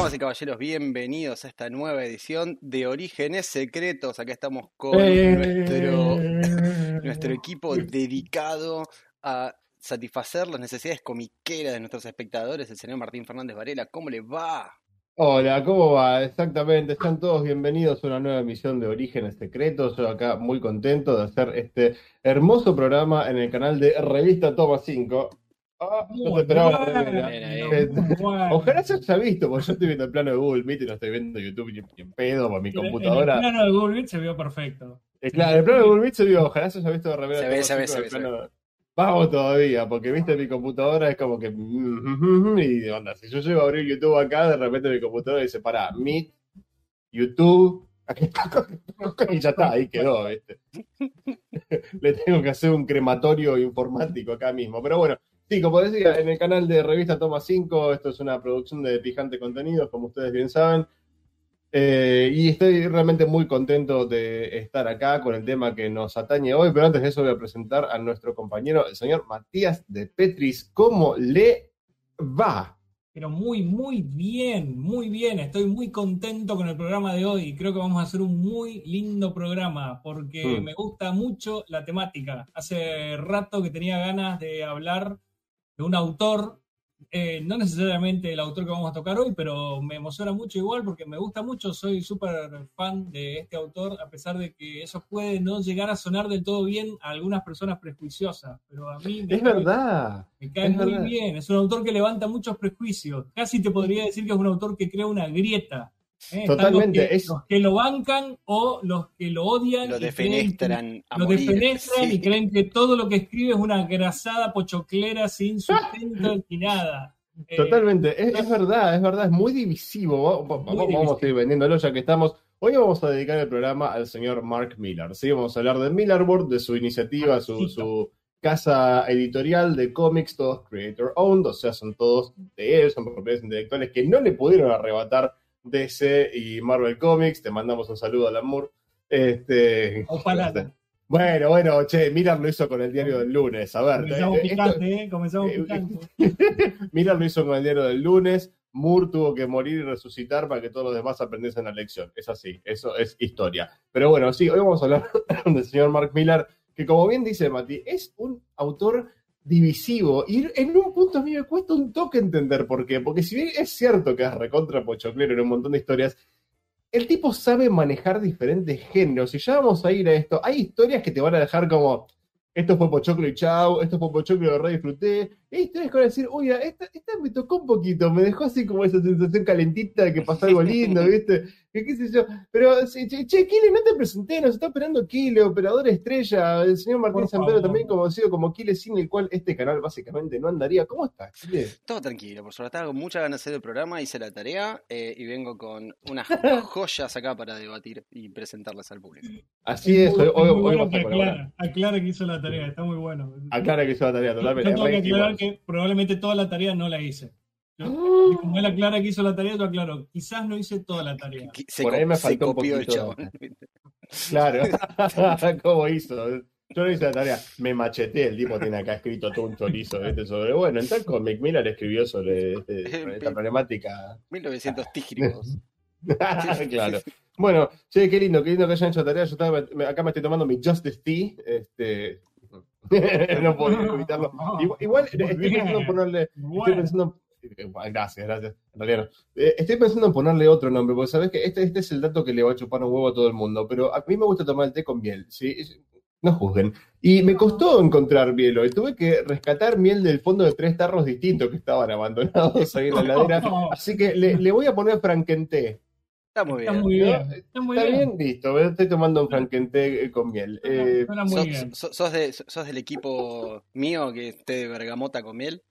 Damas y caballeros, bienvenidos a esta nueva edición de Orígenes Secretos. Acá estamos con Eh. nuestro, nuestro equipo dedicado a satisfacer las necesidades comiqueras de nuestros espectadores, el señor Martín Fernández Varela. ¿Cómo le va? Hola, ¿cómo va? Exactamente, están todos bienvenidos a una nueva emisión de Orígenes Secretos. Yo acá muy contento de hacer este hermoso programa en el canal de Revista Toma 5. Ah, no te esperaba bueno. Eh. Ojalá se haya visto, porque yo estoy viendo el plano de Google Meet y no estoy viendo YouTube ni, ni en pedo por mi el- computadora. El plano de Google Meet se vio perfecto. Eh, claro, el plano de Google Meet se vio, ojalá se haya visto de remera Se ve, se ve, 5 se ve, plano- Vamos todavía, porque viste mi computadora es como que mm, y onda, si yo llego a abrir YouTube acá, de repente mi computadora dice, pará, Meet, YouTube, aquí está, y ya está, ahí quedó, ¿viste? Le tengo que hacer un crematorio informático acá mismo. Pero bueno, sí, como decía, en el canal de Revista Toma 5, esto es una producción de Pijante Contenidos, como ustedes bien saben. Eh, y estoy realmente muy contento de estar acá con el tema que nos atañe hoy, pero antes de eso voy a presentar a nuestro compañero, el señor Matías de Petris. ¿Cómo le va? Pero muy, muy bien, muy bien. Estoy muy contento con el programa de hoy. Creo que vamos a hacer un muy lindo programa porque Mm. me gusta mucho la temática. Hace rato que tenía ganas de hablar de un autor, eh, no necesariamente el autor que vamos a tocar hoy, pero me emociona mucho igual porque me gusta mucho. Soy súper fan de este autor, a pesar de que eso puede no llegar a sonar del todo bien a algunas personas prejuiciosas. Pero a mí me Es cae- verdad. me cae Es muy verdad. bien, es un autor que levanta muchos prejuicios. Casi te podría decir que es un autor que crea una grieta. ¿Eh? Totalmente, Los que, es- los que lo bancan o los que lo odian. Lo y creen defenestran Lo morir. defenestran Sí. y creen que todo lo que escribe es una grasada pochoclera sin sustento ni nada. Eh, Totalmente, es, es verdad, es verdad, es muy divisivo. Muy Vamos, divisivo. a ir vendiéndolo ya que estamos. Hoy vamos a dedicar el programa al señor Mark Miller. ¿sí? Vamos a hablar de Millarboard, de su iniciativa, su, su casa editorial de cómics, todos creator owned, o sea, son todos de él, son propiedades intelectuales que no le pudieron arrebatar DC y Marvel Comics. Te mandamos un saludo a Lamour. Este, Ojalá. bueno, bueno, che, Miller lo hizo con el diario del lunes. A ver, Comenzamos eh, esto- picante, ¿eh? Comenzamos eh, picante. Miller lo hizo con el diario del lunes. Moore tuvo que morir y resucitar para que todos los demás aprendiesen la lección. Es así, eso es historia. Pero bueno, sí, hoy vamos a hablar del señor Mark Miller, que como bien dice Mati, es un autor divisivo. Y en un punto a mí me cuesta un toque entender por qué. Porque si bien es cierto que es recontra pochoclero en un montón de historias, el tipo sabe manejar diferentes géneros. Y ya vamos a ir a esto. Hay historias que te van a dejar como. Esto fue Pochoclo y chau, esto fue Pochoclo y re disfruté. Y hay historias que van a decir, oye, esta, esta me tocó un poquito, me dejó así como esa sensación calentita de que pasó algo lindo, ¿viste? Que qué sé yo. Pero, sí, che, che, Kile, no te presenté, nos está esperando Kile, operador estrella, el señor Martín Pedro, también conocido como Kile, sin el cual este canal básicamente no andaría. ¿Cómo estás, Kile? Todo tranquilo, por suerte. Estaba con muchas ganas de hacer el programa, hice la tarea eh, y vengo con unas joyas acá para debatir y presentarlas al público. Así es, hoy, hoy, hoy bueno vamos a que colaborar. aclara, aclara que hizo la tarea, está muy bueno. Aclara que hizo la tarea totalmente. Que probablemente toda la tarea no la hice. Yo- y como él aclara que hizo la tarea, yo aclaro, quizás no hice toda la tarea. Se, Por ahí me faltó un poquito. chabón. Claro, ¿cómo hizo? Yo no hice la tarea, me macheté, el tipo tiene acá escrito todo un chorizo ¿viste? sobre, bueno, en tal cómic Miller escribió sobre, este- sobre esta problemática. 1900 tígricos. claro. Bueno, che, qué lindo, qué lindo que hayan hecho tarea. Yo estaba, acá me estoy tomando mi Justice Tea, este... no puedo evitarlo. Igual, estoy pensando en ponerle, Estoy pensando. Gracias, gracias. En realidad. Eh, estoy pensando en ponerle otro nombre, porque sabes que este, este es el dato que le va a chupar un huevo a todo el mundo, pero a mí me gusta tomar el té con miel, ¿sí? No juzguen. Y me costó encontrar miel hoy. Tuve que rescatar miel del fondo de tres tarros distintos que estaban abandonados ahí en la heladera. Así que le, le voy a poner frankenté. Está muy está bien. bien. Está muy Está bien. bien, listo. Estoy tomando un frankenté eh, con miel. Eh, Suena muy ¿Sos, bien. sos- sos de- sos del equipo mío que esté de bergamota con miel?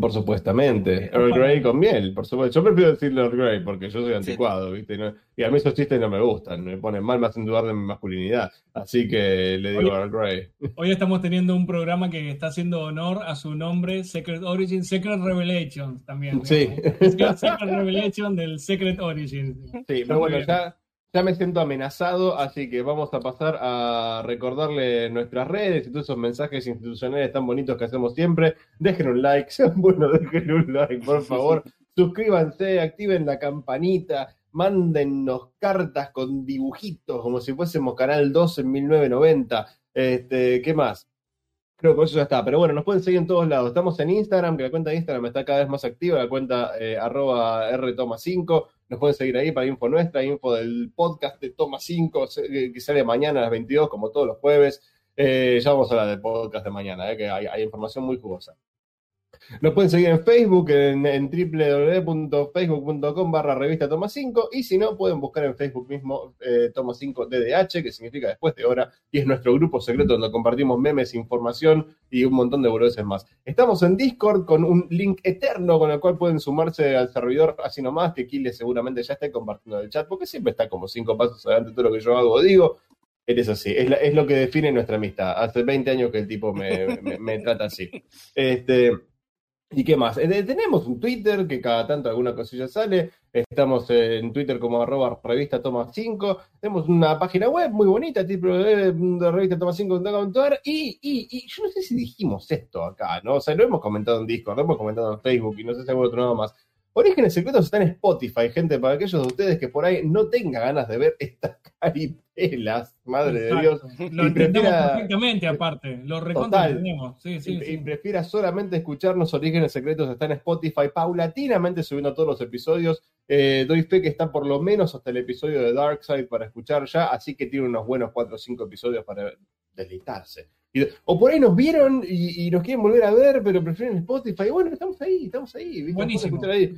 Por supuestamente. Earl Grey con miel, por supuesto. Yo prefiero decirle Earl Grey porque yo soy anticuado, ¿viste? No- y a mí esos chistes no me gustan, me ponen mal, me hacen dudar de mi masculinidad. Así que le digo Oye. Earl Grey. Hoy estamos teniendo un programa que está haciendo honor a su nombre, Secret Origin, Secret Revelations también. Sí. Secret, Revelation del Secret Origin. Sí, pero bueno, bien. ya, ya me siento amenazado, así que vamos a pasar a recordarle nuestras redes y todos esos mensajes institucionales tan bonitos que hacemos siempre. Dejen un like, sean buenos, dejen un like, por favor. suscríbanse, activen la campanita, mándennos cartas con dibujitos, como si fuésemos Canal 2 en 1990. Este, ¿Qué más? Creo que eso ya está. Pero bueno, nos pueden seguir en todos lados. Estamos en Instagram, que la cuenta de Instagram está cada vez más activa, la cuenta eh, arroba rtoma5. Nos pueden seguir ahí para info nuestra, info del podcast de Toma 5, que sale mañana a las 22, como todos los jueves. Eh, ya vamos a hablar del podcast de mañana, eh, que hay información muy jugosa. Nos pueden seguir en Facebook, en, en www.facebook.com barra revista Toma 5, y si no, pueden buscar en Facebook mismo eh, Toma 5 DDH, que significa después de hora, y es nuestro grupo secreto donde compartimos memes, información y un montón de boludeces más. Estamos en Discord con un link eterno con el cual pueden sumarse al servidor así nomás, que Kile seguramente ya esté compartiendo el chat, porque siempre está como cinco pasos adelante de todo lo que yo hago o digo. Eres así, es, es lo que define nuestra amistad. Hace 20 años que el tipo me, me- me trata así. Este, ¿Y qué más? Eh, tenemos un Twitter que cada tanto alguna cosilla sale. Estamos en Twitter como arroba revista toma 5. Tenemos una página web muy bonita, www.revistatoma5.com.ar y, y, y yo no sé si dijimos esto acá, ¿no? O sea, lo hemos comentado en Discord, lo hemos comentado en Facebook y no sé si algún otro lado más. Orígenes Secretos está en Spotify, gente, para aquellos de ustedes que por ahí no tengan ganas de ver estas caripelas, madre de Dios. Lo entendemos prefiera- perfectamente, aparte. Lo recontra Total. entendemos. Sí, sí, y, sí. y prefiera solamente escucharnos, Orígenes Secretos está en Spotify, paulatinamente subiendo todos los episodios. Eh, doy fe que está por lo menos hasta el episodio de Darkseid para escuchar ya, así que tiene unos buenos 4 o 5 episodios para deleitarse. Y- o por ahí nos vieron y, y nos quieren volver a ver, pero prefieren Spotify. Bueno, estamos ahí, estamos ahí. Buenísimo. ahí.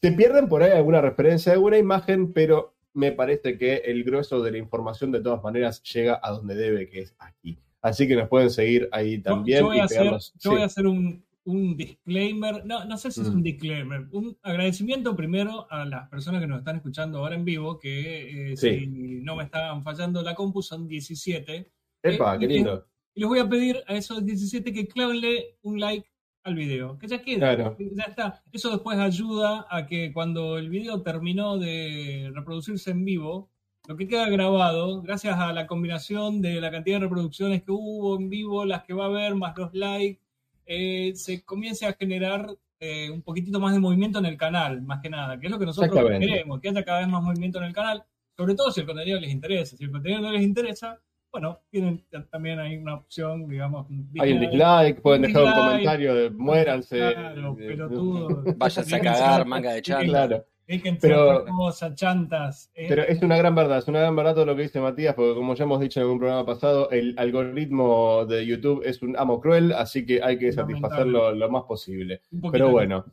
Se pierden por ahí alguna referencia, alguna imagen, pero me parece que el grueso de la información de todas maneras llega a donde debe, que es aquí. Así que nos pueden seguir ahí también yo voy y a hacer, yo sí. voy a hacer un, un disclaimer, no, no sé si es Mm. un disclaimer, un agradecimiento primero a las personas que nos están escuchando ahora en vivo, que eh, Sí. si no me estaban fallando la compu son 17, Epa, eh, qué lindo. Y les voy a pedir a esos 17 que clavenle un like al video, que ya quede, Claro. ya está. Eso después ayuda a que cuando el video terminó de reproducirse en vivo, lo que queda grabado, gracias a la combinación de la cantidad de reproducciones que hubo en vivo, las que va a haber, más los likes, eh, se comience a generar eh, un poquitito más de movimiento en el canal, más que nada, que es lo que nosotros queremos, que haya cada vez más movimiento en el canal, sobre todo si el contenido les interesa. Si el contenido no les interesa, bueno, tienen también hay una opción, digamos, Hay un dislike. pueden dejar un comentario de muéranse. Claro, Eh, pelotudo. Váyanse a cagar, manga de dejen- chanta. Claro, déjense Pero- cosa, chantas. eh. pero es una gran verdad, es una gran verdad todo lo que dice Matías, porque como ya hemos dicho en algún programa pasado, el algoritmo de YouTube es un amo cruel, así que hay que satisfacerlo lo más posible. Pero bueno.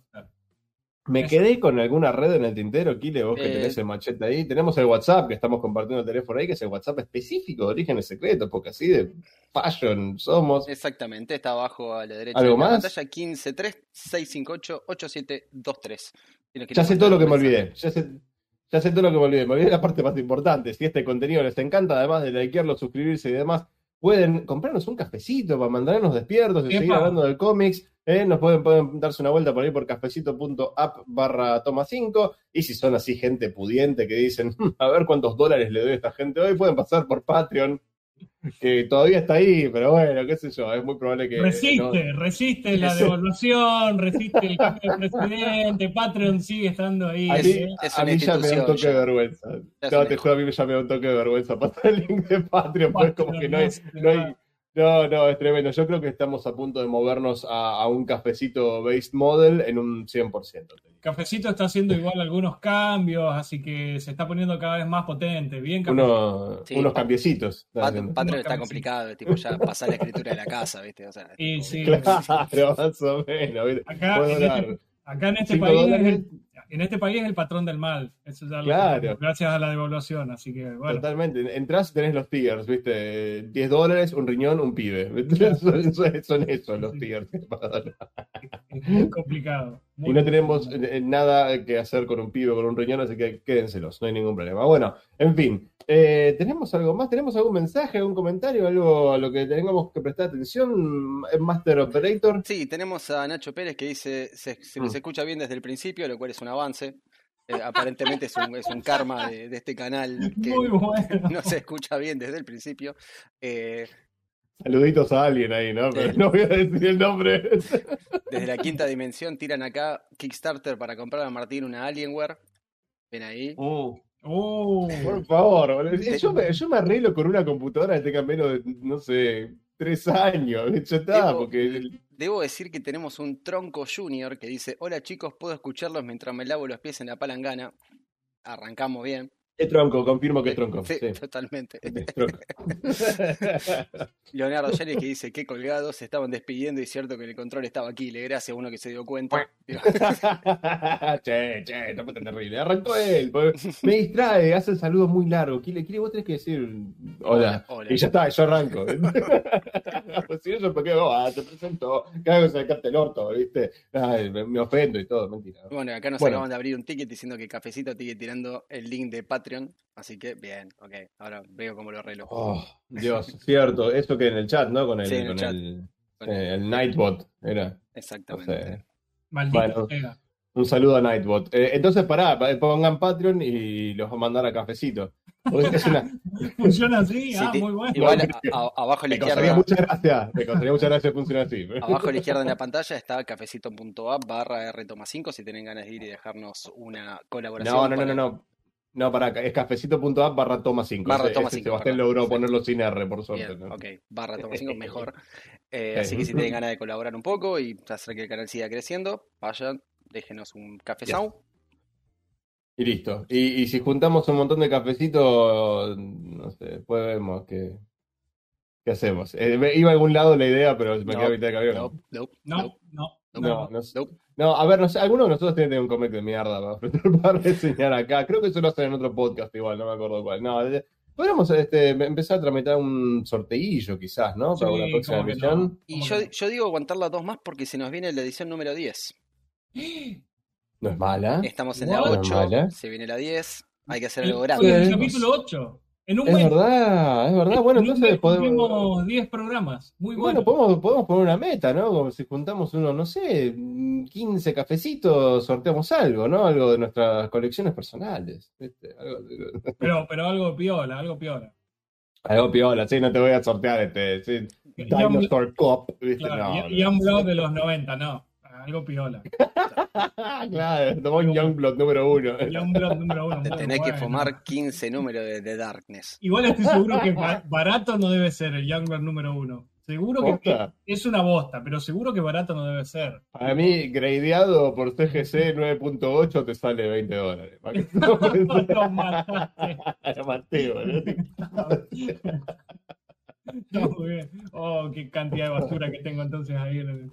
Me Eso. quedé con alguna red en el tintero, Kile, vos que Eh, tenés el machete ahí. Tenemos el WhatsApp, que estamos compartiendo el teléfono ahí, que es el WhatsApp específico de orígenes secretos, porque así de fashion somos. Exactamente, está abajo a la derecha ¿Algo de la más? pantalla 1536588723. Tienes que Ya sé todo lo que me olvidé. Ya sé, ya sé todo lo que me olvidé. Me olvidé la parte más importante. Si este contenido les encanta, además de likearlo, suscribirse y demás, pueden comprarnos un cafecito para mantenernos despiertos y seguir hablando de cómics. ¿eh? Nos pueden, pueden darse una vuelta por ahí por cafecito.app barra toma 5. Y si son así gente pudiente que dicen, "Hmm, a ver cuántos dólares le doy a esta gente hoy, pueden pasar por Patreon. Que todavía está ahí, pero bueno, qué sé yo, es muy probable que. Resiste, no- resiste la devaluación, resiste el cambio de presidente, Patreon sigue estando ahí. A Es- mí, ¿eh? es a mí ya me da un toque ya. de vergüenza. Es No, te juro, a mí ya me da un toque de vergüenza pasar el link de Patreon, pues como Patreon, que no hay, no hay-. No, no, es tremendo. Yo creo que estamos a punto de movernos a, a un cafecito based model en un 100%. te digo. Cafecito está haciendo igual algunos cambios, así que se está poniendo cada vez más potente. Bien, Cafecito. Uno- Sí, unos cambiecitos. Patreon está complicado, tipo ya pasar la escritura de la casa, ¿viste? O sea, Y sí, Claro, más o menos. ¿viste? acá, en este, acá en este país es dólares. el, en este país es el patrón del mal. Eso ya lo Claro. sabemos, gracias a la devaluación. Así que bueno, Totalmente. Entrás y tenés los tiers, ¿viste? 10 dólares, un riñón, un pibe. Son, son- son esos los que pagan. es muy complicado. Muy Y no tenemos eh, nada que hacer con un pibe o con un riñón, así que quédenselos, no hay ningún problema. Bueno, en fin, eh, ¿tenemos algo más? ¿Tenemos algún mensaje, algún comentario, algo a lo que tengamos que prestar atención? Eh, Master Operator. Sí, tenemos a Nacho Pérez que dice se, se les Mm. escucha bien desde el principio, lo cual es un avance. Eh, aparentemente es un, es un karma de, de este canal que Muy bueno. no se escucha bien desde el principio. Eh, Saluditos a alguien ahí, ¿no? Pero no voy a decir el nombre. Desde la quinta dimensión tiran acá Kickstarter para comprar a Martín una Alienware. Ven ahí. Oh, Por favor, yo me, yo me arreglo con una computadora que tenga menos de, no sé, tres años. Ya está, Debo- porque Debo decir que tenemos un tronco junior que dice, hola chicos, puedo escucharlos mientras me lavo los pies en la palangana. Arrancamos bien. Es tronco, confirmo que es tronco. Sí, Sí, totalmente. es tronco. Leonardo Yanis que dice, qué colgados, se estaban despidiendo y cierto que el control estaba aquí, le gracias a uno que se dio cuenta. che, che, no tan terrible. Arrancó él. porque Me distrae, hace el saludo muy largo. Kile, Kile, vos tenés que decir hola. Hola, hola. Y ya está, yo arranco. pues si yo me quedo, ah, te presento, cada vez sacarte el orto, ¿viste? Ay, me, me ofendo y todo, mentira. Bueno, acá nos Bueno. acaban de abrir un ticket diciendo que Cafecito sigue tirando el link de Patreon, así que bien, ok, ahora veo cómo lo arreglo. Oh, Dios, cierto. Eso que en el chat, ¿no? Con el, Sí, en el con chat. el, Con eh, el Nightbot, era. Exactamente. Maldito Bueno. Un saludo a Nightbot. Eh, entonces, pará, pa- pongan Patreon y los va a mandar a cafecito. Es una, Funciona así, Sí, ah, muy bueno. Igual Bueno, a- a- abajo a la me izquierda, muchas gracias. Me causaría muchas gracias que funcione así. abajo a la izquierda en la pantalla está cafecito.app barra R5 si tienen ganas de ir y dejarnos una colaboración. No, no, no, para- no, no. No, pará, es cafecito.app barra toma 5. Barra toma cinco, Sebastián logró Sí. ponerlo sin R, por suerte. Bien, ¿no? ok, barra toma 5 mejor. Eh. Así que si tienen ganas de colaborar un poco y hacer que el canal siga creciendo, vayan, déjenos un cafezón. Y listo. Y, y si juntamos un montón de cafecitos, no sé, después vemos qué, qué hacemos. Eh, iba a algún lado la idea, pero me quedé a mitad de camino. No, nope, no. No, no. no, nope. No, a ver, no sé, alguno de nosotros tiene que tener un cómic de mierda para, para reseñar acá. Creo que eso lo hacen en otro podcast igual, no me acuerdo cuál. No, de- podríamos este, empezar a tramitar un sorteillo quizás, ¿no? Para Sí, una próxima no. Y ¿Cómo yo, no? yo digo aguantar las dos más porque se nos viene la edición número 10. No es mala. Estamos en la What? 8, Vale. se viene la 10, hay que hacer El, algo el grande. capítulo 8. En un Es verdad, es verdad. Bueno, en un entonces mes podemos. cumplimos 10 programas. Muy Bueno, bueno. podemos, podemos poner una meta, ¿no? Como si juntamos unos, no sé, 15 cafecitos, sorteamos algo, ¿no? Algo de nuestras colecciones personales. Pero, pero algo piola, algo piola. algo piola, sí, no te voy a sortear este sí, Dinosaur ¿viste? Claro, no, y- Youngblood de los 90, no. Algo piola. no. claro, tomó un Youngblood número uno. Youngblood número uno. Te tenés que fumar 15 números de, de Darkness. Igual estoy seguro que ba- barato no debe ser el Youngblood número uno. Seguro que es una bosta, pero seguro que barato no debe ser. A mí, gradeado por CGC 9.8 te sale 20 dólares. ¿Para qué? Lo mataste. Lo maté, boludo. Está muy bien. Oh, qué cantidad de basura que tengo entonces ahí. en el-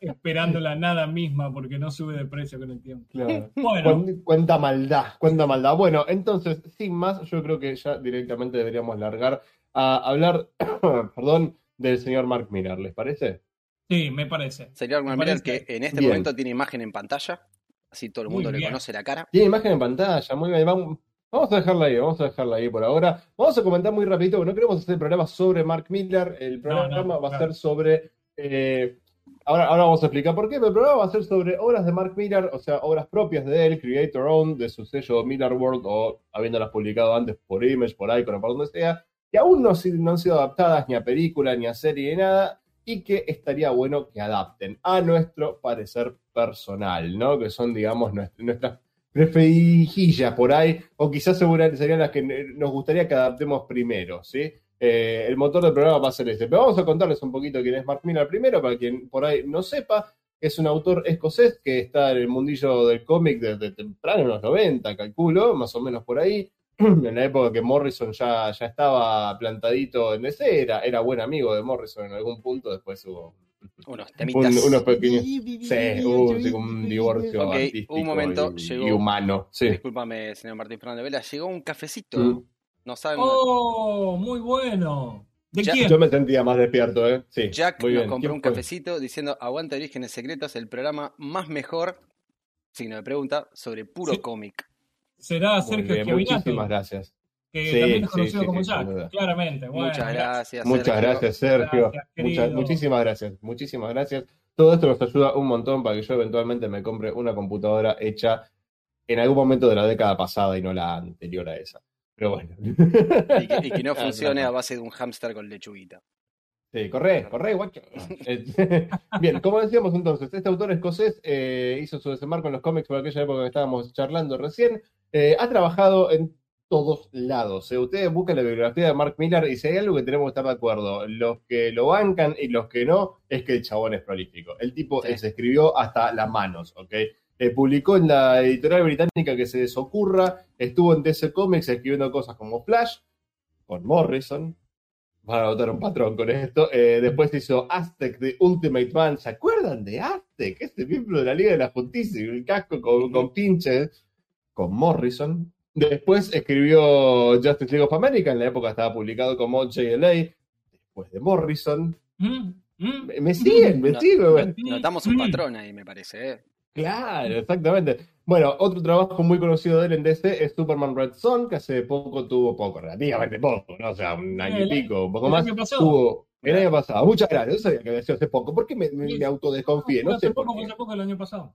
Esperando la nada misma porque no sube de precio con el tiempo. Claro. Bueno, Cuánta maldad, cuánta maldad. Bueno, entonces, sin más, yo creo que ya directamente deberíamos largar a hablar, perdón, del señor Mark Miller, ¿les parece? sí, me parece. Me mirar parece- que en este Bien. momento tiene imagen en pantalla, así todo el mundo le conoce la cara. Tiene imagen en pantalla, muy bien. Vamos, vamos a dejarla ahí, vamos a dejarla ahí por ahora. Vamos a comentar muy rapidito, porque no queremos hacer el programa sobre Mark Miller. El programa no, va a ser sobre. eh, ahora, ahora vamos a explicar por qué, pero el programa va a ser sobre obras de Mark Miller, o sea, obras propias de él, Creator Own, de su sello Miller World, o habiéndolas publicado antes por Image, por Icon o por donde sea, que aún no, no han sido adaptadas ni a película, ni a serie, ni nada, y que estaría bueno que adapten a nuestro parecer personal, ¿no? Que son, digamos, nuest- nuestras preferijillas por ahí, o quizás segura- serían las que nos gustaría que adaptemos primero, ¿sí? Eh, el motor del programa va a ser ese. Pero vamos a contarles un poquito quién es Mark Miller primero, para quien por ahí no sepa. Es un autor escocés que está en el mundillo del cómic desde temprano, en los 90, calculo, más o menos por ahí. En la época que Morrison ya, ya estaba plantadito en DC, era, era buen amigo de Morrison en algún punto, después hubo Unos un- unos pequeños... Sí, como un divorcio artístico un momento, y, llegó- y humano. Sí. Discúlpame, señor Martín Fernández Vela, llegó un cafecito. Mm. No saben. Oh, muy bueno. ¿De quién? Yo me sentía más despierto, ¿eh? Sí. Jack muy nos bien. compró ¿Quién un fue? cafecito diciendo Aguanta Orígenes Secretos, el programa más mejor, signo de pregunta, sobre puro Sí. cómic. Será Sergio muchísimas gracias. Que Sí, también es conocido sí, como sí, Jack, claramente. Bueno, Muchas gracias. Muchas gracias, Sergio. Gracias, Muchas- querido. muchísimas gracias. Muchísimas gracias. Todo esto nos ayuda un montón para que yo eventualmente me compre una computadora hecha en algún momento de la década pasada y no la anterior a esa. Pero bueno. Y que, y que no funcione a base de un hámster con lechuguita. Sí, corre, corre, guacho. Bien, como decíamos entonces, este autor escocés eh, hizo su desembarco en los cómics por aquella época que estábamos charlando recién. Eh, ha trabajado en todos lados. Eh, ustedes buscan la bibliografía de Mark Millar y si hay algo que tenemos que estar de acuerdo, los que lo bancan y los que no, es que el chabón es prolífico. El tipo Sí. se escribió hasta las manos, ¿ok? Eh, publicó en la editorial británica que se desocurra, estuvo en DC Comics escribiendo cosas como Flash, con Morrison, van a notar un patrón con esto. Eh, después hizo Aztec de Ultimate Man. ¿Se acuerdan de Aztec? Este miembro de la Liga de la Justicia, el casco con, con pinches, con Morrison. Después escribió Justice League of America, en la época estaba publicado como JLA. Después de Morrison. Mm, mm. Me, siguen, me No, siguen. güey. Notamos un patrón ahí, me parece. ¿eh? Claro, exactamente. Bueno, otro trabajo muy conocido de él en DC es Superman Red Son, que hace poco tuvo poco, relativamente poco, ¿no? O sea, un año y pico, un poco más. Tuvo el año pasado. Muchas gracias. Yo sabía que decía hace poco. ¿Por qué me, me, me autodesconfié? No hace sé por poco, qué. hace poco el año pasado.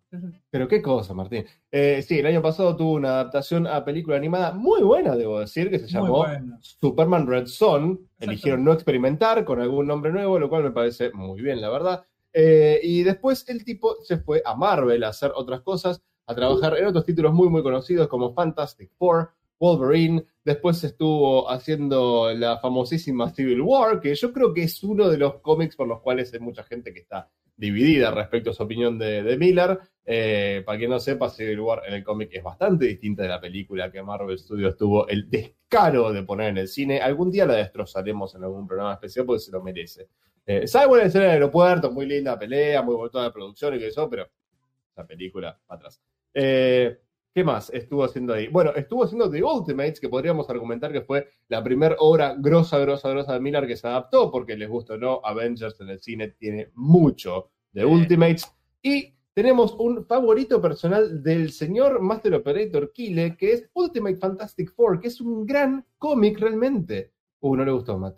Pero qué cosa, Martín. Eh, sí, el año pasado tuvo una adaptación a película animada muy buena, debo decir, que se llamó. Superman Red Son. Eligieron no experimentar con algún nombre nuevo, lo cual me parece muy bien, la verdad. Eh, y después el tipo se fue a Marvel a hacer otras cosas, a trabajar en otros títulos muy, muy conocidos como Fantastic Four, Wolverine. Después estuvo haciendo la famosísima Civil War, que yo creo que es uno de los cómics por los cuales hay mucha gente que está dividida respecto a su opinión de, Miller. Eh, para quien no sepa, Civil War en el cómic es bastante distinta de la película que Marvel Studios tuvo el descaro de poner en el cine. Algún día la destrozaremos en algún programa especial porque se lo merece. Eh, ¿Sabe buena escena en el aeropuerto? Muy linda pelea, muy buena de producción y que eso, pero la película atrás. Eh, ¿Qué más estuvo haciendo ahí? Bueno, estuvo haciendo The Ultimates, que podríamos argumentar que fue la primera obra grosa, grosa, grosa de Miller que se adaptó, porque les gusta o no, Avengers en el cine tiene mucho de Sí. Ultimates. Y tenemos un favorito personal del señor Master Operator Kille, que es Ultimate Fantastic Four, que es un gran cómic realmente. Uh, no le gustó, Matt.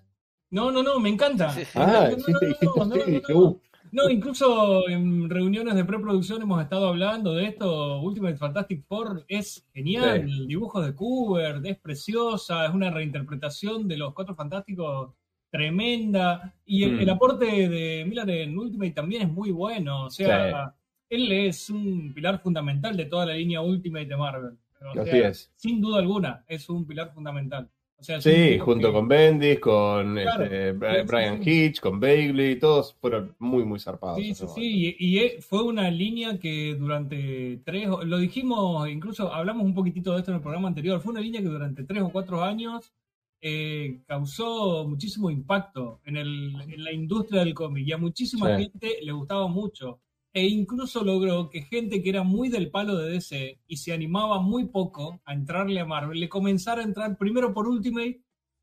No, no, no, me encanta. Ah, dije, uh, No, incluso en reuniones de preproducción hemos estado hablando de esto. Ultimate Fantastic Four es genial. El dibujo de Kubert es preciosa, es una reinterpretación de los Cuatro Fantásticos tremenda. Y el, Mm. el aporte de Miller en Ultimate también es muy bueno. O sea, él es un pilar fundamental de toda la línea Ultimate de Marvel. O sea. Sin duda alguna, es un pilar fundamental. O sea, es Sí, junto que- con Bendis, con Claro. este, Brian. Hitch, con Bagley, todos fueron muy, muy zarpados. Sí, sí, sí, y, y, eh, fue una línea que durante tres, lo dijimos, incluso hablamos un poquitito de esto en el programa anterior, fue una línea que durante tres o cuatro años eh, causó muchísimo impacto en, el, en la industria del cómic y a muchísima Sí. gente le gustaba mucho. E incluso logró que gente que era muy del palo de DC y se animaba muy poco a entrarle a Marvel, le comenzara a entrar primero por Ultimate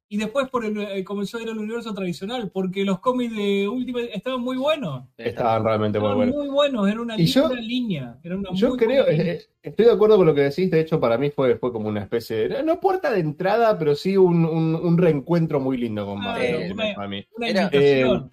y después por el, eh, comenzó a ir al universo tradicional, porque los cómics de Ultimate estaban muy buenos. Estaban realmente muy Estaban buenos. muy buenos, era una Y yo- línea. Era una Yo creo, línea. eh, eh, estoy de acuerdo con lo que decís, de hecho para mí fue, fue como una especie de, no puerta de entrada, pero sí un, un- un reencuentro muy lindo con Claro, Marvel, una- para mí. Era-.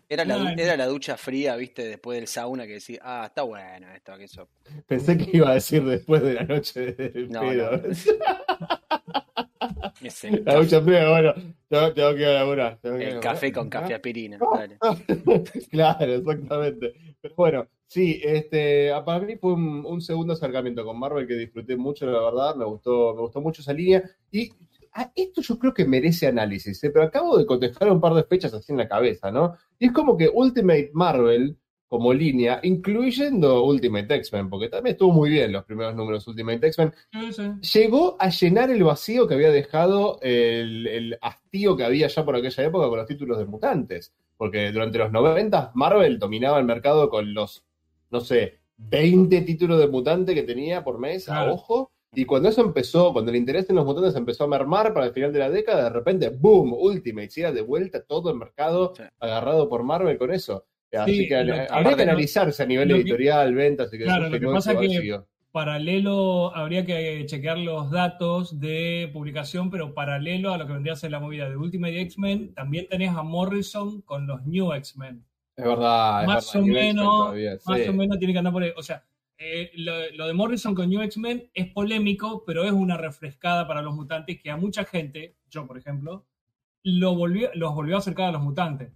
Era la, Una- era la ducha fría, viste, después del sauna que decía, ah, está bueno esto, que eso. Pensé que iba a decir después de la noche del No, pedo. no. La ducha fría, bueno, tengo, tengo que laburar. tengo que el café con café aspirina. Dale. claro, exactamente. Pero bueno, sí, este, ah, para mí fue un, un segundo acercamiento con Marvel que disfruté mucho, la verdad, me gustó, me gustó mucho esa línea. Y ah, esto yo creo que merece análisis, ¿eh? pero acabo de contestar un par de fechas así en la cabeza, ¿no? Y es como que Ultimate Marvel, como línea, incluyendo Ultimate X-Men, porque también estuvo muy bien los primeros números Ultimate X-Men, Sí, sí. llegó a llenar el vacío que había dejado el, el hastío que había ya por aquella época con los títulos de mutantes. Porque durante los 90 Marvel dominaba el mercado con los, no sé, 20 títulos de mutante que tenía por mes a ojo. Y cuando eso empezó, cuando el interés en los mutantes empezó a mermar para el final de la década, de repente, boom, Ultimate, y era de vuelta todo el mercado Sí. agarrado por Marvel con eso. Así Sí, que lo- habría que analizarse a nivel lo que- editorial, ventas y que Claro, lo que pasa ese que- vacío. Paralelo, habría que chequear los datos de publicación, pero paralelo a lo que vendría a ser la movida de Ultimate X-Men, también tenés a Morrison con los New X-Men. Es verdad, es Más verdad, o menos, todavía, Más o menos tiene que andar por ahí. O sea, eh, lo, lo de Morrison con New X-Men es polémico, pero es una refrescada para los mutantes que a mucha gente, yo por ejemplo, lo volvió, los volvió a acercar a los mutantes.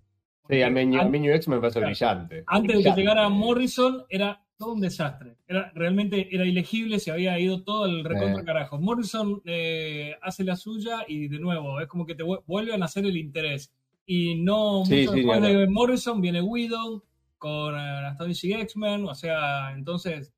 Sí, a mí, New- a An- mí New X me parece brillante. Antes de que llegara Morrison, era todo un desastre. Era, realmente era ilegible, se había ido todo el recontra Eh. carajo. Morrison eh, hace la suya y de nuevo, es como que te vu- vuelven a hacer el interés. Y no Sí, mucho sí, después de Morrison viene Widow con eh, Astonishing X-Men, o sea, entonces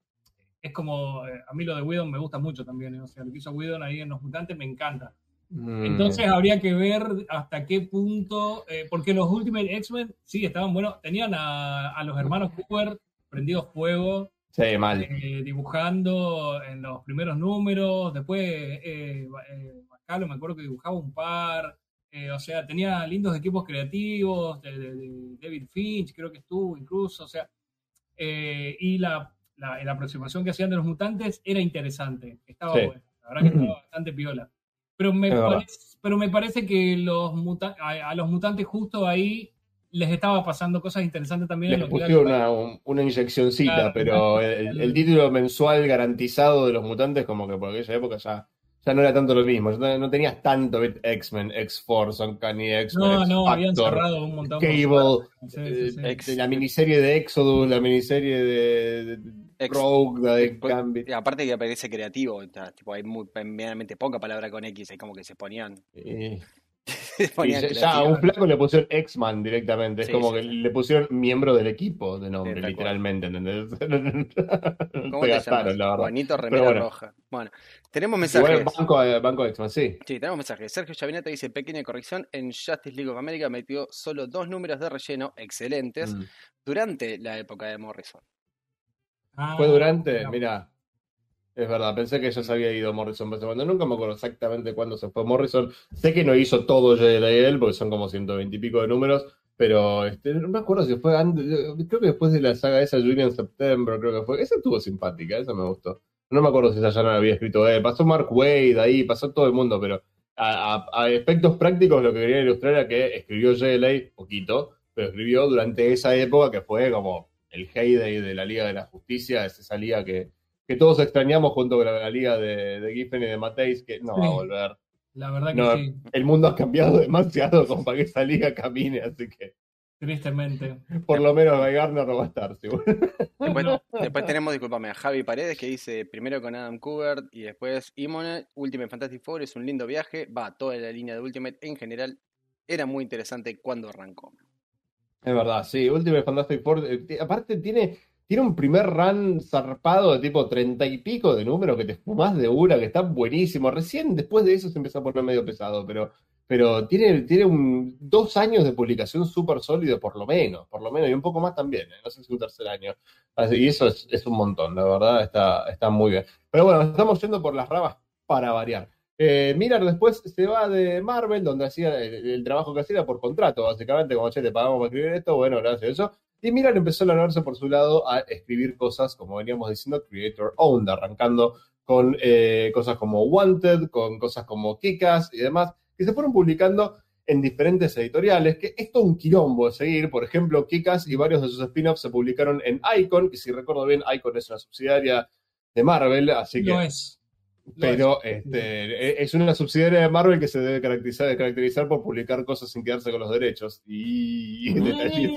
es como, eh, a mí lo de Widow me gusta mucho también, eh, o sea, lo que hizo Widow ahí en Los Mutantes me encanta. Mm. Entonces habría que ver hasta qué punto, eh, porque los Ultimate X-Men sí estaban buenos, tenían a, a los hermanos Cooper prendidos fuego, Sí, mal. eh, dibujando en los primeros números, después eh, eh, Bacalo me acuerdo que dibujaba un par, eh, o sea, tenía lindos equipos creativos, de, de- de David Finch creo que estuvo incluso, o sea, eh, y la, la, la aproximación que hacían de los mutantes era interesante, estaba Sí. bueno, la verdad que estaba bastante piola. Pero me, parece, pero me parece que los muta- a, a los mutantes justo ahí les estaba pasando cosas interesantes también. en Les era pusieron una, un- una inyeccioncita, Claro. pero el, el título mensual garantizado de los mutantes, como que por aquella época ya, ya no era tanto lo mismo. No, no tenías tanto. X-Men, X-Force, Uncanny X-Men, No, no, habían cerrado un montón. Cable, Sí, eh, sí, sí. Ex- de la miniserie de Exodus, la miniserie de, de Ex- Rogue, Gambit. y aparte que aparece creativo, sea, tipo, hay muy, medianamente poca palabra con X, es como que se ponían. Se ponían ya, ya a un flaco le pusieron X-Man directamente. Es como sí, que le pusieron miembro del equipo de nombre, literalmente, ¿entendés? ¿Cómo te gastaron, la verdad. Juanito Remera bueno. Roja. Bueno, tenemos mensajes. Igual banco, eh, banco X-Man, sí. Sí, tenemos mensajes. Sergio Chavineta dice, pequeña corrección, en Justice League of America metió solo dos números de relleno excelentes Mm. durante la época de Morrison. Ah, Fue durante, no. mira, es verdad, pensé que ya se había ido Morrison ese momento. Nunca me acuerdo exactamente cuándo se fue Morrison. Sé que no hizo todo JLL, porque son como 120 y pico de números, pero este, no me acuerdo si fue antes, creo que después de la saga esa, Julian September, creo que fue. Esa estuvo simpática, esa me gustó. No me acuerdo si esa ya no la había escrito él. Pasó Mark Wade ahí, pasó todo el mundo, pero a, a- a efectos prácticos lo que quería ilustrar era que escribió JLA poquito, pero escribió durante esa época que fue como el heyday de la Liga de la Justicia, es esa liga que, que todos extrañamos junto con la, la liga de, de Giffen y de Mateis, que no va a volver. La verdad que No, sí, El mundo ha cambiado demasiado como para que esa liga camine, así que tristemente. por lo menos Guy Gardner no va a estar, seguro. Después, después tenemos, discúlpame, a Javi Paredes que dice primero con Adam Kubert y después Imone, Ultimate Fantastic Four es un lindo viaje, va, toda la línea de Ultimate en general era muy interesante cuando arrancó. Es verdad, sí, Ultimate Fantastic Four, eh, aparte tiene, tiene un primer run zarpado de tipo treinta y pico de números que te fumás de una, que está buenísimo. Recién después de eso se empezó a poner medio pesado, pero, pero tiene, tiene un, dos años de publicación súper sólido, por lo menos, por lo menos, y un poco más también, eh, no sé si un tercer año. Y eso es, es un montón, la verdad, está, está muy bien. Pero bueno, estamos yendo por las ramas para variar. Eh, Miller después se va de Marvel, donde hacía el, el trabajo que hacía por contrato, básicamente, como che, te pagamos para escribir esto, bueno, gracias a eso. Y Miller empezó a lanzarse por su lado a escribir cosas, como veníamos diciendo, Creator Owned, arrancando con eh, cosas como Wanted, con cosas como Kikas y demás, que se fueron publicando en diferentes editoriales, que es todo un quilombo de seguir. Por ejemplo, Kikas y varios de sus spin-offs se publicaron en Icon, que si recuerdo bien, Icon es una subsidiaria de Marvel, así que Lo es. Pero es. este, e- es una subsidiaria de Marvel que se debe caracterizar, caracterizar por publicar cosas sin quedarse con los derechos. Y Mm. detalles,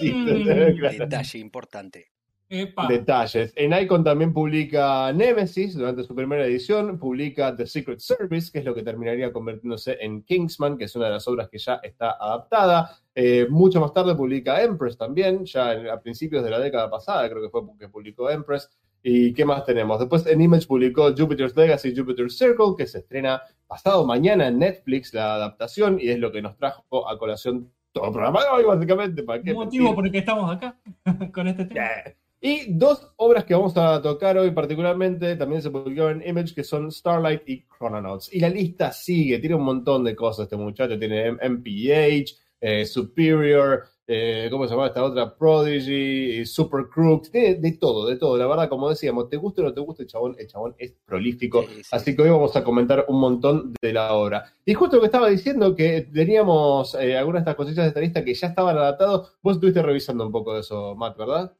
claro. Detalle importante. Epa. Detalles. En Icon también publica Nemesis durante su primera edición, publica The Secret Service, que es lo que terminaría convirtiéndose en Kingsman, que es una de las obras que ya está adaptada. Eh, mucho más tarde publica Empress también, ya en- a principios de la década pasada creo que fue que publicó Empress. ¿Y qué más tenemos? Después en Image publicó Jupiter's Legacy, Jupiter's Circle, que se estrena pasado mañana en Netflix, la adaptación, y es lo que nos trajo a colación todo el programa de hoy, básicamente. ¿para qué motivo mentir? por el que estamos acá con este tema. Yeah. Y dos obras que vamos a tocar hoy particularmente también se publicaron en Image, que son Starlight y Chrononauts. Y la lista sigue, tiene un montón de cosas este muchacho, tiene MPH, eh, Superior, eh, ¿cómo se llama esta otra? Prodigy, eh, Super Crook, tiene de todo, de todo. La verdad, como decíamos, te guste o no te guste, el chabón, el chabón es prolífico. Sí, sí. Así que hoy vamos a comentar un montón de la obra. Y justo lo que estaba diciendo, que teníamos eh, algunas de estas cosillas de esta lista que ya estaban adaptados, vos estuviste revisando un poco de eso, Matt, ¿verdad?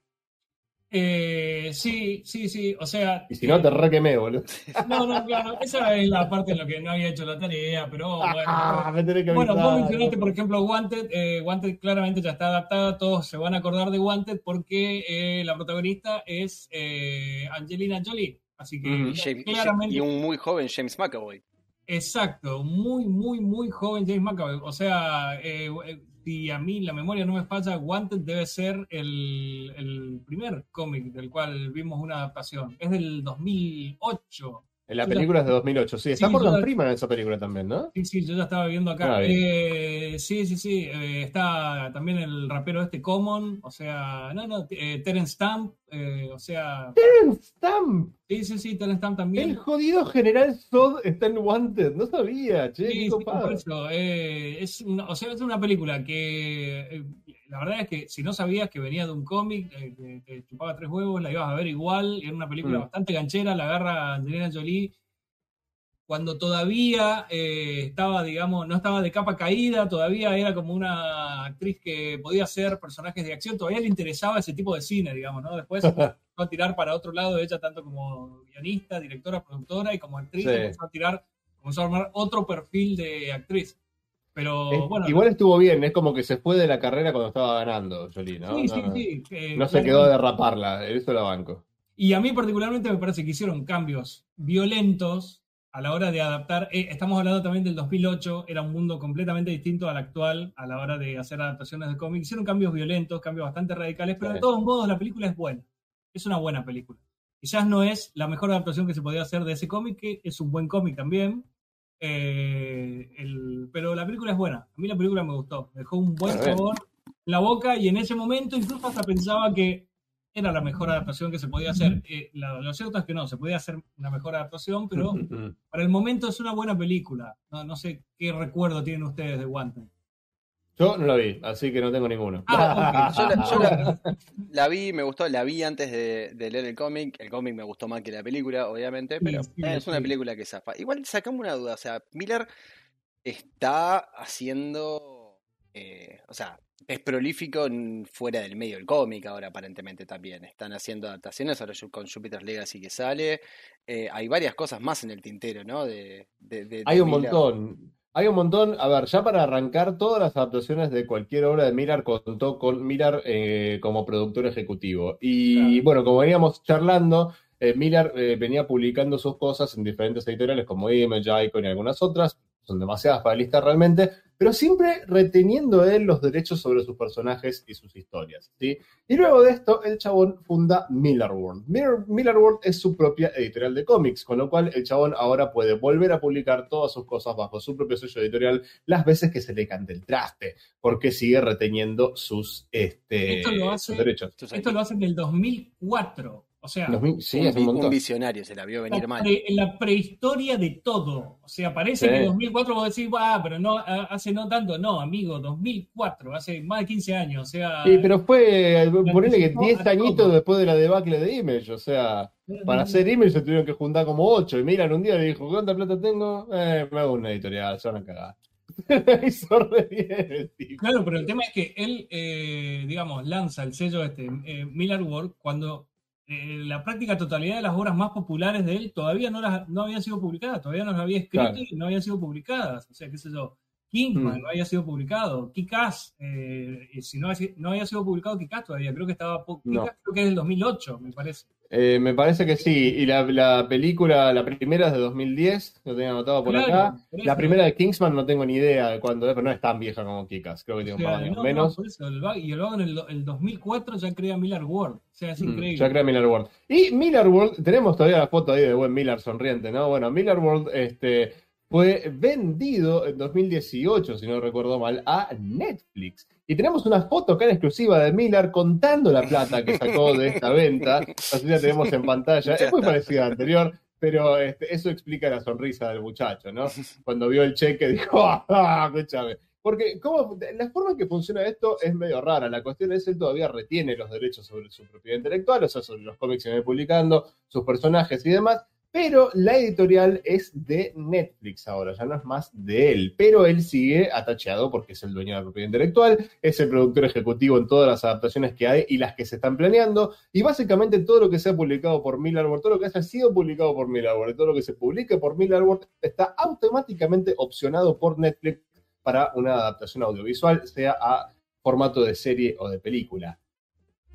Eh, sí, sí, sí. O sea. Y si no, te re quemé, boludo. No, no, claro. Esa es la parte en la que no había hecho la tarea, pero bueno. Ah, me tenés que Bueno, vos mencionaste, por ejemplo, Wanted. Eh, Wanted claramente ya está adaptada. Todos se van a acordar de Wanted porque eh, la protagonista es eh, Angelina Jolie. Así que James- claramente. y un muy joven James McAvoy. Exacto, muy, muy, muy joven James McAvoy. O sea, eh, si a mí la memoria no me falla, Wanted debe ser el, el primer cómic del cual vimos una adaptación. Es del 2008. En la película es de 2008, sí. Está Sí, Morgan yo- Freeman en esa película también, ¿no? Sí, sí, yo ya estaba viendo acá. Ah. Eh, sí, sí, sí. eh, está también el rapero este Common. O sea, no, no, eh, Terence Stamp. eh, o sea, Stamp, sí, sí, sí, Terence Stamp el también. jodido general Zod está en Wanted. No sabía, che, Sí, qué sí, por eso, eh, es una, o sea, es una película que la verdad es que si no sabías que venía de un cómic, eh, te chupaba tres huevos, la ibas a ver igual. Era una película Mm. bastante ganchera, la agarra Angelina Jolie cuando todavía eh, estaba, digamos, no estaba de capa caída, todavía era como una actriz que podía hacer personajes de acción, todavía le interesaba ese tipo de cine, digamos, ¿no? Después empezó a tirar para otro lado ella tanto como guionista, directora, productora y como actriz, Sí. empezó a tirar, comenzó a armar otro perfil de actriz. Pero Es- bueno, igual estuvo bien, es como que se fue de la carrera cuando estaba ganando, Jolie, ¿no? sí, no, sí, no. sí. eh, No se quedó de raparla, eso la banco. Y a mí particularmente me parece que hicieron cambios violentos a la hora de adaptar. eh, estamos hablando también del 2008, era un mundo completamente distinto al actual a la hora de hacer adaptaciones de cómics. Hicieron cambios violentos, cambios bastante radicales, pero Sí. de todos modos la película es buena. Es una buena película. Quizás no es la mejor adaptación que se podía hacer de ese cómic, que es un buen cómic también. Eh, el- pero la película es buena. A mí la película me gustó. Me dejó un buen sabor en la boca y en ese momento incluso hasta pensaba que era la mejor adaptación que se podía hacer. Eh, la- lo cierto es que no, se podía hacer una mejor adaptación, pero para el momento es una buena película. No, no sé qué recuerdo tienen ustedes de Wanted. Yo no la vi, así que no tengo ninguno. Ah. Yo la, yo la- la vi, me gustó, la vi antes de, de leer el cómic. El cómic me gustó más que la película, obviamente, pero sí, es una sí. película que zafa. Igual sacamos una duda, o sea, Miller está haciendo, eh, o sea, es prolífico en- fuera del medio del cómic ahora aparentemente también. Están haciendo adaptaciones ahora con Jupiter's Legacy que sale. Eh, hay varias cosas más en el tintero, ¿no? De, de- de- de Hay un Miller. montón. Hay un montón. A ver, ya para arrancar, todas las adaptaciones de cualquier obra de Miller contó con Miller eh, como productor ejecutivo. Y Claro. bueno, como veníamos charlando, eh, Miller eh, venía publicando sus cosas en diferentes editoriales como Image, Icon y algunas otras. Son demasiadas para realmente, pero siempre reteniendo él los derechos sobre sus personajes y sus historias. ¿sí? Y luego de esto, el chabón funda Miller World. Miller, Miller World es su propia editorial de cómics, con lo cual el chabón ahora puede volver a publicar todas sus cosas bajo su propio sello editorial las veces que se le cante el traste, porque sigue reteniendo sus, este, Esto lo hace- sus derechos. Esto lo hacen del 2004. O sea, 2000 sí, un, es un vi- un montón. visionario, se la vio venir la, mal. pre- la prehistoria de todo. O sea, parece Sí. que 2004 vos decís, ah, pero no, hace no tanto. No, amigo, 2004, hace más de 15 años. O sea, Sí, pero fue, ponele que anticipó 10 a añitos todo. después de la debacle de Image, o sea, para hacer Image se tuvieron que juntar como 8, y Milan un día le dijo, ¿cuánta plata tengo? Eh, me hago una editorial, se van a cagar. Hizo re bien el tipo. Claro, pero el tema es que él, eh, digamos, lanza el sello este, eh, Miller World, cuando eh, la práctica totalidad de las obras más populares de él todavía no, las, no habían sido publicadas, todavía no las había escrito Claro. y no habían sido publicadas. O sea, qué sé yo, Kingsman Mm. no había sido publicado, Kick-Ass, eh, y si no, había- no había sido publicado Kick-Ass todavía, creo que estaba, No. Kick-Ass creo que es del 2008, me parece. Eh, me parece que sí, y la, la película, la primera es de 2010, lo tenía anotado por Claro, acá. La primera de Kingsman no tengo ni idea de cuándo es, pero no es tan vieja como Kikas, creo que tiene O un par de años no, no, menos. eso, el y el vago en el, el 2004 ya crea Miller World. O sea, es Mm, increíble. Ya crea Miller World. Y Miller World, tenemos todavía la foto ahí de buen Miller sonriente, ¿no? Bueno, Miller World este, fue vendido en 2018, si no recuerdo mal, a Netflix. Y tenemos una foto acá en exclusiva de Miller contando la plata que sacó de esta venta. Así la tenemos en pantalla. Es muy parecida a la anterior, pero este, eso explica la sonrisa del muchacho, ¿no? Cuando vio el cheque dijo, ¡ah! Escúchame. Porque ¿cómo? la forma en que funciona esto es medio rara. La cuestión es él todavía retiene los derechos sobre su propiedad intelectual, o sea, sobre los cómics que viene publicando, sus personajes y demás, pero la editorial es de Netflix ahora, ya no es más de él, pero él sigue atacheado porque es el dueño de la propiedad intelectual, es el productor ejecutivo en todas las adaptaciones que hay y las que se están planeando, y básicamente todo lo que sea publicado por Millarworld, todo lo que haya sido publicado por Millarworld, todo lo que se publique por Millarworld está automáticamente opcionado por Netflix para una adaptación audiovisual, sea a formato de serie o de película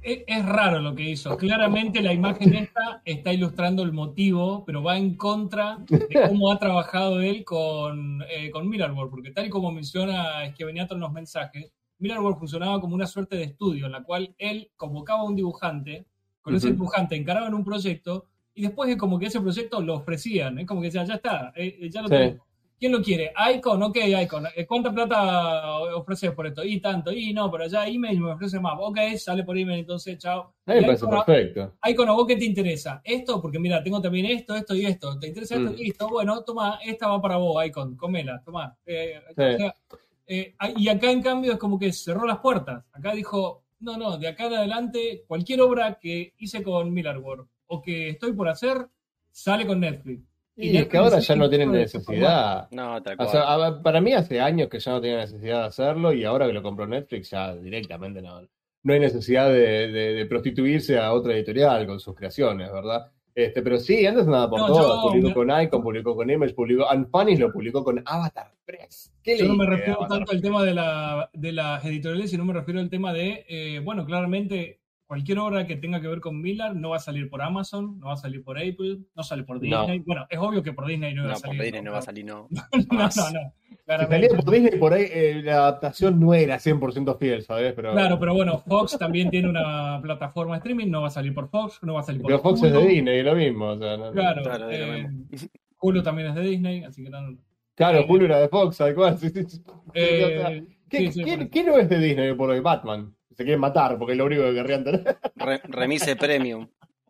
es, raro lo que hizo. Claramente la imagen esta está ilustrando el motivo, pero va en contra de cómo ha trabajado él con, eh, con Mirrorworld, porque tal y como menciona Esquiveniato en los mensajes, Mirrorworld funcionaba como una suerte de estudio en la cual él convocaba a un dibujante, con ese dibujante encaraban un proyecto y después es como que ese proyecto lo ofrecían, es como que decía, ya está, eh, eh, ya lo tengo ¿Quién lo quiere? Icon, ok, Icon. Eh, ¿Cuánta plata ofreces por esto? Y tanto. Y no, pero ya email me ofrece más. Ok, sale por email, entonces, chao. me parece perfecto. Icon, ¿a vos qué te interesa? Esto, porque mira, tengo también esto, esto y esto. ¿Te interesa esto? Mm. Listo, bueno, toma, esta va para vos, Icon, comela, toma. Eh, eh, y acá, en cambio, es como que cerró las puertas. Acá dijo, no, no, de acá en adelante, cualquier obra que hice con Millarworld o que estoy por hacer, sale con Netflix. Y, es que ahora ya no tienen necesidad. No, tal cual. para mí hace años que ya no tienen necesidad de hacerlo y ahora que lo compró Netflix ya directamente no, no hay necesidad de, prostituirse a otra editorial con sus creaciones, ¿verdad? Este, pero sí, antes nada por todo. Publicó con Icon, publicó con Image, publicó. Unpunished lo publicó con Avatar Press. yo no me refiero tanto al tema de, la, de las editoriales, sino me refiero al tema de, eh, bueno, claramente cualquier obra que tenga que ver con Miller no va a salir por Amazon, no va a salir por Apple, no sale por Disney. Bueno, es obvio que por Disney no va a salir. No, por Disney no, va a salir, no. no, no, no. Si salía por Disney, por ahí eh, la adaptación no era 100% fiel, ¿sabes? Pero, claro, pero bueno, Fox también tiene una plataforma de streaming, no va a salir por Fox, no va a salir por Pero Fox es de Disney, lo mismo. O sea, claro, claro eh, Hulu también es de Disney, así que no. Claro, Hulu era de Fox, tal cual. Eh, ¿Qué, no es de Disney por hoy? Batman se quieren matar porque es lo único que querrían tener. remise premium.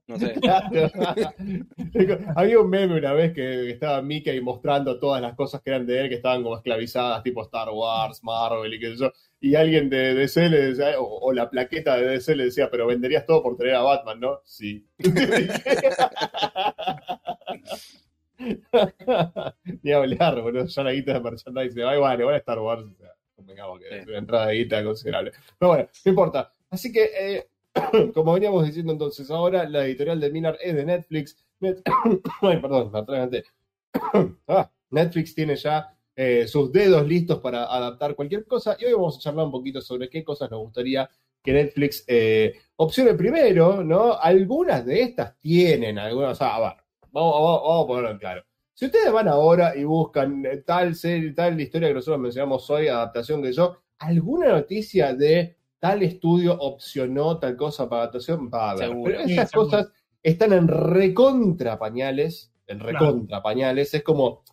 No sé. Había un meme una vez que estaba Mickey mostrando todas las cosas que eran de él, que estaban como esclavizadas, tipo Star Wars, Marvel y qué sé yo. Y alguien de DC le decía, o, la plaqueta de DC le decía, pero venderías todo por tener a Batman, ¿no? Sí. Ni hablar, boludo. Ya la guita de merchandising. Ay, vale, a Star Wars. O sea que una entrada de guita considerable. Pero bueno, no importa. Así que, eh, como veníamos diciendo entonces, ahora la editorial de Minar es de Netflix. Ay, perdón, ah, Netflix tiene ya eh, sus dedos listos para adaptar cualquier cosa y hoy vamos a charlar un poquito sobre qué cosas nos gustaría que Netflix eh, opcione primero, ¿no? Algunas de estas tienen, algunas, o sea, a ver, vamos, vamos, vamos a ponerlo en claro. Si ustedes van ahora y buscan eh, tal serie, tal historia que nosotros mencionamos hoy, adaptación que yo, alguna noticia de tal estudio opcionó tal cosa para adaptación, va a haber. Pero esas cosas están en recontra pañales, en recontra pañales. Es como,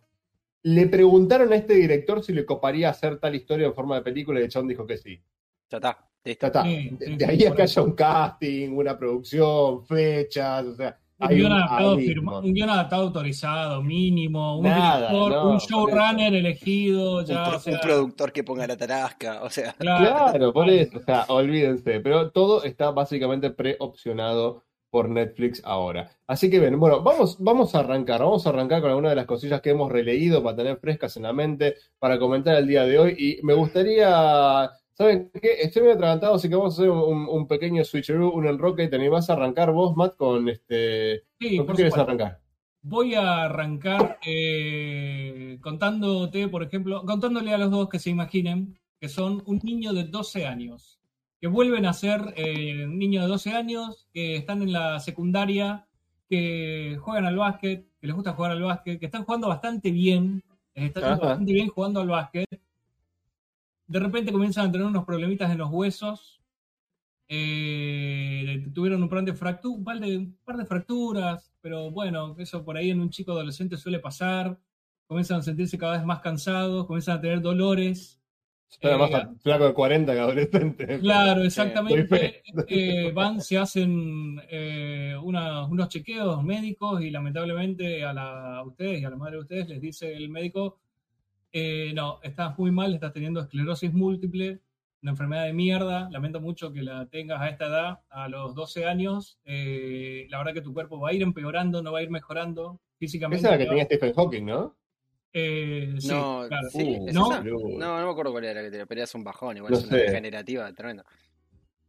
le preguntaron a este director si le coparía hacer tal historia en forma de película y el chabón dijo que sí. Ya está. Ya está. de, ahí a que haya un casting, una producción, fechas, o sea, un guion, adaptado autorizado, mínimo, un, un showrunner elegido, un, productor que ponga la tarasca, o sea. Claro, por eso, o sea, olvídense, pero todo está básicamente preopcionado por Netflix ahora. Así que bien, bueno, vamos, vamos a arrancar, vamos a arrancar con algunas de las cosillas que hemos releído para tener frescas en la mente, para comentar el día de hoy, y me gustaría ¿Saben qué? Estoy muy atragantado, así que vamos a hacer un, pequeño switcheroo, un enroque. ¿Te animás a arrancar vos, Matt, con este. Sí, ¿Con qué quieres arrancar? Voy a arrancar eh, contándote, por ejemplo, contándole a los dos que se imaginen que son un niño de 12 años, que vuelven a ser eh, un niño de 12 años, que están en la secundaria, que juegan al básquet, que les gusta jugar al básquet, que están jugando bastante bien, están bastante bien jugando al básquet, de repente comienzan a tener unos problemitas en los huesos. Eh, tuvieron un par, de fractu un, par de, par de fracturas, pero bueno, eso por ahí en un chico adolescente suele pasar. Comienzan a sentirse cada vez más cansados, comienzan a tener dolores. Más eh, flaco de 40 que adolescente. Claro, exactamente. Eh, van, se hacen unos chequeos médicos y lamentablemente a, la, a ustedes y a la madre de ustedes les dice el médico, eh, no, estás muy mal, estás teniendo esclerosis múltiple, una enfermedad de mierda, lamento mucho que la tengas a esta edad, a los 12 años, eh, la verdad que tu cuerpo va a ir empeorando, no va a ir mejorando físicamente. Esa es la que tenía Stephen Hawking, ¿no? Eh, sí, No, claro. sí, Uh, ¿es ¿no? esa? boludo. No, no me acuerdo cuál era la que te pero es un bajón, igual No es una sé. degenerativa tremenda.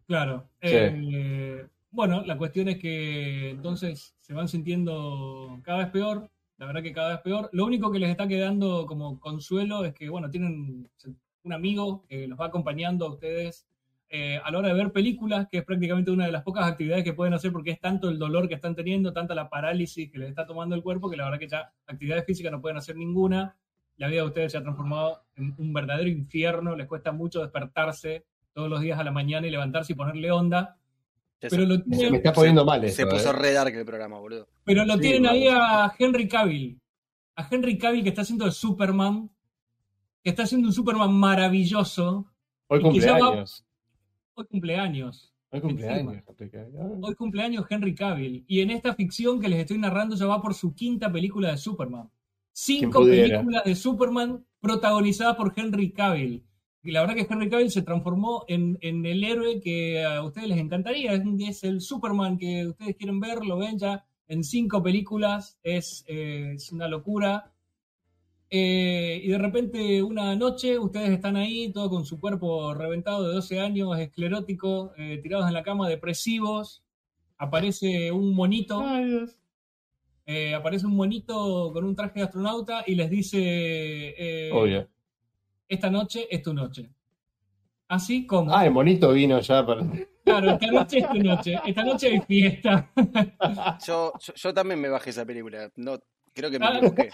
Claro. Sí. Eh, bueno, la cuestión es que entonces se van sintiendo cada vez peor, la verdad que cada vez peor. Lo único que les está quedando como consuelo es que, bueno, tienen un amigo que los va acompañando a ustedes eh, a la hora de ver películas, que es prácticamente una de las pocas actividades que pueden hacer porque es tanto el dolor que están teniendo, tanta la parálisis que les está tomando el cuerpo, que la verdad que ya actividades físicas no pueden hacer ninguna. La vida de ustedes se ha transformado en un verdadero infierno, les cuesta mucho despertarse todos los días a la mañana y levantarse y ponerle onda. Se, Pero lo Se me tienen, está poniendo mal se puso eh. re dark el programa, boludo. pero lo Sí, tienen ahí a Henry Cavill. A Henry Cavill que está haciendo de Superman, que está haciendo un Superman maravilloso. Hoy cumpleaños. Hoy cumpleaños. Hoy cumpleaños. Hoy cumpleaños Henry Cavill. Y en esta ficción que les estoy narrando ya va por su quinta película de Superman. Cinco películas de Superman protagonizadas por Henry Cavill. Y la verdad que Henry Cavill se transformó en, en el héroe que a ustedes les encantaría. Es, el Superman que ustedes quieren ver, lo ven ya en cinco películas. Es, eh, es una locura. Eh, y de repente una noche ustedes están ahí, todo con su cuerpo reventado de 12 años, esclerótico, eh, tirados en la cama, depresivos. Aparece un monito, Ay, Dios. eh, aparece un monito con un traje de astronauta y les dice, eh, Obvio. Esta noche es tu noche. Así como, Ah, el monito vino ya para. claro, esta noche es tu noche, esta noche hay fiesta. Yo, yo, yo también me bajé esa película. No, creo que me Ah. equivoqué.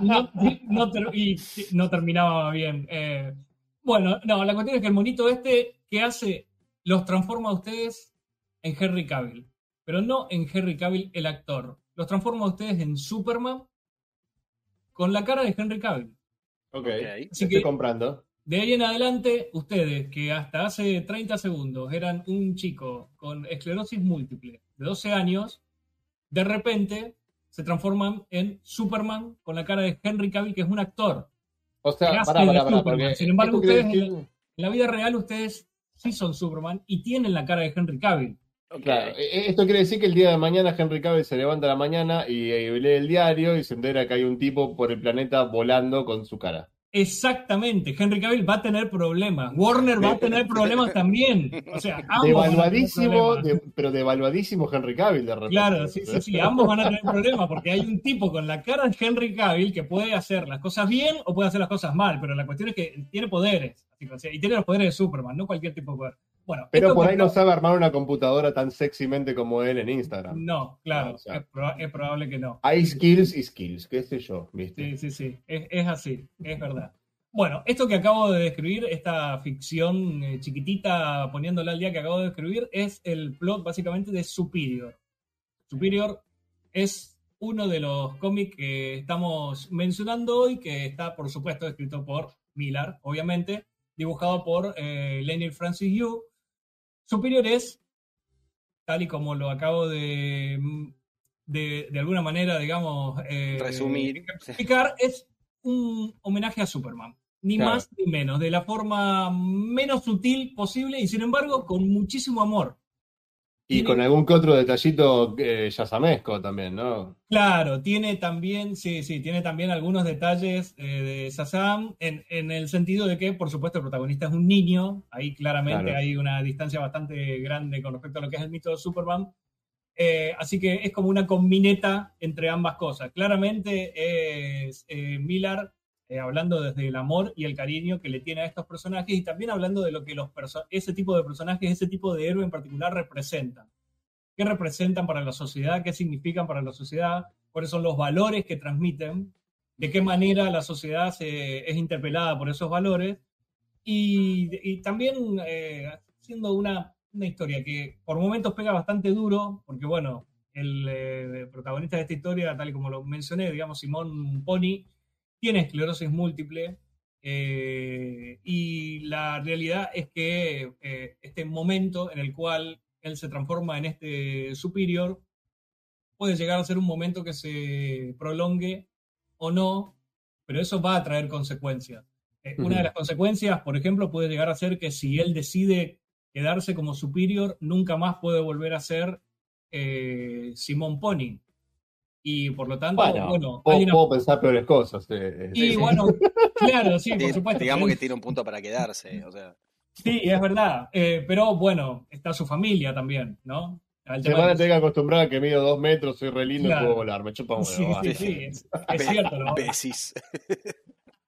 no, no ter- y no terminaba bien. Eh, bueno, no, la cuestión es que el monito este que hace los transforma a ustedes en Henry Cavill, pero no en Henry Cavill el actor. Los transforma a ustedes en Superman con la cara de Henry Cavill. Ok. Así Estoy comprando. de ahí en adelante, ustedes que hasta hace 30 segundos eran un chico con esclerosis múltiple de 12 años, de repente se transforman en Superman con la cara de Henry Cavill, que es un actor. O sea, pará, pará, de pará. Superman. Porque Sin embargo, ustedes- En la vida real ustedes sí son Superman y tienen la cara de Henry Cavill. Ok. Claro, eh, esto quiere decir que el día de mañana Henry Cavill se levanta a la mañana y, lee el diario y se entera que hay un tipo por el planeta volando con su cara. Exactamente, Henry Cavill va a tener problemas. Warner va a tener problemas también. O sea, ambos van a tener Devaluadísimo, de- pero devaluadísimo Henry Cavill de repente. Claro, sí, sí, sí, ambos van a tener problemas porque hay un tipo con la cara de Henry Cavill que puede hacer las cosas bien o puede hacer las cosas mal, pero la cuestión es que tiene poderes. así que, o sea, y tiene los poderes de Superman, no cualquier tipo de poder. Bueno, Pero por ahí no sabe armar una computadora tan sexymente como él en Instagram. No, claro, o sea. es, proba- es probable que no. Hay skills y skills, qué sé yo, ¿viste? Sí, sí, sí, es, es así, es verdad. Bueno, esto que acabo de describir, esta ficción eh, chiquitita poniéndola al día que acabo de describir, es el plot básicamente de Superior. Superior es uno de los cómics que estamos mencionando hoy, que está, por supuesto, escrito por Millar, obviamente, dibujado por eh, Lenny Francis Yu. Superior es, tal y como lo acabo de, de, de alguna manera, digamos, eh, Resumir. explicar, es un homenaje a Superman. Ni Claro. más ni menos, de la forma menos sutil posible y sin embargo con muchísimo amor. Y con algún que otro detallito eh, yasamesco también, ¿no? Claro, tiene también, sí, sí, tiene también algunos detalles eh, de Shazam, en, en el sentido de que, por supuesto, el protagonista es un niño, ahí claramente Claro. hay una distancia bastante grande con respecto a lo que es el mito de Superman, Eh, así que es como una combineta entre ambas cosas. Claramente es eh, Miller eh, hablando desde el amor y el cariño que le tiene a estos personajes y también hablando de lo que los ese tipo de personajes, ese tipo de héroe en particular representan. ¿Qué representan para la sociedad? ¿Qué significan para la sociedad? ¿Cuáles son los valores que transmiten? ¿De qué manera la sociedad se, es interpelada por esos valores? Y, también eh, haciendo una, una historia que por momentos pega bastante duro, porque bueno, el eh, protagonista de esta historia, tal y como lo mencioné, digamos, Simón Pony, tiene esclerosis múltiple eh, y la realidad es que eh, este momento en el cual él se transforma en este superior puede llegar a ser un momento que se prolongue o no, pero eso va a traer consecuencias. Eh, Una de las consecuencias, por ejemplo, puede llegar a ser que si él decide quedarse como superior, nunca más puede volver a ser Simón Pony. Y por lo tanto, Bueno, bueno, puedo, hay una- puedo pensar peores cosas. eh, y eh, bueno, claro, sí, por supuesto. Digamos que tiene un punto para quedarse. O sea, Sí, es verdad. Eh, pero bueno, está su familia también, ¿no? Al Se van a tener que acostumbrar a que mido dos metros, soy re lindo y puedo volar. Me chupa un Sí, huevo. sí, sí, es, es cierto, lo, besis.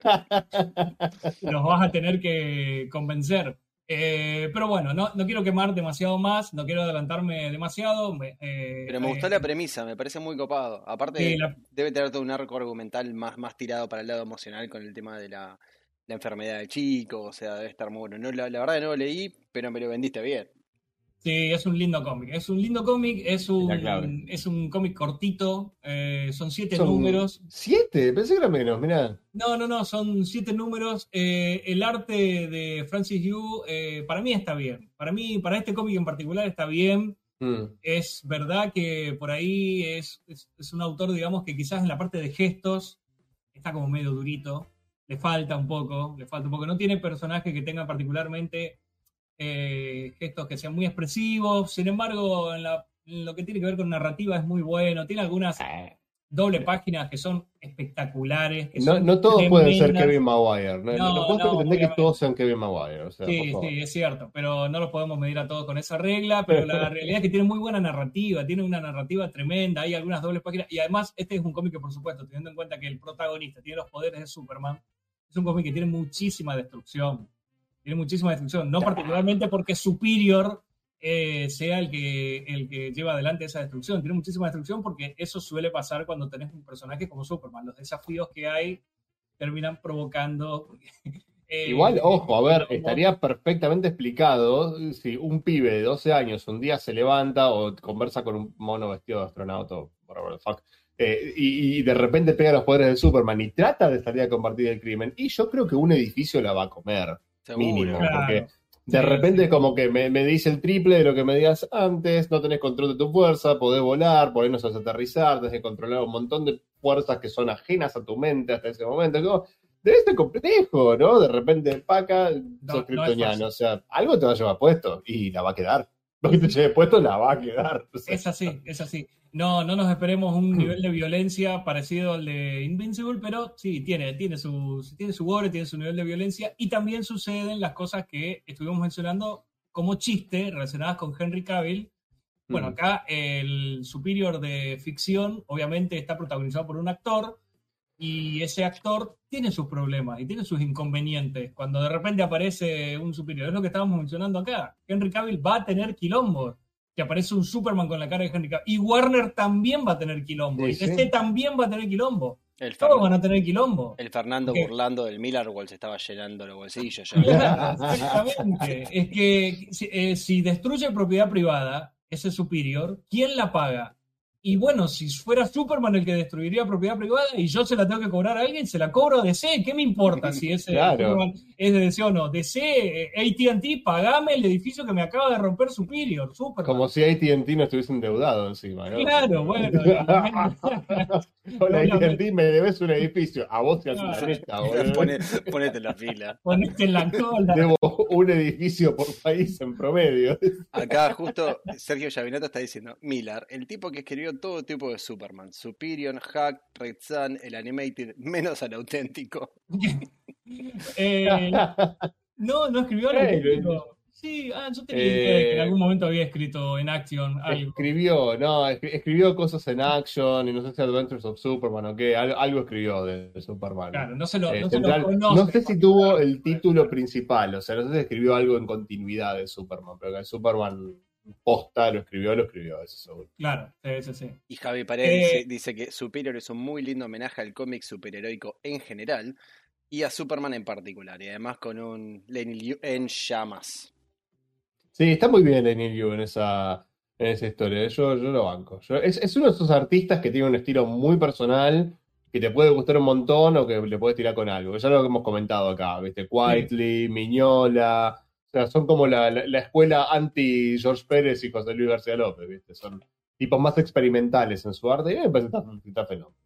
los vas a tener que convencer. Eh, pero bueno, no, no quiero quemar demasiado más, no quiero adelantarme demasiado. me- eh, Pero me gustó eh, la premisa, me parece muy copado. Aparte, la- debe tener todo un arco argumental más, más tirado para el lado emocional con el tema de la, la enfermedad del chico. O sea, debe estar muy bueno. No, la, la verdad no lo leí, pero me lo vendiste bien. Sí, es un lindo cómic. Es un lindo cómic, es un, es un cómic cortito, eh, son siete Son números. ¿Siete? Pensé que era menos, mirá. No, no, no, son siete números. Eh, el arte de Francis Yu, eh, para mí está bien. Para mí, para este cómic en particular está bien. Mm. Es verdad que por ahí es, es, es un autor, digamos, que quizás en la parte de gestos está como medio durito. Le falta un poco, le falta un poco. No tiene personajes que tengan particularmente eh, gestos que sean muy expresivos. Sin embargo, en, la- en lo que tiene que ver con narrativa es muy bueno. Tiene algunas doble páginas que son espectaculares. que No, son no todos pueden ser. Kevin Maguire. No, No, no, no, pretender que obviamente. todos sean Kevin Maguire. O sea, Sí, sí, es cierto, pero no los podemos medir a todos con esa regla, pero la realidad es que tiene muy buena narrativa, tiene una narrativa tremenda, hay algunas dobles páginas, y además este es un cómic que, por supuesto, teniendo en cuenta que el protagonista tiene los poderes de Superman, es un cómic que tiene muchísima destrucción, tiene muchísima destrucción, no particularmente porque Superior eh, sea el que, el que lleva adelante esa destrucción, tiene muchísima destrucción porque eso suele pasar cuando tenés un personaje como Superman, los desafíos que hay terminan provocando... eh, Igual, ojo, a ver, estaría perfectamente explicado si un pibe de 12 años un día se levanta o conversa con un mono vestido de astronauta o whatever the fuck, eh, y, y de repente pega los poderes de Superman y trata de salir a combatir el crimen. Y yo creo que un edificio la va a comer, Seguro. mínimo, Claro. porque de repente sí. como que me, me dice el triple de lo que me digas antes, no tenés control de tu fuerza, podés volar, podés no sabes aterrizar, tenés que controlar un montón de fuerzas que son ajenas a tu mente hasta ese momento. Como, debe ser complejo, ¿no? De repente, paca, sos no es kryptoniano. fácil. o sea, algo te va a llevar puesto y la va a quedar. Lo que te lleve puesto la va a quedar. O sea, Es así, es así. No, no nos esperemos un nivel de violencia parecido al de Invincible, pero sí, tiene, tiene su, tiene su gore, tiene su nivel de violencia y también suceden las cosas que estuvimos mencionando como chiste relacionadas con Henry Cavill. Bueno, Mm. acá el superior de ficción obviamente está protagonizado por un actor y ese actor tiene sus problemas y tiene sus inconvenientes. Cuando de repente aparece un superior, es lo que estábamos mencionando acá. Henry Cavill va a tener quilombo. Que aparece un Superman con la cara de Henry Cavill. Y Warner también va a tener quilombo. Sí, y sí. DC también va a tener quilombo. El, Todos van a tener quilombo. el Fernando burlando del Miller Wall se estaba llenando los bolsillos ya. Exactamente. Es que si, eh, si destruye propiedad privada, ese superior, ¿quién la paga? Y bueno, si fuera Superman el que destruiría propiedad privada y yo se la tengo que cobrar a alguien, se la cobro a DC. ¿Qué me importa si ese Claro. Superman es de DC o no? DC, eh, ATT, pagame el edificio que me acaba de romper Superior. Superman. Como si AT&T no estuviese endeudado encima, ¿no? Claro, bueno. Hola. AT&T, me debes un edificio. A vos te Claro. Pone- ponete en la fila. Ponete en la cola. Debo un edificio por país en promedio. Acá justo Sergio Llavinato está diciendo, Miller, el tipo que escribió todo tipo de Superman, Superior, Hack, Red Sun, el Animated, menos al auténtico. Eh, no, no escribió algo. Eh, auténtico. Sí, ah, yo tenía idea de que en Eh, algún momento había escrito en Action algo. Escribió, no, escri- escribió cosas en Action y no sé si Adventures of Superman o qué, algo, algo escribió de, de Superman. Claro, no se lo, Eh, no se lo central- conoce. no sé si tuvo el título principal, o sea, no sé si escribió algo en continuidad de Superman, pero que el Superman posta lo escribió, lo escribió, eso seguro. Claro, sí, sí, sí. Y Javi Paredes Eh, dice, que Superior es un muy lindo homenaje al cómic superheroico en general y a Superman en particular, y además con un Lenny Liu en llamas. Sí, está muy bien Daniel Yu en esa, en esa historia, yo, yo lo banco. Yo- es, es uno de esos artistas que tiene un estilo muy personal, que te puede gustar un montón o que le puedes tirar con algo. Ya lo hemos comentado acá, ¿viste? Quietly, Miñola, o sea, son como la, la- la escuela anti George Pérez y José Luis García López, ¿viste? Son tipos más experimentales en su arte y me parece que está, está fenómeno.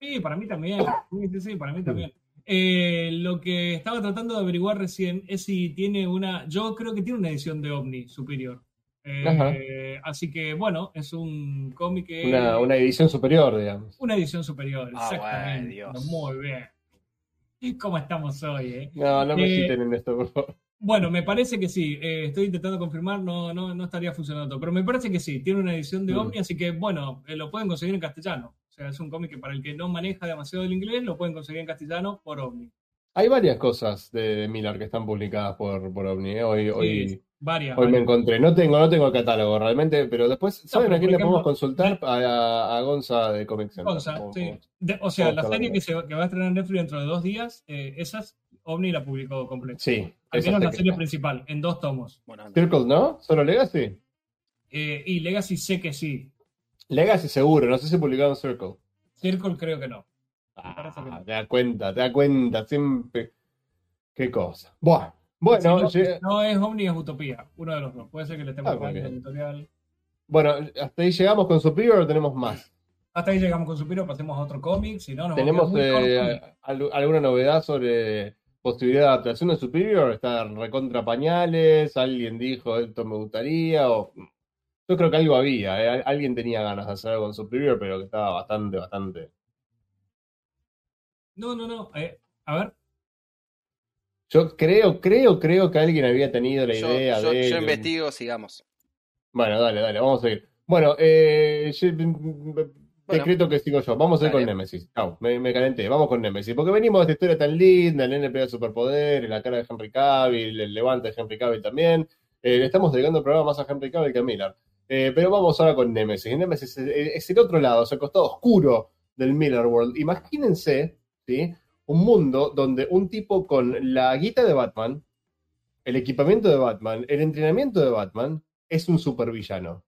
Sí, para mí también. Sí, sí, sí, para mí también. Eh, lo que estaba tratando de averiguar recién es si tiene una. Yo creo que tiene una edición de Omni superior. Eh, así que, bueno, es un cómic que. Una, una edición superior, digamos. Una edición superior, Ah, exactamente. bueno, Dios. Muy bien. ¿Y cómo estamos hoy, eh? No, no me Eh, citen en esto, por favor. Bueno, me parece que sí. Eh, estoy intentando confirmar, no, no, no estaría funcionando todo. Pero me parece que sí. Tiene una edición de Mm. Omni, así que bueno, eh, lo pueden conseguir en castellano. O sea, es un cómic que para el que no maneja demasiado el inglés, lo pueden conseguir en castellano por Omni. Hay varias cosas de, Miller que están publicadas por, por OVNI. ¿eh? Hoy, varias. hoy me encontré. No tengo, no tengo el catálogo realmente, pero después, ¿saben pero a quién le podemos consultar? A, a Gonza de Comic Center. Gonza, sí. De- o sea, la serie que, se, que va a estrenar en Netflix dentro de dos días, eh, esas Omni la publicó completa. Sí, Al menos la serie está. principal, en dos tomos. Bueno, Circle, ¿no? ¿Solo Legacy? Eh, y Legacy sé que sí. Legacy seguro, no sé si publicaron Circle. Circle creo que no. Ah, parece que no. te das cuenta, te das cuenta, siempre. Qué cosa. Buah, bueno, no, es Omni, es Utopía. Uno de los dos. Puede ser que le estemos Ah, el editorial. bueno, hasta ahí llegamos con Superior o tenemos más. Hasta ahí llegamos con Superior, pasemos a otro cómic. Si no, nos ¿Tenemos eh, alguna novedad sobre posibilidad de adaptación de Superior? ¿Está recontra pañales? ¿Alguien dijo esto me gustaría? O... Yo creo que algo había, ¿eh? Al- Alguien tenía ganas de hacer algo con Superior, pero que estaba bastante, bastante. No, no, no. eh, a ver. Yo creo, creo, creo que alguien había tenido la idea yo- de. yo investigo, sigamos. Bueno, dale, dale, vamos a seguir. Bueno, eh, ye- decreto que sigo yo. Vamos a ir con. Nemesis. Chau, me, me calenté. Vamos con Nemesis. Porque venimos de esta historia tan linda, el nene pega superpoder, la cara de Henry Cavill, el levante de Henry Cavill también. Eh, le estamos dedicando el programa más a Henry Cavill que a Miller. Eh, pero vamos ahora con Nemesis. Nemesis es, es el otro lado, es el costado oscuro del Miller World. Imagínense, ¿sí? Un mundo donde un tipo con la guita de Batman, el equipamiento de Batman, el entrenamiento de Batman, es un supervillano.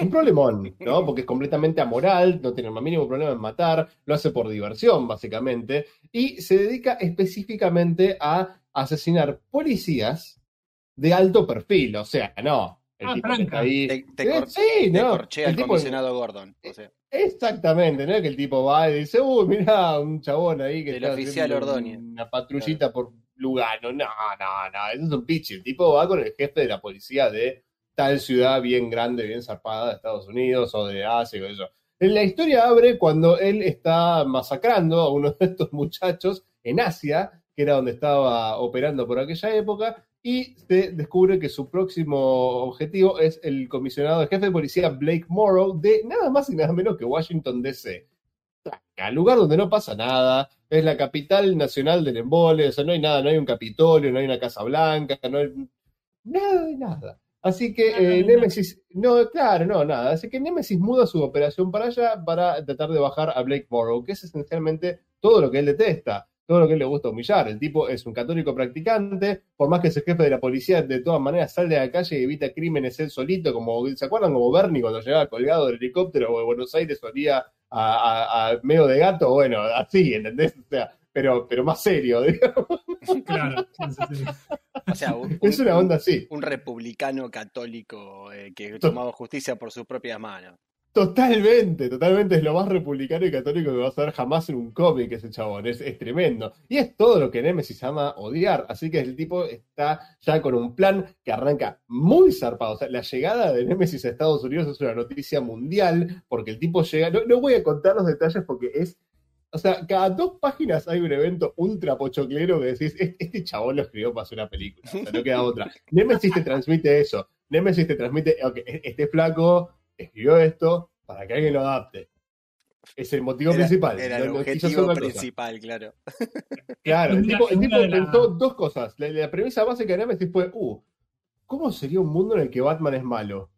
Un problemón, ¿no? Porque es completamente amoral, no tiene el más mínimo problema en matar, lo hace por diversión, básicamente, y se dedica específicamente a asesinar policías de alto perfil, o sea, no. El Ah, tipo que tranca. está ahí. Te, te Eh, cor- sí, te no. corchea el el tipo- comisionado Gordon. o sea, Exactamente, ¿no? Que el tipo va y dice, uy, mira, un chabón ahí que El está oficial Ordóñez. Una patrullita por Lugano. No, no, no, eso es un pichi. El tipo va con el jefe de la policía de tal ciudad bien grande, bien zarpada de Estados Unidos o de Asia, o eso. La historia abre cuando él está masacrando a uno de estos muchachos en Asia, que era donde estaba operando por aquella época, y se descubre que su próximo objetivo es el comisionado de jefe de policía Blake Morrow de nada más y nada menos que Washington DC. Al lugar donde no pasa nada, es la capital nacional del embole, o sea, no hay nada, no hay un Capitolio, no hay una Casa Blanca, no hay nada de nada. Así que de eh, nada. Nemesis, no, claro, no, nada. Así que Nemesis muda su operación para allá para tratar de bajar a Blake Morrow, que es esencialmente todo lo que él detesta, todo lo que él le gusta humillar. El tipo es un católico practicante, por más que sea jefe de la policía, de todas maneras sale a la calle y evita crímenes él solito, como, ¿se acuerdan como Bernie cuando llegaba colgado del helicóptero de Buenos Aires solía a, a- a medio de gato? Bueno, así, ¿entendés? O sea, pero, pero más serio, digamos. Claro. sí, sí, sí. o sea, un, Es un- una onda así. un republicano católico eh, que tomaba justicia por sus propias manos. Totalmente, totalmente es lo más republicano y católico que vas a ver jamás en un cómic ese chabón, es, es tremendo. Y es todo lo que Nemesis ama odiar, así que el tipo está ya con un plan que arranca muy zarpado. O sea, la llegada de Nemesis a Estados Unidos es una noticia mundial, porque el tipo llega, no, no voy a contar los detalles porque es, o sea, cada dos páginas hay un evento ultra pochoclero que decís, "Este- este chabón lo escribió para hacer una película, o sea, no queda otra. Nemesis te transmite eso, Nemesis te transmite, ok, este flaco escribió esto para que alguien lo adapte. Es el motivo Era, principal. era no- el no objetivo cosa. principal, claro. Claro, el tipo, el tipo dos cosas. La, la premisa básica de Nemesis fue, uh, ¿cómo sería un mundo en el que Batman es malo?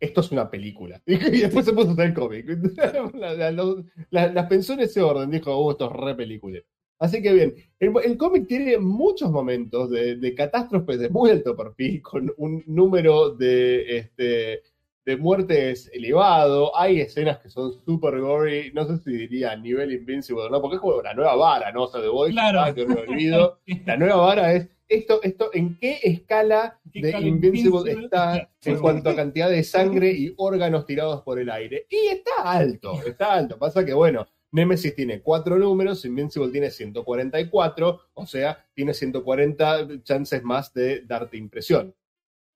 Esto es una película. Y después se puso a hacer el cómic. Las pensó en ese orden, dijo, uh, esto es re película. Así que bien, el, el cómic tiene muchos momentos de, de catástrofes de muy alto perfil, con un número de, este, de muertes elevado. Hay escenas que son super gory, no sé si diría a nivel Invincible o no, porque es como la nueva vara, ¿no? O sea, The Voice, Claro. ah, que me olvido. La nueva vara es esto, esto, ¿en qué escala ¿Qué de escala Invincible Invincible? está en cuanto a cantidad de sangre y órganos tirados por el aire? Y está alto, está alto. Pasa que, bueno, Nemesis tiene cuatro números, Invincible tiene 144, o sea, tiene 140 chances más de darte impresión.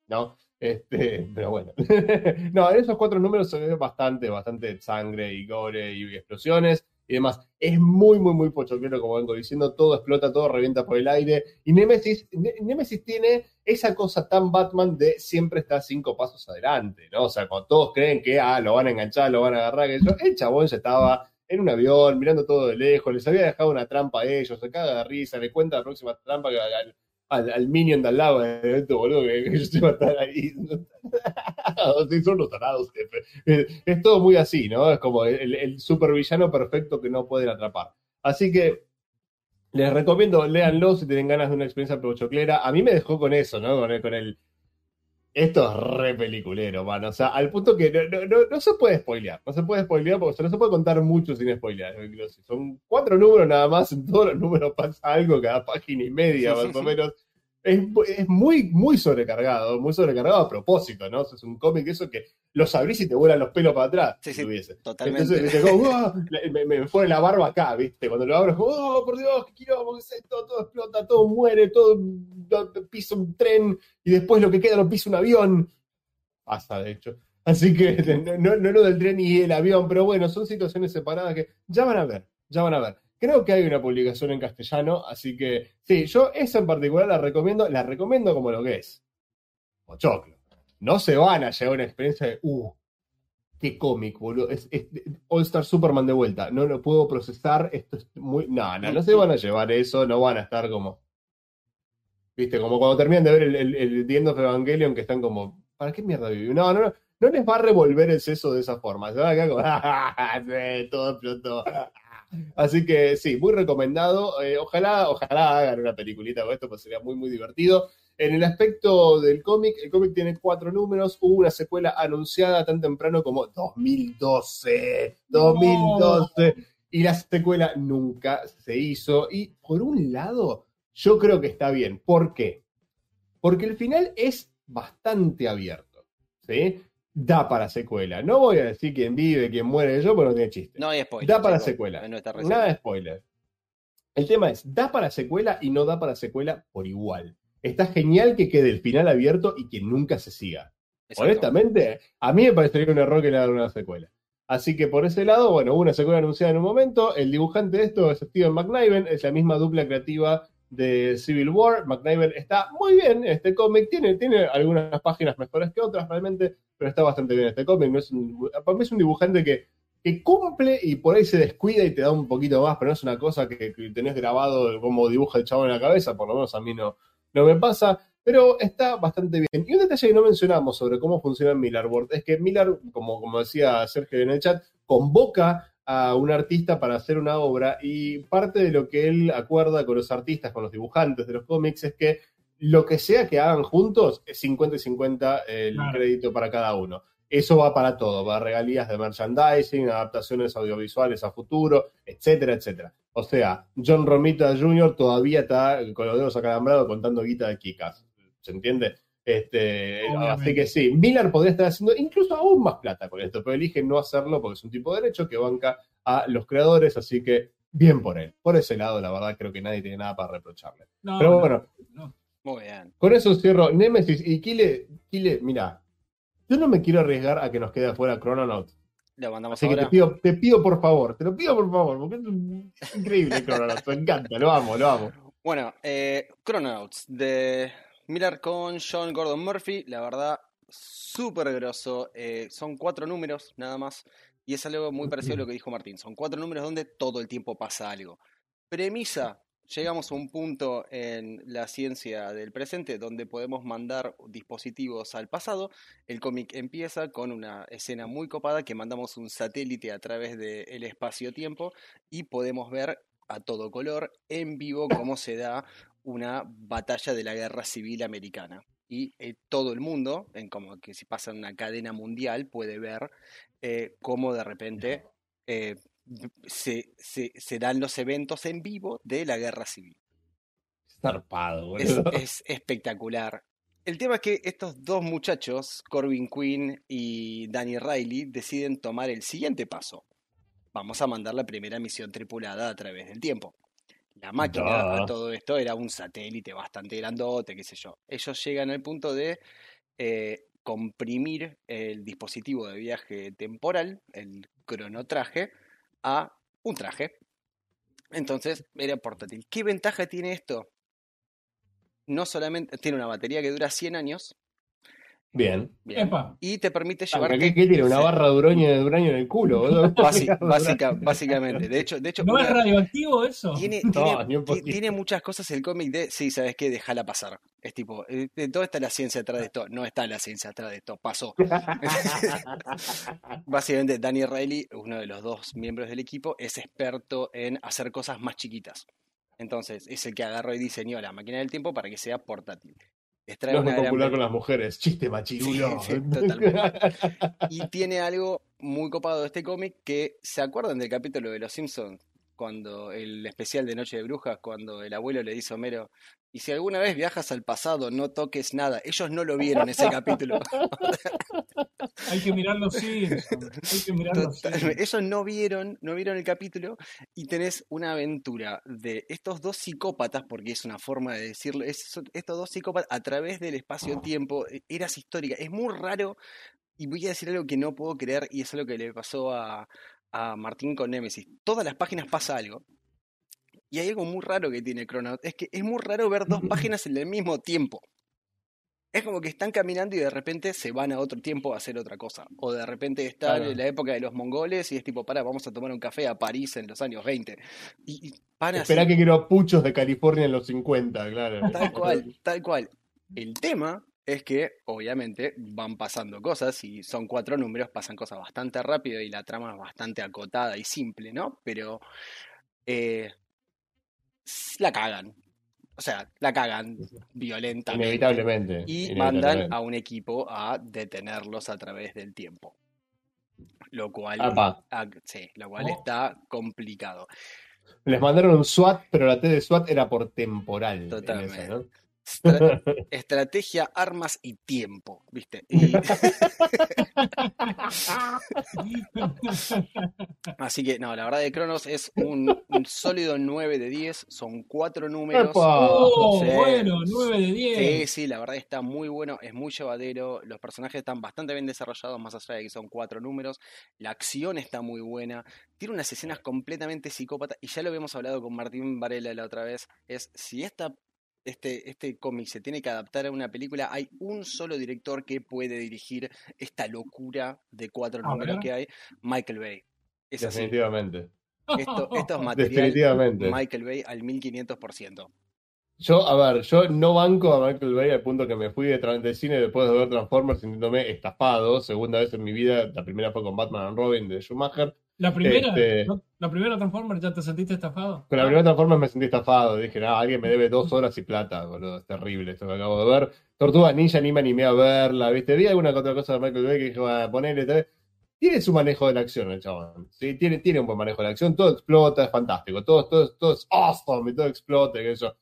¿No? Este, pero bueno. no, en esos cuatro números se ve bastante, bastante sangre y gore y explosiones y demás. Es muy, muy, muy pochoclero, como vengo diciendo, todo explota, todo revienta por el aire. Y Nemesis, Nemesis tiene esa cosa tan Batman de siempre estar cinco pasos adelante, ¿no? O sea, cuando todos creen que, ah, lo van a enganchar, lo van a agarrar, que yo, el chabón ya estaba en un avión, mirando todo de lejos, les había dejado una trampa a ellos, se caga de risa, le cuenta la próxima trampa que al, al, minion de al lado de esto, boludo, que, ellos se van a estar ahí. son los tarados, jefe. Es, todo muy así, ¿no? Es como el, el supervillano perfecto que no pueden atrapar. Así que les recomiendo, léanlo si tienen ganas de una experiencia pochoclera. A mí me dejó con eso, ¿no? Con el, con el esto es re peliculero, mano. O sea, al punto que no, no, no, se puede spoilear. No se puede spoilear porque no se puede contar mucho sin spoilear. Son cuatro números nada más. En todos los números pasa algo cada página y media, más o menos es, es, muy, muy sobrecargado, muy sobrecargado a propósito, ¿no? es un cómic eso que lo abrís y te vuelan los pelos para atrás. Sí, sí, totalmente. Entonces, oh", me, me, pone la barba acá, ¿viste? Cuando lo abro, oh, por Dios, qué quilombo, es Todo explota, todo muere, todo pisa un tren y después lo que queda lo pisa un avión. Pasa, de hecho. Así que no, no lo del tren y el avión, pero bueno, son situaciones separadas que ya van a ver, ya van a ver. Creo que hay una publicación en castellano, así que sí, yo esa en particular la recomiendo, la recomiendo como lo que es. choclo. No se van a llevar una experiencia de, uh, qué cómic, boludo. Es, All Star Superman de vuelta. No lo puedo procesar, esto es muy. No, no, no se van a llevar eso, no van a estar como. Viste, como cuando terminan de ver el, el, el The End of Evangelion, que están como, ¿para qué mierda viví? No, no, no. No les va a revolver el seso de esa forma. Se van a quedar como, ¡ah, todo explotó! Así que sí, muy recomendado. Eh, ojalá, ojalá hagan una peliculita con esto, pues sería muy, muy divertido. En el aspecto del cómic, el cómic tiene cuatro números. Hubo una secuela anunciada tan temprano como 2012. 2012. Y la secuela nunca se hizo. Y por un lado, yo creo que está bien. ¿Por qué? Porque el final es bastante abierto. ¿sí? Da para secuela. No voy a decir quién vive, quién muere yo, porque no tiene chiste. No hay spoiler. Da para secuela. Nada de spoiler. El tema es, da para secuela y no da para secuela por igual. Está genial que quede el final abierto y que nunca se siga. Honestamente, a mí me parecería un error que le hagan una secuela. Así que por ese lado, bueno, hubo una secuela anunciada en un momento. El dibujante de esto es Steven McNiven, es la misma dupla creativa de Civil War. McNiven está muy bien en este cómic, tiene, tiene algunas páginas mejores que otras realmente, pero está bastante bien este cómic. Es para mí es un dibujante que, que, cumple y por ahí se descuida y te da un poquito más, pero no es una cosa que, tenés grabado como dibuja el chavo en la cabeza, por lo menos a mí no, no me pasa. Pero está bastante bien. Y un detalle que no mencionamos sobre cómo funciona Millarboard es que Millar, como, como decía Sergio en el chat, convoca a un artista para hacer una obra y parte de lo que él acuerda con los artistas, con los dibujantes de los cómics, es que lo que sea que hagan juntos es 50 y 50 el crédito para cada uno. Eso va para todo, va a regalías de merchandising, adaptaciones audiovisuales a futuro, etcétera, etcétera. O sea, John Romita Jr. todavía está con los dedos acalambrados contando guita de Kikas. ¿Se entiende? Este, así que sí, Miller podría estar haciendo incluso aún más plata con esto, pero elige no hacerlo porque es un tipo de derecho que banca a los creadores, así que bien por él. Por ese lado, la verdad, creo que nadie tiene nada para reprocharle. pero bueno, Muy bien. con eso cierro Nemesis y Kile, Kile, mira, yo no me quiero arriesgar a que nos quede afuera Chrononaut. Lo mandamos Así que te pido, te pido por favor, te lo pido por favor, porque es increíble Chrononaut, me encanta, lo amo, lo amo. Bueno, eh, Chrononauts de Mirar con John Gordon Murphy, la verdad, súper grosso. Eh, son cuatro números nada más. Y es algo muy parecido a lo que dijo Martín. Son cuatro números donde todo el tiempo pasa algo. Premisa. Llegamos a un punto en la ciencia del presente donde podemos mandar dispositivos al pasado. El cómic empieza con una escena muy copada que mandamos un satélite a través del espacio-tiempo y podemos ver a todo color en vivo cómo se da una batalla de la guerra civil americana. Y eh, todo el mundo, en como que si pasa en una cadena mundial, puede ver eh, cómo de repente eh, se, se, dan los eventos en vivo de la guerra civil. Zarpado, es, es, espectacular. El tema es que estos dos muchachos, Corbin Quinn y Danny Riley, deciden tomar el siguiente paso. vamos a mandar la primera misión tripulada a través del tiempo. La máquina Ah. a todo esto era un satélite bastante grandote, qué sé yo. Ellos llegan al punto de eh, comprimir el dispositivo de viaje temporal, el cronotraje, a un traje. Entonces era portátil. ¿Qué ventaja tiene esto? No solamente tiene una batería que dura 100 años. Bien. bien, Epa. y te permite llevarte. ¿Qué, qué tiene? ¿Una Sí. barra de uranio, de uranio en el culo? Basi- básica- básicamente. De hecho, de hecho ¿No es radioactivo eso? tiene, No, tiene, tiene muchas cosas el cómic de, sí, ¿sabes qué? Déjala pasar. Es tipo, eh, de todo está la ciencia atrás de esto. No está la ciencia atrás de esto. Pasó. Básicamente, Danny Riley, uno de los dos miembros del equipo, es experto en hacer cosas más chiquitas. Entonces, es el que agarró y diseñó la máquina del tiempo para que sea portátil. Les trae No es muy gran popular con las mujeres. Chiste machirulo. Sí. Y tiene algo muy copado de este cómic que, ¿se acuerdan del capítulo de Los Simpsons? Cuando el especial de Noche de Brujas, cuando el abuelo le dice a Homero, y si alguna vez viajas al pasado, no toques nada. Ellos no lo vieron ese capítulo. Hay que mirar los Simpsons. Hay que mirar los Total- Simpsons. ellos no vieron, no vieron el capítulo y tenés una aventura de estos dos psicópatas, porque es una forma de decirlo, es- estos dos psicópatas a través del espacio-tiempo, e- eras histórica, es muy raro y voy a decir algo que no puedo creer y es algo que le pasó a, a Martín con Nemesis. Todas las páginas pasa algo. Y hay algo muy raro que tiene Chronout, es que es muy raro ver dos páginas en el mismo tiempo. Es como que están caminando y de repente se van a otro tiempo a hacer otra cosa. O de repente están Claro. en la época de los mongoles y es tipo, para, vamos a tomar un café a París en los años 20. Y, y van así, Esperá que quiero puchos de California en los 50, claro. tal cual, tal cual. El tema es que, obviamente, van pasando cosas y son cuatro números, pasan cosas bastante rápido y la trama es bastante acotada y simple, ¿no? Pero eh, la cagan. O sea, la cagan violentamente. Inevitablemente. Y inevitablemente. mandan a un equipo a detenerlos a través del tiempo. Lo cual, ah, sí, lo cual Oh. está complicado. Les mandaron un SWAT, pero la T de SWAT era por temporal. en Totalmente. esa, ¿no? Estra- estrategia, armas y tiempo, ¿viste? Y- así que, no, la verdad de Cronos es un, un sólido 9 de 10, son cuatro números. Oh, Sí. bueno, 9 de Sí, 10. sí, la verdad está muy bueno, es muy llevadero, los personajes están bastante bien desarrollados, más allá de que son cuatro números, la acción está muy buena, tiene unas escenas completamente psicópatas, y ya lo habíamos hablado con Martín Varela la otra vez, es si esta, este, este cómic se tiene que adaptar a una película, hay un solo director que puede dirigir esta locura de cuatro A números que hay, Michael Bay. Es así, Definitivamente. esto, esto es material Definitivamente. Michael Bay al 1500%. Yo, a ver, yo no banco a Michael Bay al punto que me fui de cine después de ver Transformers sintiéndome estafado. Segunda vez en mi vida, la primera fue con Batman and Robin de Schumacher. La primera, Este- ¿no? la primera Transformer, ¿ya te sentiste estafado? Con la primera Transformers me sentí estafado. Dije, no, alguien me debe dos horas y plata, boludo. Es terrible esto que acabo de ver. Tortugas Ninja ni me animé a verla, ¿viste? Vi alguna otra cosa de Michael Bay que dije, bueno, ponele. tal. Tiene su manejo de la acción el chabón. ¿sí? Tiene, tiene un buen manejo de la acción. Todo explota, es fantástico. Todo, todo, todo es awesome y todo explota. y eso.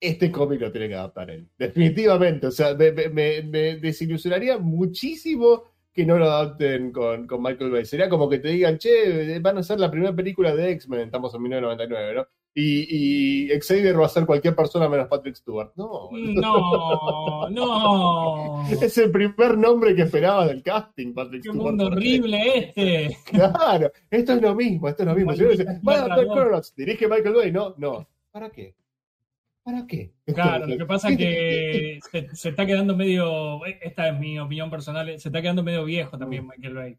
Este cómic lo tiene que adaptar él. Definitivamente. O sea, me, me- me- me desilusionaría muchísimo que no lo adapten con, con Michael Bay. Sería como que te digan, che, van a hacer la primera película de X-Men, estamos en 1999, ¿no? Y, y Xavier va a ser cualquier persona menos Patrick Stewart. No, No, no. es el primer nombre que esperaba del casting, Patrick Qué Stewart. mundo horrible este. Claro, esto es lo mismo, esto es lo mismo. Si uno dice, Maldita "Va a adaptar narrador. Chronos", dirige Michael Bay, no, no. ¿Para qué? ¿Para qué? Claro, lo que pasa es que se, se está quedando medio, esta es mi opinión personal, se está quedando medio viejo también Michael Bay.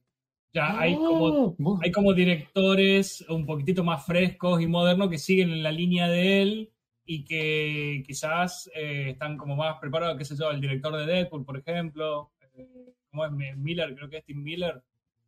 Ya hay como, No, hay como directores un poquitito más frescos y modernos que siguen en la línea de él y que quizás eh, están como más preparados, qué sé yo, el director de Deadpool, por ejemplo, eh, ¿cómo es? Miller, creo que es Tim Miller,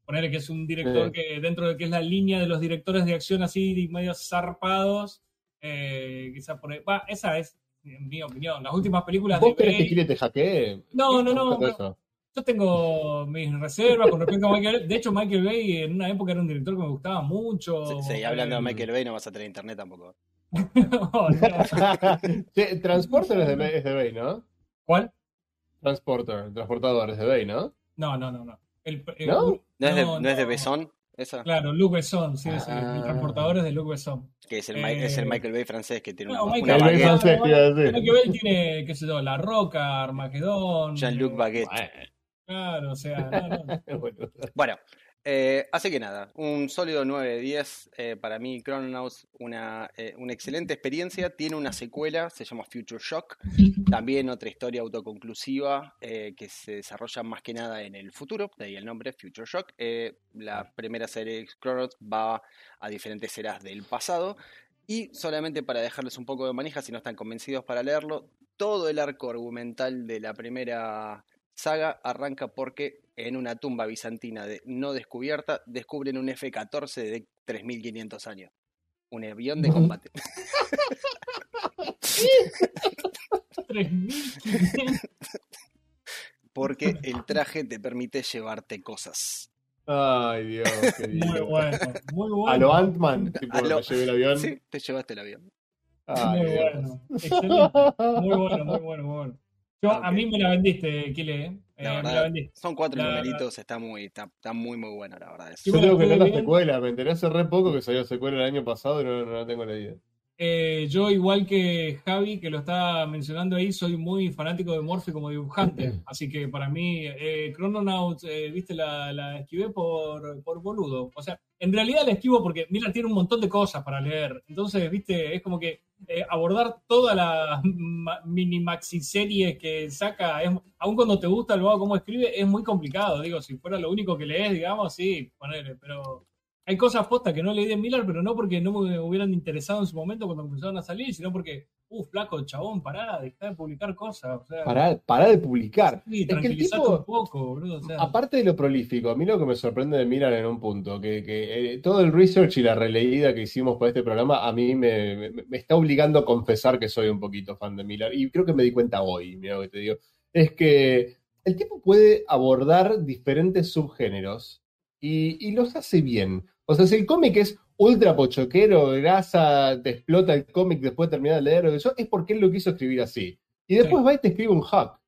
ponerle que es un director Sí. que dentro de que es la línea de los directores de acción así medio zarpados, eh, quizás por ahí, va, esa es mi opinión. Las últimas películas de ¿Vos querés que Kire te hackee? No, no, no, yo tengo mis reservas con respecto a Michael Bay. De hecho, Michael Bay en una época era un director que me gustaba mucho. Sí, sí, hablando de Eh, Michael Bay no vas a tener internet tampoco. no, no. Che, Transporter es de, Bay- es de Bay, ¿no? ¿Cuál? Transporter, transportador es de Bay, ¿no? No, no, no, no. El- el- ¿No? ¿No es de, No, no es de no. Besón? Esa. Claro, Luc Besson, sí, Ah. el transportador es de Luc Besson. Que es el, es Eh, Michael Bay francés que tiene No, una, Michael una Bay francés. Michael Bay tiene, qué sé yo, La Roca, Armagedón. Jean-Luc eh, Baguette. Claro, o sea, no, no. Bueno, eh, así que nada, un sólido 9 de 10. eh, para mí, Chrononauts, una, eh, una excelente experiencia. Tiene una secuela, se llama Future Shock. También otra historia autoconclusiva que se desarrolla más que nada en el futuro, de ahí el nombre, Future Shock. La primera serie Chrononauts va a diferentes eras del pasado. Y solamente para dejarles un poco de manija, si no están convencidos para leerlo, todo el arco argumental de la primera saga arranca porque en una tumba bizantina de- no descubierta descubren un F-14 de 3500 años. Un avión de combate. 3.500. Porque el traje te permite llevarte cosas. Ay, Dios, qué Muy lindo. bueno, muy bueno. A lo Ant-Man, tipo, lo- llevé el avión. Sí, te llevaste el avión. Ay, muy Dios. bueno. Excelente. Muy bueno, muy bueno, muy bueno. Yo, A mí me la vendiste, Kile. ¿Eh? La Eh, me la verdad, vendiste. son cuatro La- numeritos, está muy, está, está muy muy bueno, la verdad. Yo tengo que leer la ver. secuela, me enteré hace re poco que salió secuela el año pasado y no, no la tengo leída. Eh, yo, igual que Javi, que lo está mencionando ahí, soy muy fanático de Morphy como dibujante. Así que para mí, eh, Chrononauts, eh, viste, la, la esquivé por, por boludo. O sea, en realidad la esquivo porque Miller tiene un montón de cosas para leer. Entonces, viste, es como que eh, abordar toda la mini maxi serie que saca, es, aun cuando te gusta el vago cómo escribe, es muy complicado. Digo, si fuera lo único que lees, digamos, sí, ponele, pero hay cosas postas que no leí de Miller, pero no porque no me hubieran interesado en su momento cuando empezaron a salir, sino porque, uh, flaco, chabón, pará, dejá de publicar cosas. O sea, Pará, pará de publicar. sí, es que el tipo- un poco, boludo. O sea, Aparte de lo prolífico, a mí lo que me sorprende de Miller en un punto, que, que, eh, todo el research y la releída que hicimos para este programa, a mí me, me- me está obligando a confesar que soy un poquito fan de Miller. Y creo que me di cuenta hoy, mira lo que te digo. Es que el tipo puede abordar diferentes subgéneros y, y los hace bien. O sea, si el cómic es ultra pochoquero, grasa, te explota el cómic después de terminar de leer, eso es porque él lo quiso escribir así. Y después Sí. va y te escribe un hack.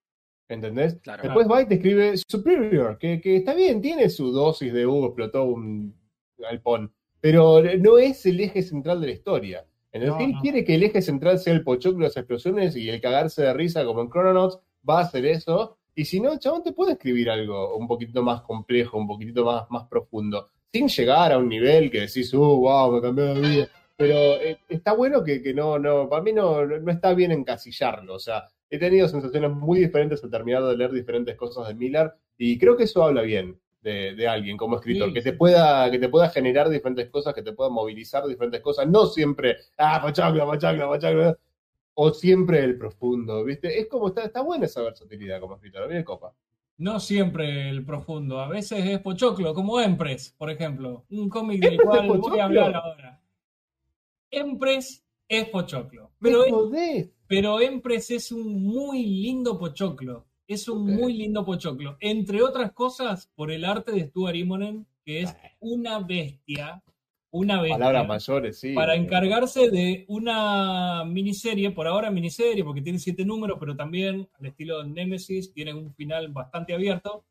¿Entendés? Claro. Después va y te escribe Superior, que, que está bien, tiene su dosis de Hugo, explotó un galpón, pero no es el eje central de la historia. Entonces, No, si él no. quiere que el eje central sea el pochoclo, las explosiones y el cagarse de risa como en Chrononauts, va a hacer eso. Y si no, chabón, te puede escribir algo un poquito más complejo, un poquitito más, más profundo, sin llegar a un nivel que decís, uh, wow, me cambió la vida. Pero eh, está bueno que, que no, no, para mí no, no está bien encasillarlo. O sea, he tenido sensaciones muy diferentes al terminar de leer diferentes cosas de Miller y creo que eso habla bien de, de alguien como escritor, Sí, que, te pueda, que te pueda generar diferentes cosas, que te pueda movilizar diferentes cosas, no siempre, ah, pachacla, pachacla, pachacla, o siempre el profundo, ¿viste? Es como, está, está buena esa versatilidad como escritor, a mí me copa. No siempre el profundo, a veces es pochoclo, como Empress, por ejemplo. Un cómic del ¿Empress cual voy a hablar ahora. Empress es pochoclo, pero es. Pero Empress es un muy lindo pochoclo. Es un muy lindo pochoclo. Entre otras cosas, por el arte de Stuart Immonen, que es una bestia. Una bestia. Palabras mayores, sí. Para encargarse de una miniserie, por ahora miniserie, porque tiene siete números, pero también al estilo de Nemesis, tiene un final bastante abierto.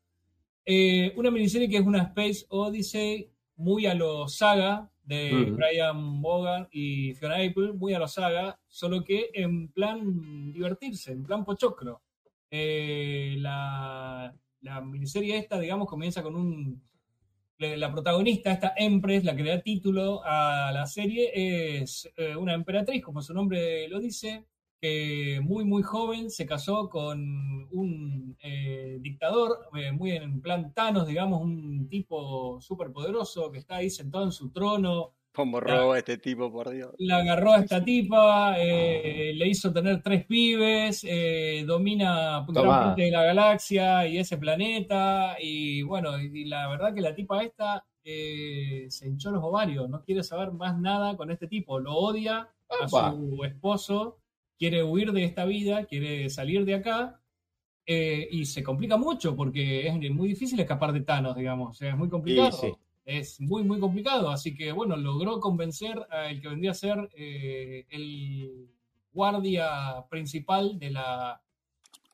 Eh, una miniserie que es una Space Odyssey muy a lo saga de. Brian Bogan y Fiona Apple, muy a lo saga, solo que en plan divertirse, en plan pochoclo. Eh, la, la miniserie esta, digamos, comienza con un la protagonista, esta Empress, la que da título a la serie, es eh, una emperatriz, como su nombre lo dice, que muy, muy joven se casó con un eh, dictador, eh, muy en plan Thanos, digamos, un tipo súper poderoso que está ahí sentado en su trono, Como roba este tipo, por Dios. la agarró a esta tipa, eh, le hizo tener tres pibes, eh, domina gran de la galaxia y ese planeta, y bueno, y, y la verdad que la tipa esta eh, se hinchó los ovarios, no quiere saber más nada con este tipo, lo odia a Opa. su esposo, quiere huir de esta vida, quiere salir de acá. eh, y se complica mucho porque es muy difícil escapar de Thanos, digamos. O sea, es muy complicado. sí. Es muy, muy complicado. Así que, bueno, logró convencer al que vendría a ser eh, el guardia principal de la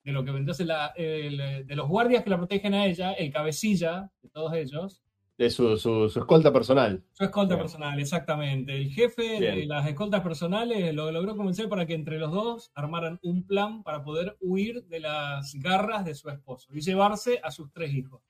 de lo que vendría a ser la, el- de los guardias que la protegen a ella, el cabecilla de todos ellos, De su, su, su escolta personal. Su escolta Bien. personal, exactamente. El jefe de las escoltas personales lo logró convencer para que entre los dos armaran un plan para poder huir de las garras de su esposo y llevarse a sus tres hijos.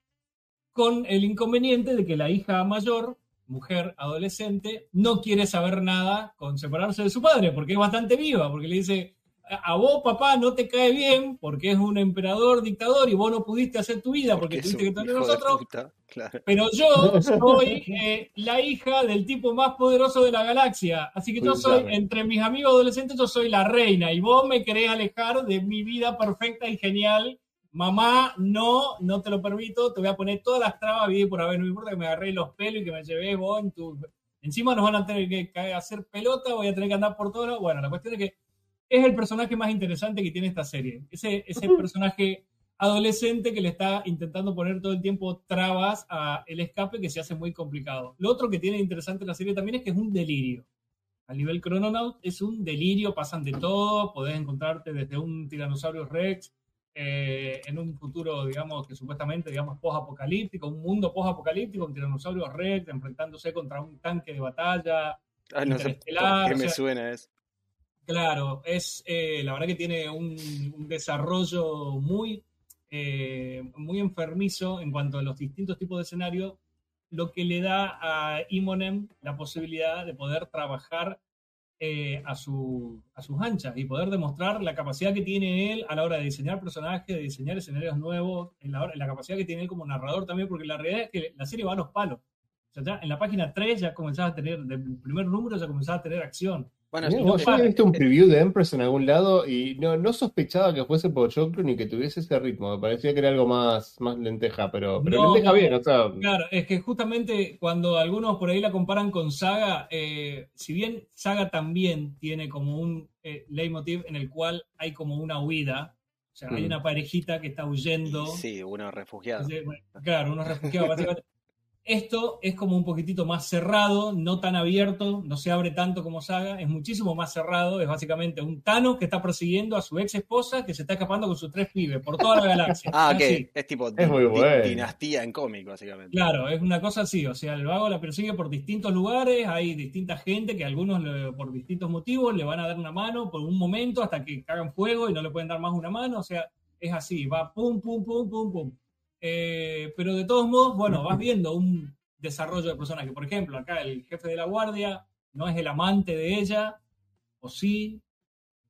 Con el inconveniente de que la hija mayor, mujer adolescente, no quiere saber nada con separarse de su padre, porque es bastante viva, porque le dice, a vos papá no te cae bien porque es un emperador dictador y vos no pudiste hacer tu vida porque es tuviste que tener nosotros, puta, claro. pero yo soy eh, la hija del tipo más poderoso de la galaxia. Así que yo soy, entre mis amigos adolescentes, yo soy la reina. Y vos me querés alejar de mi vida perfecta y genial. Mamá, no, no te lo permito. Te voy a poner todas las trabas, y por haber. No me importa que me agarré los pelos y que me llevé vos en tu. Encima nos van a tener que hacer pelota, voy a tener que andar por todo. lado. Bueno, la cuestión es que es el personaje más interesante que tiene esta serie. Ese, ese personaje adolescente que le está intentando poner todo el tiempo trabas a el escape que se hace muy complicado. Lo otro que tiene interesante la serie también es que es un delirio. A nivel Chrononaut es un delirio, pasan de todo, podés encontrarte desde un tiranosaurio Rex eh, en un futuro, digamos, que supuestamente, digamos, post-apocalíptico, un mundo post-apocalíptico, un tiranosaurio Rex enfrentándose contra un tanque de batalla, Ah, no sé qué o me sea- suena eso. Claro, es eh, la verdad que tiene un, un desarrollo muy, eh, muy enfermizo en cuanto a los distintos tipos de escenarios, lo que le da a Imonem la posibilidad de poder trabajar eh, a, su, a sus anchas y poder demostrar la capacidad que tiene él a la hora de diseñar personajes, de diseñar escenarios nuevos, en la, la capacidad que tiene él como narrador también, porque la realidad es que la serie va a los palos. O sea, ya en la página 3 ya comenzaba a tener, del primer número ya comenzaba a tener acción. Bueno, yo había visto un preview de Empress en algún lado y no, no sospechaba que fuese Pochoclo ni que tuviese ese ritmo. Me parecía que era algo más, más lenteja, pero, pero No, lenteja bien, o sea. Claro, es que justamente cuando algunos por ahí la comparan con Saga, eh, si bien Saga también tiene como un eh, leitmotiv en el cual hay como una huida, o sea, hay Mm. una parejita que está huyendo, sí, uno refugiado. Claro, unos refugiados básicamente. Esto es como un poquitito más cerrado, no tan abierto, no se abre tanto como Saga, es muchísimo más cerrado, es básicamente un Thanos que está persiguiendo a su ex esposa que se está escapando con sus tres pibes por toda la galaxia. Ah, Así. ok. Es tipo di- muy bueno. dinastía en cómic, básicamente. Claro, es una cosa así, o sea, el vago la persigue por distintos lugares, hay distinta gente que algunos le- por distintos motivos le van a dar una mano por un momento hasta que cagan fuego y no le pueden dar más una mano, o sea, es así, va pum, pum, pum, pum, pum. Eh, pero de todos modos, bueno, vas viendo un desarrollo de personaje. Por ejemplo, acá el jefe de la guardia no es el amante de ella, o sí,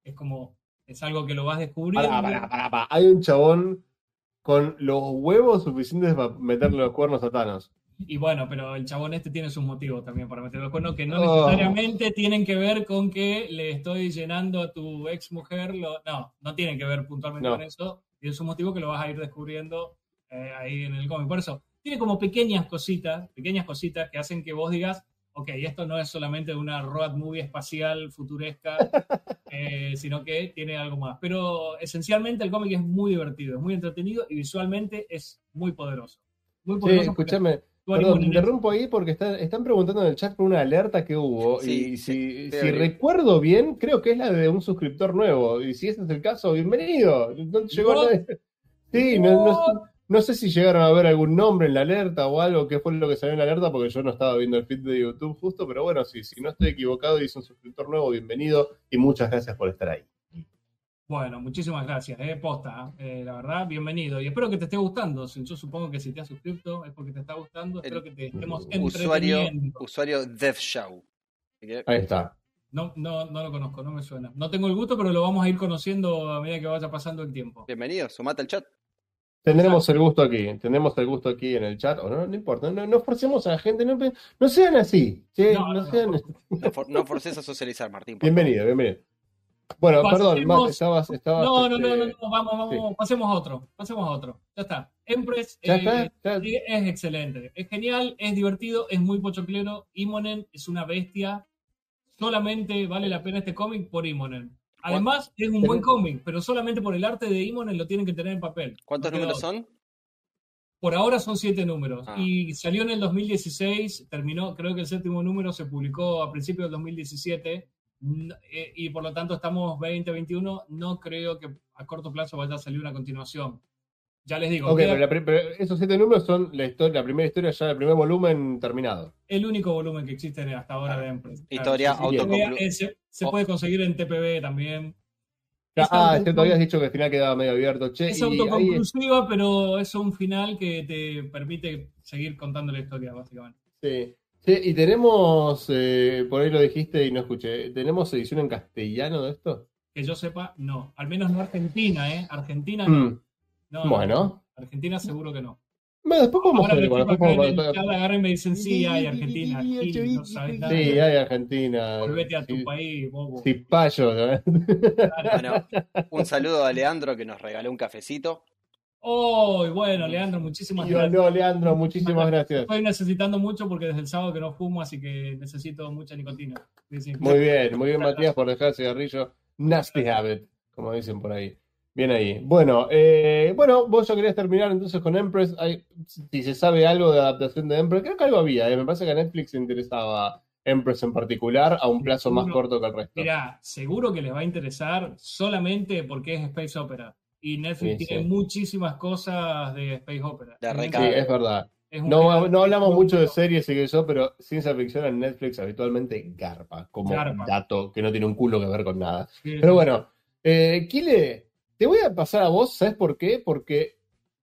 es como, es algo que lo vas descubriendo. Pará, pará, pará, pará. Hay un chabón con los huevos suficientes para meterle los cuernos a Thanos. Y bueno, pero el chabón este tiene sus motivos también para meter los cuernos que no Oh. necesariamente tienen que ver con que le estoy llenando a tu ex mujer. Lo... No, no tienen que ver puntualmente No. con eso. Tiene su motivo que lo vas a ir descubriendo eh, ahí en el cómic. Por eso, tiene como pequeñas cositas, pequeñas cositas que hacen que vos digas, ok, esto no es solamente una road movie espacial futuresca, eh, sino que tiene algo más. Pero esencialmente el cómic es muy divertido, es muy entretenido y visualmente es muy poderoso. Muy Sí, poderoso. porque escúchame. Perdón, interrumpo ahí porque está- están preguntando en el chat por una alerta que hubo. Sí, y sí, si, sí, recuerdo bien, creo que es la de un suscriptor nuevo. Y si ese es el caso, bienvenido. No llegó What? nadie. Sí, no, no- no sé si llegaron a ver algún nombre en la alerta o algo, qué fue lo que salió en la alerta, porque yo no estaba viendo el feed de YouTube justo, pero bueno, sí, si no estoy equivocado y es un suscriptor nuevo, bienvenido y muchas gracias por estar ahí. Bueno, muchísimas gracias, eh, posta, eh, la verdad, bienvenido. Y espero que te esté gustando. Yo supongo que si te has suscrito es porque te está gustando. Espero que te estemos Usuario, entreteniendo. usuario Death Show. Ahí está. No, no, no lo conozco, no me suena. No tengo el gusto, pero lo vamos a ir conociendo a medida que vaya pasando el tiempo. Bienvenido, sumate al chat. Tendremos el gusto aquí, tendremos el gusto aquí en el chat, o no, no importa, no, no forcemos a la gente, no, no sean así, No, sean... no. No, for- no forces a socializar, Martín. Bienvenido, bienvenido. Bueno, Pasemos- perdón, Matt, estabas, estabas, No, no, este, no, no, no, vamos, vamos, pasemos a otro, pasemos a otro. Ya está. Empress Ya eh, está, ya- sí, es excelente, es genial, es divertido, es muy pochoclero. Imonen es una bestia. Solamente vale la pena este cómic por Imonen. Además, es un buen cómic, pero solamente por el arte de Imonen lo tienen que tener en papel. ¿Cuántos números son? Por ahora son siete números. Ah. Y salió en el 2016, terminó, creo que el séptimo número se publicó a principios del 2017. n- eh, Y por lo tanto estamos 2021. No creo que a corto plazo vaya a salir una continuación. Ya les digo, Ok, queda pero, la pri- pero esos siete números son la, historia, la primera historia, ya el primer volumen terminado. el único volumen que existe hasta ahora de Empress. Historia Claro, sí, sí, autoconclu- eh, Se, se Oh. puede conseguir en TPB también. Ah, Es ah, auto- cierto, habías dicho que al final quedaba medio abierto. Che, Es autoconclusiva, pero es un final que te permite seguir contando la historia, básicamente. Sí. Sí, y tenemos, eh, por ahí lo dijiste y no escuché, ¿tenemos edición en castellano de esto? Que yo sepa, no. Al menos no Argentina, ¿eh? Argentina no. Mm, No, no, Bueno. no. Argentina seguro que no. Bueno, después podemos averiguar, después podemos- agarran y me dicen, sí, hay Argentina. Gil, no sabes nada. Sí, hay Argentina. Volvete a tu Sí, país, bobo. sí, payo, ¿no? Bueno, un saludo a Leandro que nos regaló un cafecito. Oh, y bueno, Leandro, muchísimas Yo, gracias. no, Leandro, muchísimas gracias. Estoy necesitando mucho porque desde el sábado que no fumo, así que necesito mucha nicotina. Sí, sí. Muy bien, muy bien, Matías, por dejar el cigarrillo. Nasty habit, como dicen por ahí. Bien ahí. Bueno, eh, bueno, vos ya querías terminar entonces con Empress. Hay- si se sabe algo de adaptación de Empress, creo que algo había. eh, Me parece que a Netflix interesaba Empress en particular a un plazo más corto que el resto. Mirá, seguro que les va a interesar solamente porque es Space Opera. Y Netflix Sí, tiene sí. muchísimas cosas de Space Opera. Es Sí, es verdad. es No, no hablamos mucho de series y que eso, pero ciencia ficción en Netflix habitualmente garpa, como Garpa. dato que no tiene un culo que ver con nada. Sí, Pero sí, bueno, eh, Kile, te voy a pasar a vos, ¿sabes por qué? Porque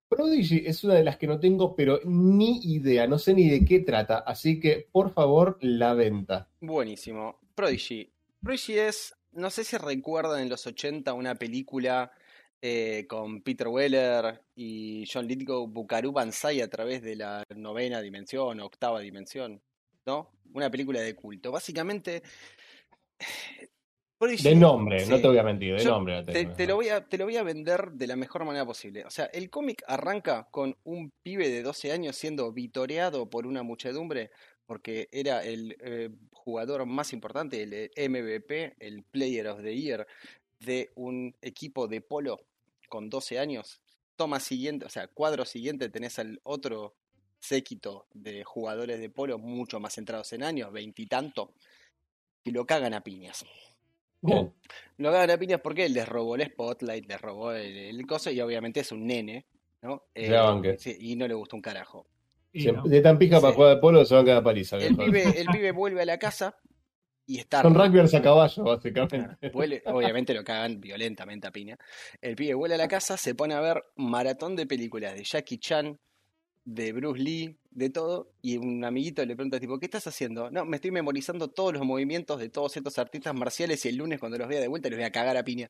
Prodigy es una de las que no tengo, pero ni idea, no sé ni de qué trata, así que por favor, la venta. Buenísimo. Prodigy. Prodigy es, no sé si recuerdan en los 80 una película eh, con Peter Weller y John Lithgow, Buckaroo Banzai a través de la novena dimensión, octava dimensión, ¿no? Una película de culto. Básicamente, De nombre, no te voy a mentir, de Yo nombre. Te, tengo. te lo voy a, te lo voy a vender de la mejor manera posible. O sea, el cómic arranca con un pibe de 12 años siendo vitoreado por una muchedumbre porque era el eh, jugador más importante, el eh, MVP, el Player of the Year de un equipo de polo con 12 años. Toma siguiente, o sea, cuadro siguiente tenés al otro séquito de jugadores de polo mucho más centrados en años, veintitanto, y lo cagan a piñas. Bien. Lo cagan a piñas porque les robó el spotlight, les robó el, el coso y obviamente es un nene, ¿no? Eh, Ya banqué. sí, y no le gusta un carajo. No. de tan pija para jugar de polo se van a quedar paliza. El pibe, el pibe vuelve a la casa y está... Son rugbyers a caballo, Claro, básicamente. vuelve- obviamente lo cagan violentamente a piña. El pibe vuelve a la casa, se pone a ver maratón de películas de Jackie Chan, de Bruce Lee, de todo, y un amiguito le pregunta tipo, ¿qué estás haciendo? No, me estoy memorizando todos los movimientos de todos estos artistas marciales y el lunes cuando los vea de vuelta los voy a cagar a piña.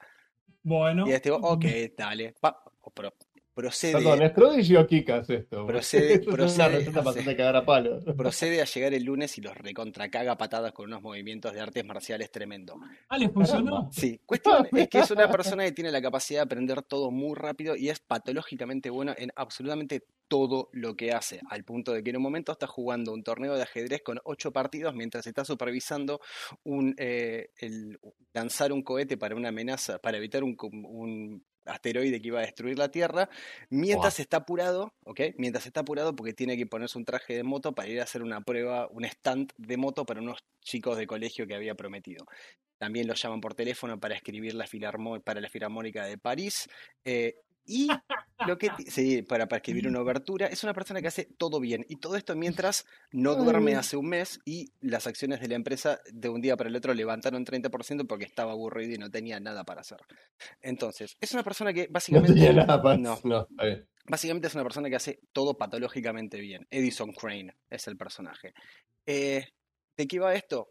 Bueno, Y este, ok, dale. Pa- o pro- procede, Perdón, ¿es Prodigy o Kikas esto? Procede- Esto es una procede- cagar a palo. procede a llegar el lunes y los recontracaga a patadas con unos movimientos de artes marciales tremendo. ah, les funcionó. Sí, cuestión es que es una persona que tiene la capacidad de aprender todo muy rápido y es patológicamente bueno en absolutamente todo lo que hace, al punto de que en un momento está jugando un torneo de ajedrez con ocho partidos mientras está supervisando un, eh, el, lanzar un cohete para una amenaza, para evitar un asteroide que iba a destruir la Tierra, mientras está apurado, ¿ok? Mientras está apurado porque tiene que ponerse un traje de moto para ir a hacer una prueba, un stand de moto para unos chicos de colegio que había prometido. También lo llaman por teléfono para escribir la para la Filarmónica de París. eh, y lo que sí, para, para escribir una obertura, es una persona que hace todo bien. Y todo esto mientras no duerme hace un mes y las acciones de la empresa de un día para el otro levantaron 30% porque estaba aburrido y no tenía nada para hacer. Entonces, es una persona que No básicamente. tenía nada para no, No. Básicamente es una persona que hace todo patológicamente bien. Edison Crane es el personaje. Eh, ¿De qué va esto?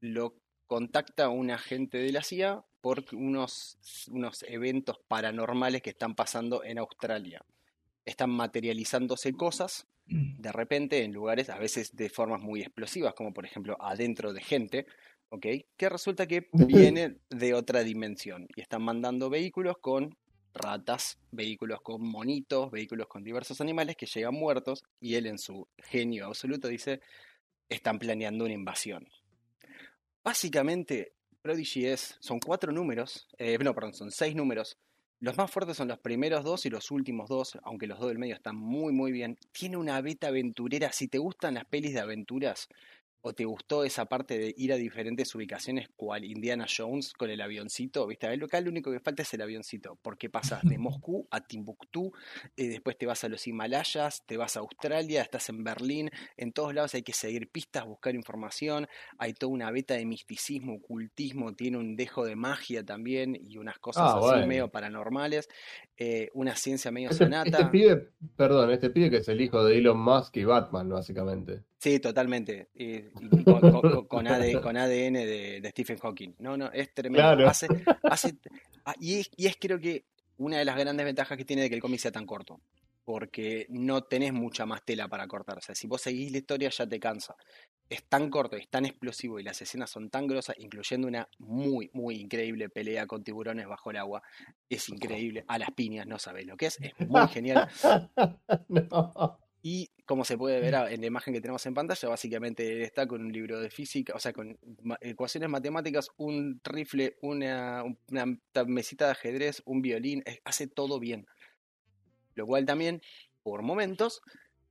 Lo contacta un agente de la CIA por unos, unos eventos paranormales que están pasando en Australia. Están materializándose cosas de repente en lugares, a veces de formas muy explosivas, como por ejemplo adentro de gente, ¿ok? Que resulta que vienen de otra dimensión y están mandando vehículos con ratas, vehículos con monitos, vehículos con diversos animales que llegan muertos y él en su genio absoluto dice, están planeando una invasión. Básicamente, Prodigy es, son cuatro números, eh, no, perdón, son seis números. Los más fuertes son los primeros dos y los últimos dos, aunque los dos del medio están muy muy bien. Tiene una beta aventurera, si te gustan las pelis de aventuras, ¿O te gustó esa parte de ir a diferentes ubicaciones cual Indiana Jones con el avioncito? ¿Viste? Acá lo único que falta es el avioncito, porque pasas de Moscú a Timbuktu, eh, después te vas a los Himalayas, te vas a Australia, estás en Berlín, en todos lados hay que seguir pistas, buscar información, hay toda una beta de misticismo, ocultismo, tiene un dejo de magia también y unas cosas Ah, así bueno. medio paranormales, eh, una ciencia medio Este, sonata. este pibe, perdón, este pibe que es el hijo de Elon Musk y Batman, básicamente. Sí, totalmente. Y, y con, con- con- con AD con ADN de, de Stephen Hawking. No, no, es tremendo. Claro. Hace, hace, ah, y, es, y es creo que una de las grandes ventajas que tiene de que el cómic sea tan corto. Porque no tenés mucha más tela para cortar. O sea, si vos seguís la historia ya te cansa. Es tan corto, es tan explosivo y las escenas son tan grosas, incluyendo una muy, muy increíble pelea con tiburones bajo el agua. Es increíble. A las piñas, no sabés lo que es. Es muy genial. no. Y como se puede ver a- en la imagen que tenemos en pantalla, básicamente está con un libro de física, o sea, con ecuaciones matemáticas, un rifle, una, una ta- mesita de ajedrez, un violín, hace todo bien. Lo cual también, por momentos,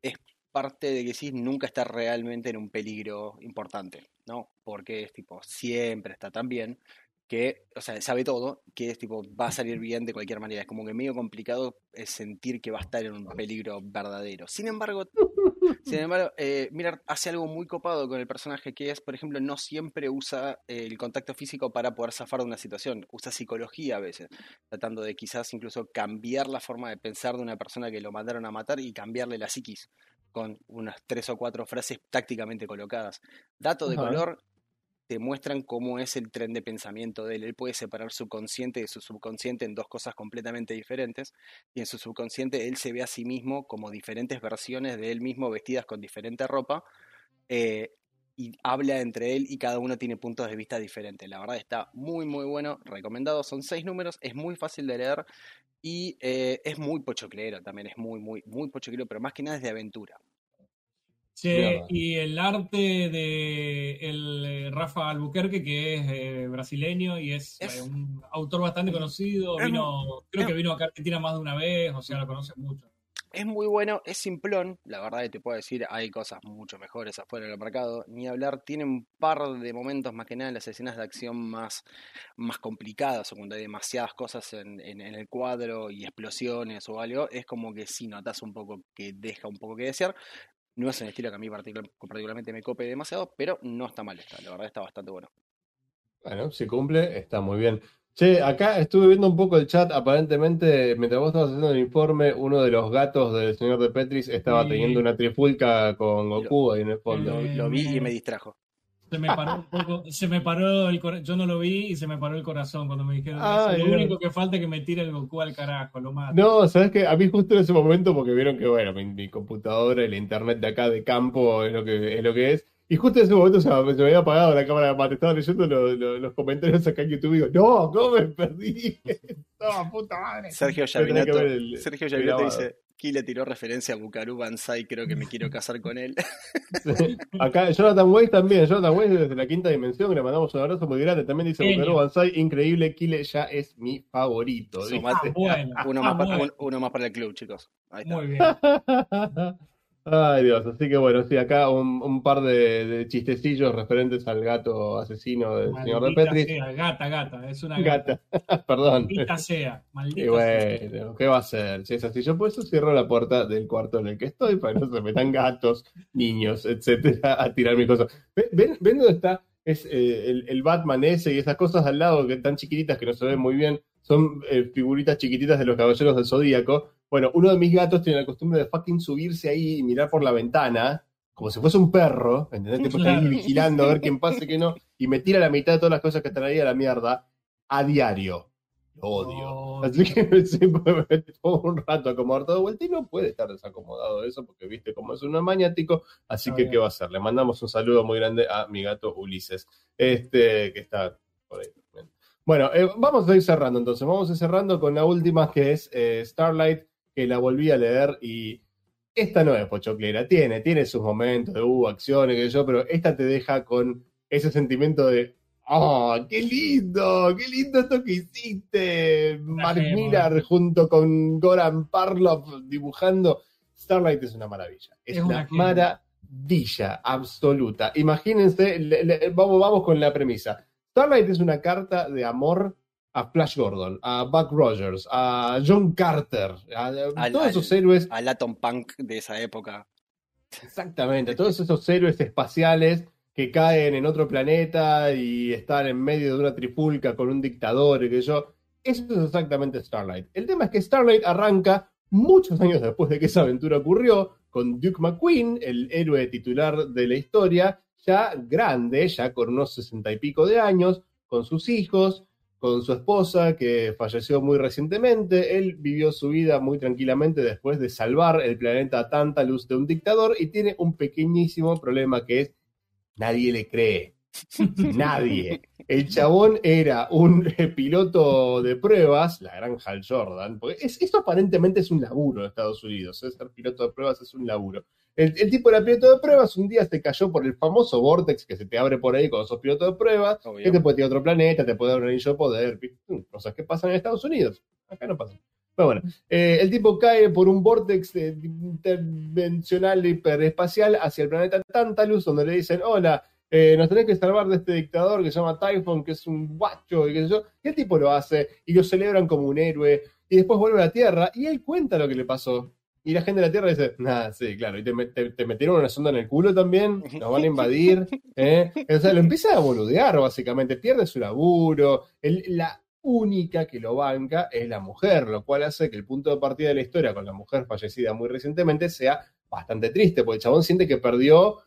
es parte de que sí, nunca está realmente en un peligro importante, ¿no? Porque es tipo, siempre está tan bien que, o sea, sabe todo, que es tipo, va a salir bien de cualquier manera. Es como que medio complicado es sentir que va a estar en un peligro verdadero. Sin embargo, sin embargo, eh, Miller hace algo muy copado con el personaje que es, por ejemplo, no siempre usa eh, el contacto físico para poder zafar de una situación, usa psicología a veces, tratando de quizás incluso cambiar la forma de pensar de una persona que lo mandaron a matar y cambiarle la psiquis con unas tres o cuatro frases tácticamente colocadas. Dato de color, te muestran cómo es el tren de pensamiento de él. Él puede separar su consciente de su subconsciente en dos cosas completamente diferentes. Y en su subconsciente él se ve a sí mismo como diferentes versiones de él mismo vestidas con diferente ropa. eh, y habla entre él y cada uno tiene puntos de vista diferentes. La verdad está muy, muy bueno. Recomendado. Son seis números. Es muy fácil de leer. Y eh, es muy pochoclero también. Es muy, muy, muy pochoclero. Pero más que nada es de aventura. Che, y el arte de el, eh, Rafa Albuquerque, que es eh, brasileño y es, Es- eh, un autor bastante conocido, es- vino, creo es- que vino a Argentina más de una vez, o sea, lo conoce mucho. Es muy bueno, es simplón, la verdad que te puedo decir, hay cosas mucho mejores afuera del mercado, ni hablar, tiene un par de momentos más que nada en las escenas de acción más, más complicadas o cuando hay demasiadas cosas en, en- en el cuadro y explosiones o algo, es como que sí notas un poco que deja un poco que desear. No es un estilo que a mí particular- particularmente me cope demasiado, pero no está mal está, la verdad está bastante bueno. Bueno, si cumple, está muy bien. Che, acá estuve viendo un poco el chat. Aparentemente, mientras vos estabas haciendo el informe, uno de los gatos del señor de Petris estaba teniendo una trifulca con Goku ahí en el fondo. Lo, lo vi y me distrajo. Se me paró un poco, se me paró el corazón, yo no lo vi y se me paró el corazón cuando me dijeron Ah, eso. Lo único que falta es que me tire el Goku al carajo, lo mato. No, sabes que a mí justo en ese momento, porque vieron que bueno, mi, mi computadora, el internet de acá de campo es lo que es lo que es. Y justo en ese momento se, me- se me había apagado la cámara de mate. Estaba leyendo lo- lo- los comentarios acá en YouTube y digo, no, ¿cómo me perdí? No, puta madre. Sergio Yavinato, el- Sergio Yavinato dice, Ki le tiró referencia a Bukaru Banzai, creo que me quiero casar con él. Sí. Acá Jonathan Weiss también, Jonathan Weiss desde la quinta dimensión, le mandamos un abrazo muy grande. También dice. Bucaro Banzai, increíble, Kile ya es mi favorito. Ah, bueno, Uno ah, más, para, bueno. uno más para el club, chicos. Ahí está. Muy bien. Ay Dios, así que bueno, sí, acá un, un par de, de chistecillos referentes al gato asesino del señor de Maldita Petris. sea, gata, gata, es una gata. Gata, perdón. Maldita sea, maldita Y sea. bueno, ¿qué va a hacer? Si es así, yo por eso cierro la puerta del cuarto en el que estoy para que no se metan gatos, niños, etcétera, a tirar mis cosas. ¿Ven, ven, ven dónde está? Es eh, el, el Batman ese y esas cosas al lado que tan chiquititas que no se ven muy bien. Son eh, figuritas chiquititas de los caballeros del Zodíaco. Bueno, uno de mis gatos tiene la costumbre de fucking subirse ahí y mirar por la ventana, como si fuese un perro, ¿entendés? Ahí vigilando a ver quién pase, quién no, y me tira la mitad de todas las cosas que están ahí a la mierda a diario. Lo odio. Oh, Así que siempre me meto un rato acomodar todo de vuelta y no puede estar desacomodado eso porque viste cómo es un maniático. Así que. ¿qué va a hacer? Le mandamos un saludo muy grande a mi gato Ulises, este que está por ahí. Bueno, eh, vamos a ir cerrando entonces. Vamos a ir cerrando con la última que es eh, Starlight, que la volví a leer y esta no es pochoclera. Tiene, tiene sus momentos de uh, acciones, que yo, pero esta te deja con ese sentimiento de ¡Oh, qué lindo! ¡Qué lindo esto que hiciste! Mark. Millar junto con Goran Parlov dibujando. Starlight es una maravilla. Es, Es una, maravilla absoluta. Imagínense, le- le- vamos, vamos con la premisa. Starlight es una carta de amor a Flash Gordon, a Buck Rogers, a John Carter, a, a Al- todos al- esos héroes Al Atom Punk de esa época. Exactamente, todos esos héroes espaciales que caen en otro planeta y están en medio de una trifulca con un dictador y que yo. Eso es exactamente Starlight. El tema es que Starlight arranca muchos años después de que esa aventura ocurrió, con Duke McQueen, el héroe titular de la historia, ya grande, ya con unos sesenta y pico de años, con sus hijos, con su esposa que falleció muy recientemente. Él vivió su vida muy tranquilamente después de salvar el planeta Tantalus de un dictador y tiene un pequeñísimo problema que es nadie le cree. Nadie. El chabón era un eh, piloto de pruebas, la gran Hal Jordan, porque es- esto aparentemente es un laburo en Estados Unidos, ¿eh? ser piloto de pruebas es un laburo. El, el tipo era piloto de pruebas, un día se cayó por el famoso vortex que se te abre por ahí cuando sos piloto de pruebas, Obvio. que te puede tirar a otro planeta, te puede dar un anillo de poder, cosas que pasan en Estados Unidos. Acá no pasan. Pero bueno, eh, el tipo cae por un vortex eh, intervencional hiperespacial hacia el planeta Tantalus, donde le dicen, hola, eh, nos tenés que salvar de este dictador que se llama Typhon, que es un guacho, y qué sé yo. Y el tipo lo hace, y lo celebran como un héroe, y después vuelve a la Tierra, y él cuenta lo que le pasó. Y la gente de la Tierra dice, nada, sí, claro, y te, te- te metieron una sonda en el culo también, nos van a invadir. ¿eh? O sea, lo empieza a boludear, básicamente, pierde su laburo. El- la única que lo banca es la mujer, lo cual hace que el punto de partida de la historia con la mujer fallecida muy recientemente sea bastante triste, porque el chabón siente que perdió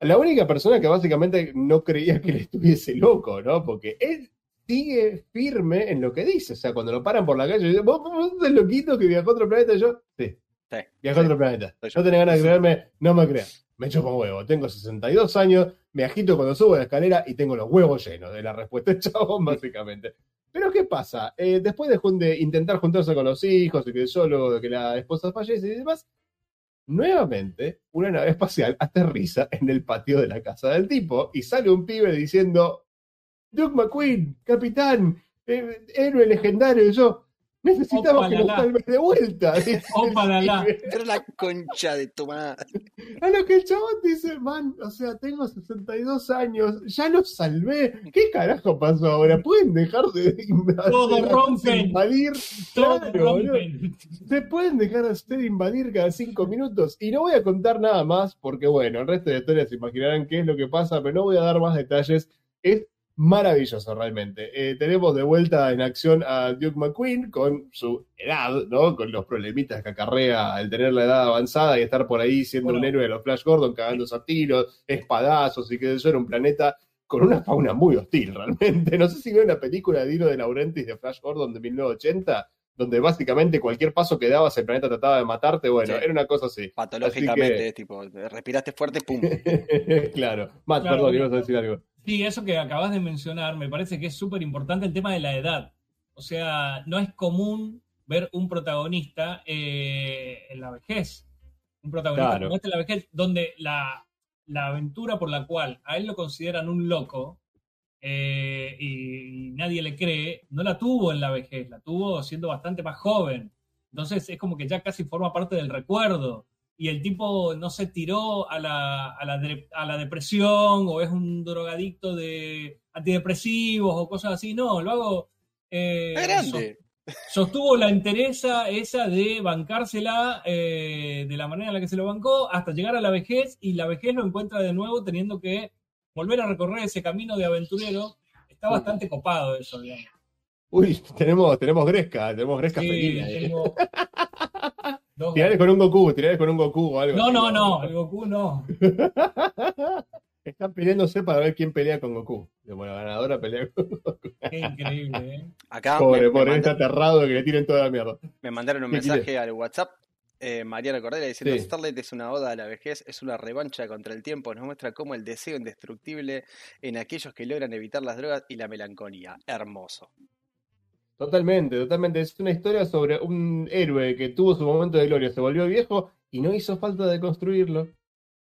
a la única persona que básicamente no creía que él estuviese loco, ¿no? Porque él sigue firme en lo que dice. O sea, cuando lo paran por la calle, dice, ¿vos, vos sos el loquito que viajó a otro planeta? Y yo, sí, Sí, viajó a sí. otro planeta. Yo. No tenés ganas de creerme, no me creas. Me chupo un huevo. Tengo 62 años, me agito cuando subo la escalera y tengo los huevos llenos de la respuesta del chabón, básicamente. Pero ¿qué pasa? Eh, después de, de intentar juntarse con los hijos y que luego de que la esposa fallece y demás, nuevamente una nave espacial aterriza en el patio de la casa del tipo y sale un pibe diciendo, Duke McQueen, capitán, eh, héroe legendario, y yo, necesitamos que nos salves de vuelta. pibe. Pero la concha de tu madre. A lo que el chabón dice, man, o sea, tengo 62 años, ya los salvé. ¿Qué carajo pasó ahora? ¿Pueden dejar de invadir? Todo rompen. invadir? Todo Claro, boludo. rompen. Se pueden dejar de usted invadir cada cinco minutos. Y no voy a contar nada más, porque bueno, el resto de la historia se imaginarán qué es lo que pasa, pero no voy a dar más detalles. Es maravilloso realmente. Eh, tenemos de vuelta en acción a Duke McQueen con su edad, ¿no? Con los problemitas que acarrea el tener la edad avanzada y estar por ahí siendo Bueno. un héroe de los Flash Gordon, cagándose a tiros, espadazos y que eso era un planeta con una fauna muy hostil realmente. No sé si vieron la película de Dino de Laurentiis de Flash Gordon de 1980, donde básicamente cualquier paso que dabas el planeta trataba de matarte. Bueno, Sí. era una cosa así. Patológicamente, Así tipo, respiraste fuerte, pum. claro. Matt, Claro. perdón, ibas a decir algo. Sí, eso que acabas de mencionar, me parece que es súper importante el tema de la edad. O sea, no es común ver un protagonista eh, en la vejez. Un protagonista Claro. como este en la vejez, donde la, la aventura por la cual a él lo consideran un loco eh, y, nadie le cree, no la tuvo en la vejez, la tuvo siendo bastante más joven. Entonces es como que ya casi forma parte del recuerdo. Y el tipo no se tiró a la, a la, de- a la depresión o es un drogadicto de antidepresivos o cosas así. No, lo hago. eh, grande. sostuvo la entereza esa de bancársela eh, de la manera en la que se lo bancó hasta llegar a la vejez y la vejez lo encuentra de nuevo teniendo que volver a recorrer ese camino de aventurero. Está bastante copado eso, digamos. Uy, tenemos, tenemos Gresca, tenemos Gresca Sí, tengo dos Tirales con un Goku, tirales con un Goku o algo. No, no, no, el Goku no. Están peleándose para ver quién pelea con Goku. Bueno, la ganadora pelea con Goku. Qué increíble, ¿eh? Acá Pobre, me, me pobre, manda- está aterrado de que le tiren toda la mierda. me mandaron un ¿Qué mensaje quiere? al WhatsApp. eh, Mariana Cordera diciendo Sí. Starlight es una oda a la vejez, es una revancha contra el tiempo, nos muestra cómo el deseo indestructible en aquellos que logran evitar las drogas y la melancolía. Hermoso. Totalmente, totalmente. Es una historia sobre un héroe que tuvo su momento de gloria, se volvió viejo y no hizo falta de construirlo.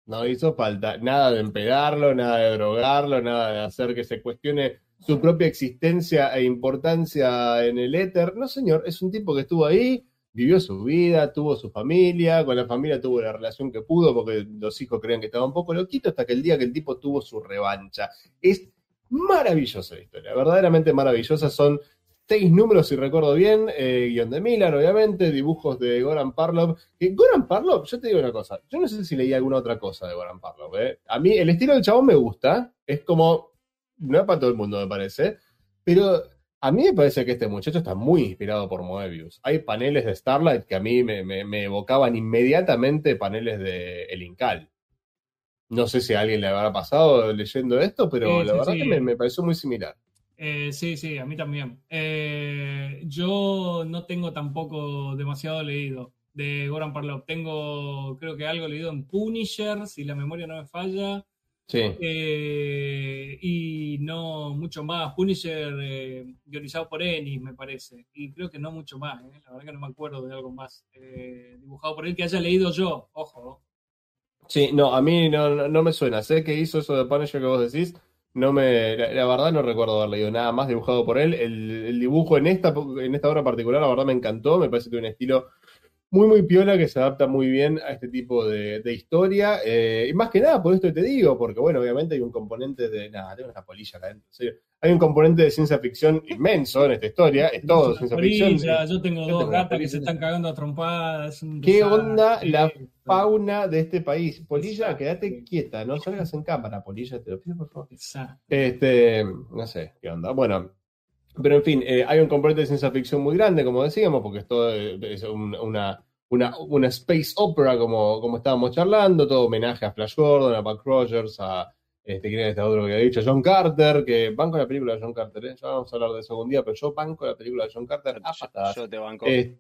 No hizo falta nada de empedarlo, nada de drogarlo, nada de hacer que se cuestione su propia existencia e importancia en el éter. No, señor, es un tipo que estuvo ahí, vivió su vida, tuvo su familia, con la familia tuvo la relación que pudo porque los hijos creían que estaba un poco loquito hasta que el día que el tipo tuvo su revancha. Es maravillosa la historia, verdaderamente maravillosa. Son seis números, si recuerdo bien, eh, guion de Miller, obviamente, dibujos de Goran Parlov. Que Goran Parlov, yo te digo una cosa, yo no sé si leí alguna otra cosa de Goran Parlov. ¿eh? A mí el estilo del chabón me gusta, es como, no es para todo el mundo me parece, pero a mí me parece que este muchacho está muy inspirado por Moebius. Hay paneles de Starlight que a mí me, me- me evocaban inmediatamente paneles de El Incal. No sé si a alguien le habrá pasado leyendo esto, pero Sí, la sí, verdad sí. que me, me pareció muy similar. Eh, sí, sí, a mí también. Eh, yo no tengo tampoco demasiado leído de Goran Parlov. Tengo, creo que algo leído en Punisher, si la memoria no me falla. Sí. Eh, y no mucho más. Punisher eh, guionizado por Ennis, me parece. Y creo que no mucho más. eh. La verdad que no me acuerdo de algo más eh, dibujado por él que haya leído yo. Ojo. Sí, no, a mí no, no, no me suena. Sé que hizo eso de Punisher que vos decís. No me, la, la verdad no recuerdo haber leído nada más dibujado por él. El, el dibujo en esta, en esta obra particular, la verdad me encantó. Me parece que tiene un estilo muy, muy piola que se adapta muy bien a este tipo de, de historia. Eh, y más que nada, por esto te digo, porque bueno, obviamente hay un componente de. Nada, tengo una polilla acá adentro. Hay un componente de ciencia ficción inmenso en esta historia. Es todo ciencia polilla, ficción. Yo tengo Yo dos tengo gatas que se están cagando a trompadas. ¿Qué onda la fauna de este país? Polilla, Exacto. quédate quieta, no salgas en cámara, Polilla, te lo pido por favor. Este, no sé, qué onda. Bueno, pero en fin, eh, hay un componente de ciencia ficción muy grande, como decíamos, porque es todo eh, es un- una, una, una space opera, como, como estábamos charlando, todo homenaje a Flash Gordon, a Buck Rogers, a este, ¿quién es este otro que había dicho? John Carter, que banco la película de John Carter, ¿eh? ya vamos a hablar de eso algún día, pero yo banco la película de John Carter a Yo, patadas. yo te banco. Eh,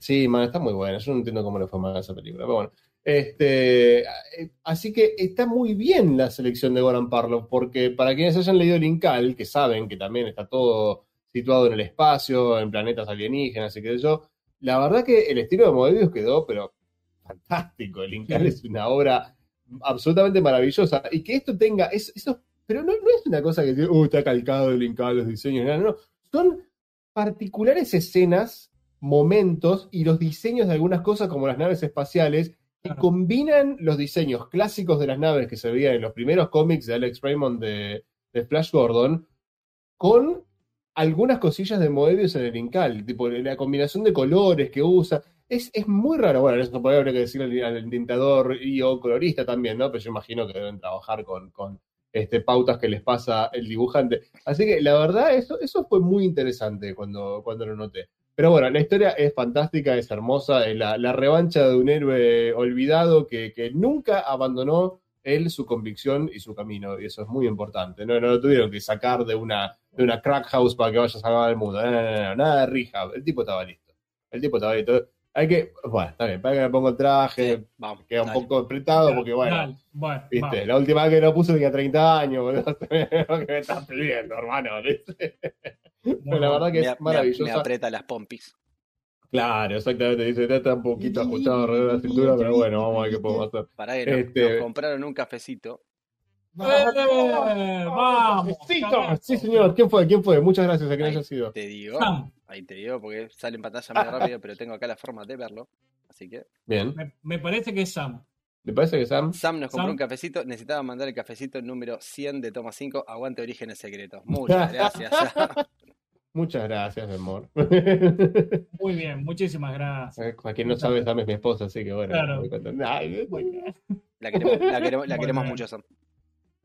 sí, man, está muy buena. Yo no entiendo cómo le fue mal a esa película, pero bueno. Este, eh, así que está muy bien la selección de Goran Parlov, porque para quienes hayan leído el Incal, que saben que también está todo situado en el espacio, en planetas alienígenas y qué sé yo, la verdad que el estilo de Moebius quedó, pero fantástico. El Incal Sí. es una obra absolutamente maravillosa. Y que esto tenga, es- eso, pero no, no es una cosa que uh, está calcado el Incal, los diseños, no, no. Son particulares escenas, momentos y los diseños de algunas cosas como las naves espaciales que Claro. combinan los diseños clásicos de las naves que se veían en los primeros cómics de Alex Raymond de, de Flash Gordon con algunas cosillas de Moebius en el Incal, tipo la combinación de colores que usa. Es, es muy raro. Bueno, eso podría haber que decirle al, al tintador y o colorista también, ¿no? Pero yo imagino que deben trabajar con, con este, pautas que les pasa el dibujante. Así que la verdad, eso, eso fue muy interesante cuando, cuando lo noté. Pero bueno, la historia es fantástica, es hermosa, es la, la revancha de un héroe olvidado que, que nunca abandonó él su convicción y su camino, y eso es muy importante. No, no lo tuvieron que sacar de una, de una crack house para que vaya a salvar al mundo. No, no, no, no, nada de rehab. El tipo estaba listo. El tipo estaba listo. Hay que, bueno, está bien, para que me pongo el traje, Sí, vamos. queda un dale. poco apretado porque, bueno, Dale, bueno, viste, vamos. la última vez que lo puse tenía 30 años, boludo. ¿Qué me estás pidiendo, hermano? ¿viste? Pero la verdad que Me, es maravillosa. me aprieta las pompis. Claro, exactamente. Dice, está un poquito ajustado alrededor de la cintura, pero bueno, vamos a ver qué podemos hacer. Para que nos, Este- nos compraron un cafecito. ¡Eh! ¡Vamos! Cafecito. Sí, señor. ¿Quién fue? ¿Quién fue? Muchas gracias a quien haya sido. Te digo, Sam, ahí te digo, porque sale en pantalla medio rápido, pero tengo acá la forma de verlo. Así que Bien. me, me parece que es Sam. ¿Le parece que Sam? Sam nos compró Sam. un cafecito. Necesitaba mandar el cafecito número 100 de Toma 5. Aguante Orígenes Secretos. Muchas gracias. Muchas gracias, mi amor. Muy bien, muchísimas gracias. a quien no sabe, Sam es mi esposa, así que bueno. Claro. La queremos, la queremos, la queremos mucho, Sam.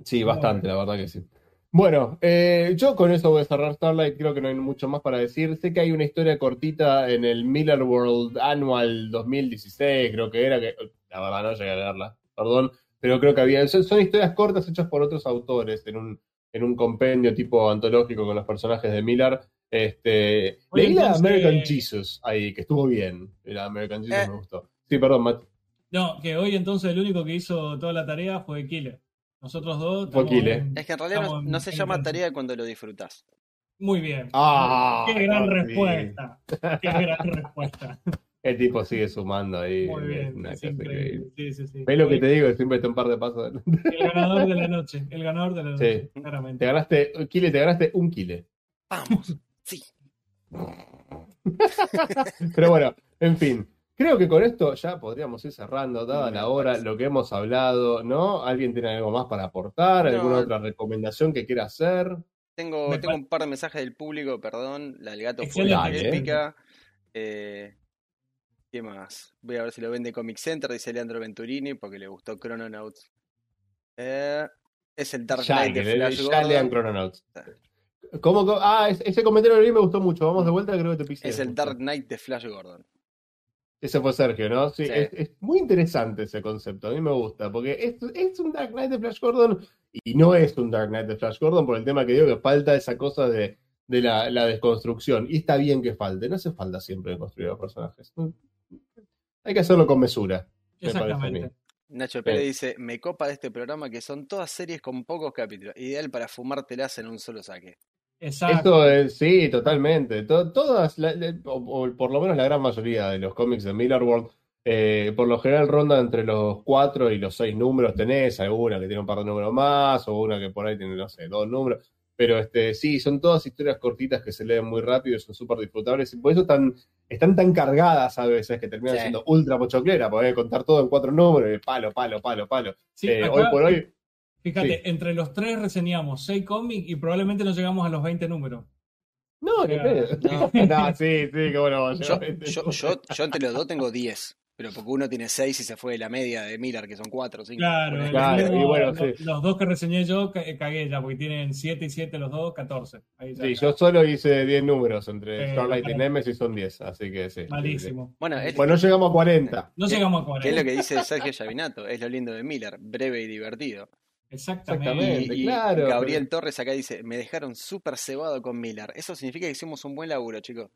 Sí, bastante, la verdad que sí. Bueno, eh, yo con eso voy a cerrar Starlight, creo que no hay mucho más para decir. Sé que hay una historia cortita en el Miller World Annual 2016, creo que era, que la verdad no llegué a leerla, perdón, pero creo que había, son, son historias cortas hechas por otros autores en un, en un compendio tipo antológico con los personajes de Miller. Este, leí la American Jesus ahí, que estuvo bien, la American Jesus Eh. me gustó. Sí, perdón, Matt. No, que hoy entonces el único que hizo toda la tarea fue Killer. Nosotros dos. Fue Killer. en- Es que en realidad no, estamos en- no se llama tarea cuando lo disfrutas. Muy bien. Ah, Qué gran respuesta. Qué gran respuesta. El tipo sigue sumando ahí. Muy bien. una Es cosa increíble. Sí, sí, sí. ¿Ves lo que te digo? Siempre está un par de pasos. El ganador de la noche. El ganador de la noche. Sí. Claramente. Te ganaste, Kile, te ganaste un Kile. Vamos. Sí. Pero bueno, En fin, creo que con esto ya podríamos ir cerrando, dada la hora, lo que hemos hablado, ¿no? ¿Alguien tiene algo más para aportar? No. ¿Alguna otra recomendación que quiera hacer? Tengo, Me tengo un par de mensajes del público, perdón. La del gato fue Excelente. épica. Eh, ¿Qué más? Voy a ver si lo vende Comic Center, dice Leandro Venturini, porque le gustó Chrononauts. Eh, es el Dark Ya, Knight de que le- Flash ya lean. Chrononauts. ¿Cómo, cómo? Ah, es- ese comentario vi y me gustó mucho. Vamos de vuelta, creo que te pisé. Es el Dark Knight de Flash Gordon. Ese fue Sergio, ¿no? Sí, Sí. Es, es muy interesante ese concepto. A mí me gusta, porque es, es un Dark Knight de Flash Gordon y no es un Dark Knight de Flash Gordon por el tema que digo que falta esa cosa de, de la, la desconstrucción. Y está bien que falte. No hace falta siempre construir a los personajes. Hay que hacerlo con mesura. me parece a mí. Exactamente. Nacho Pérez dice, me copa de este programa que son todas series con pocos capítulos, ideal para fumártelas en un solo saque. Exacto. Esto es, sí, totalmente. To- todas, la- la- o, o por lo menos la gran mayoría de los cómics de Miller World, eh, por lo general ronda entre los cuatro y los seis números. Tenés alguna que tiene un par de números más, o una que por ahí tiene, no sé, dos números. Pero este, sí, son todas historias cortitas que se leen muy rápido y son súper disfrutables. Y por eso están, están tan cargadas a veces que terminan Sí. siendo ultra pochoclera, porque contar todo en cuatro números, y palo, palo, palo, palo. Sí, Eh, acá, hoy por hoy, fíjate, sí. entre los tres reseñamos seis cómics y probablemente no llegamos a los 20 números. no, ni Ya, pedo. no. No, sí, sí, que bueno, Yo, yo, yo, yo entre los dos tengo 10, pero porque uno tiene 6 y se fue de la media de Miller, que son 4 o 5. Claro, Claro, y bueno, los, sí. los dos que reseñé yo eh, cagué ya, porque tienen 7 y 7 los dos, 14. Ahí ya, Sí, yo solo hice 10 números entre Eh, Starlight y. Nemesis son 10, así que sí. sí, sí. Malísimo. Bueno, es- Bueno, no llegamos a 40. No ¿Qué- llegamos a Que es 40. lo que dice Sergio Yavinato, es lo lindo de Miller, breve y divertido. Exactamente. Exactamente. Y, y claro, Gabriel Torres acá dice, me dejaron súper cebado con Miller. Eso significa que hicimos un buen laburo, chicos.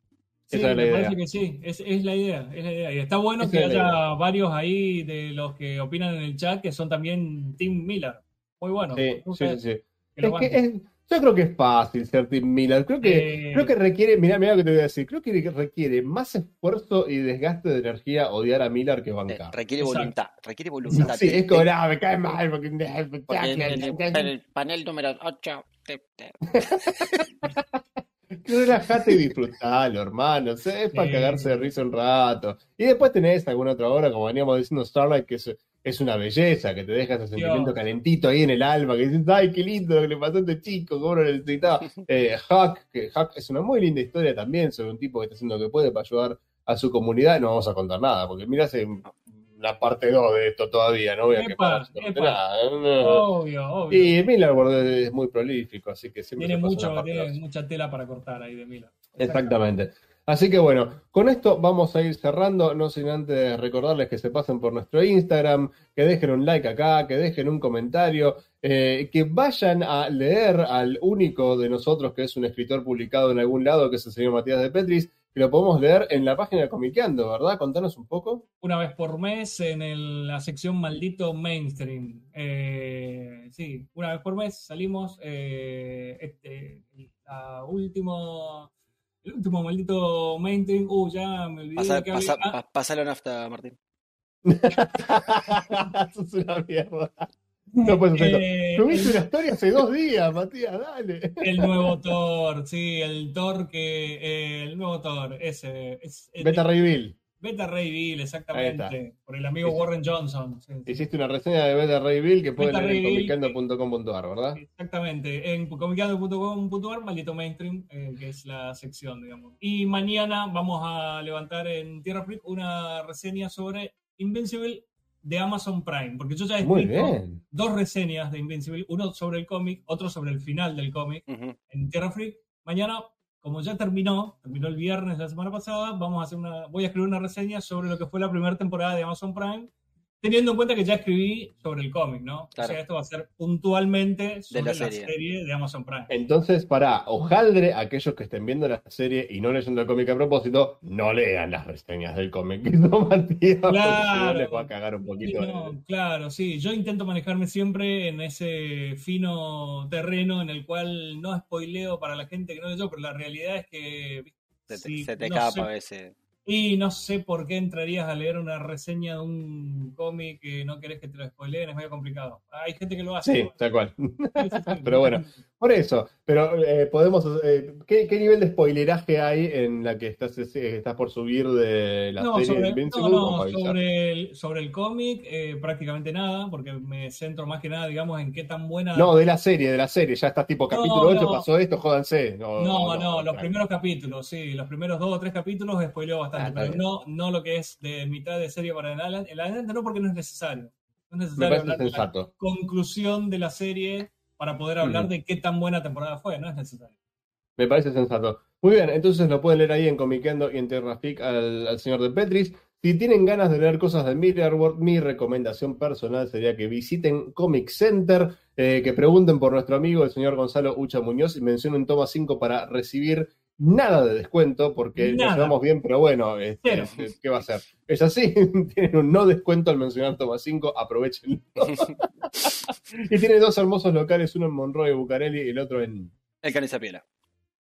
Sí, Esa es la me idea. parece que sí, es, es la idea, es la idea. Y está bueno Esa que haya varios ahí de los que opinan en el chat que son también Team Miller. Muy bueno. Sí, sí, sí, sí. que es- yo creo que es fácil ser Tim Miller. Creo que, Eh, creo que requiere, mira, mira lo que te voy a decir. Creo que requiere más esfuerzo y desgaste de energía odiar a Miller que Eh, bancar. requiere Exacto. voluntad, requiere voluntad. Sí, es como, te- "Ah, me cae mal porque. porque en el, en el panel número 8 Relajate y disfrutalo, hermano. Es para Sí. cagarse de risa un rato. Y después tenés alguna otra obra, como veníamos diciendo, Starlight, que es, es una belleza, que te deja ese sentimiento calentito ahí en el alma, que dices, ay, qué lindo lo que le pasó a este chico, cómo lo necesitaba. Eh, Huck, que Huck es una muy linda historia también sobre un tipo que está haciendo lo que puede para ayudar a su comunidad. No vamos a contar nada, porque mira, hace la parte 2 de esto todavía, no voy a Epa, epa. nada. no. Obvio, obvio. Y Miller es muy prolífico, así que siempre tiene mucho, tiene mucha tela para cortar ahí de Miller. Exactamente. Así que bueno, con esto vamos a ir cerrando, no sin antes recordarles que se pasen por nuestro Instagram, que dejen un like acá, que dejen un comentario, eh, que vayan a leer al único de nosotros que es un escritor publicado en algún lado, que es el señor Matías de Petris, que lo podemos leer en la página Comiqueando, ¿verdad? Contanos un poco. Una vez por mes en la sección maldito mainstream. Eh, sí, una vez por mes salimos. eh, este, último, el último maldito mainstream. Uh, ya me olvidé Pasa, Ah, pásalo nafta, Martín. Eso es una mierda. No puedes hacer eh, Tuviste una historia hace dos días, Matías, dale. El nuevo Thor, sí, el Thor que. eh, el nuevo Thor, ese. Es, el- Beta Ray Bill. Beta Ray Bill, exactamente. Por el amigo. Warren Johnson. sí, sí. Hiciste una reseña de Beta Ray Bill que pueden leer en comiqueando.com.ar, ¿verdad? Exactamente, en comiqueando.com.ar, maldito mainstream, eh, que es la sección, digamos. Y mañana vamos a levantar en Tierra Freak una reseña sobre Invincible de Amazon Prime, porque yo ya he escrito dos reseñas de Invincible, uno sobre el cómic, otro sobre el final del cómic en Tierra Freak. Mañana, como ya terminó, terminó el viernes de la semana pasada, vamos a hacer una, voy a escribir una reseña sobre lo que fue la primera temporada de Amazon Prime, teniendo en cuenta que ya escribí sobre el cómic, ¿no? Claro. O sea, esto va a ser puntualmente sobre la la, serie. serie. de Amazon Prime. Entonces, para hojaldre, aquellos que estén viendo la serie y no leyendo el cómic a propósito, no lean las reseñas del cómic que hizo Matías, porque si no Claro. les va a cagar un Sí, poquito. no, claro, sí. Yo intento manejarme siempre en ese fino terreno en el cual no spoileo para la gente que no leyó, pero la realidad es que Se te, sí, se te no escapa sé- a veces. Y no sé por qué entrarías a leer una reseña de un cómic que no querés que te lo spoileen, es medio complicado. Hay gente que lo hace. Sí, tal cual. Pero bueno, por eso. Pero eh, podemos. eh, ¿qué, qué nivel de spoileraje hay en la que estás, eh, estás por subir de la No, serie sobre, de no, no, sobre el, sobre el cómic, eh, prácticamente nada, porque me centro más que nada, digamos, en qué tan buena. No, de la serie, de la serie. Ya estás tipo capítulo 8, no. pasó esto, jódanse. No, No, no, los primeros capítulos, sí, los primeros dos o tres capítulos spoileó Ah, bastante, pero bien. no, no lo que es de mitad de serie para en adelante, en adelante no porque no es necesario. No es necesario hablar de la conclusión de la serie para poder hablar Mm. de qué tan buena temporada fue, no es necesario. Me parece sensato. Muy bien, entonces lo pueden leer ahí en Comiquendo y en Terrafic al, al señor de Petris. Si tienen ganas de leer cosas de Mirrorworld, mi recomendación personal sería que visiten Comic Center, eh, que pregunten por nuestro amigo el señor Gonzalo Ucha Muñoz y mencionen toma 5 para recibir nada de descuento, porque Nada. nos llevamos bien, pero bueno, este, este, ¿qué va a ser? Es así, tienen un no descuento al mencionar toma 5, aprovechen. y tiene dos hermosos locales, uno en Monroe y Bucareli y el otro en El caniza piela.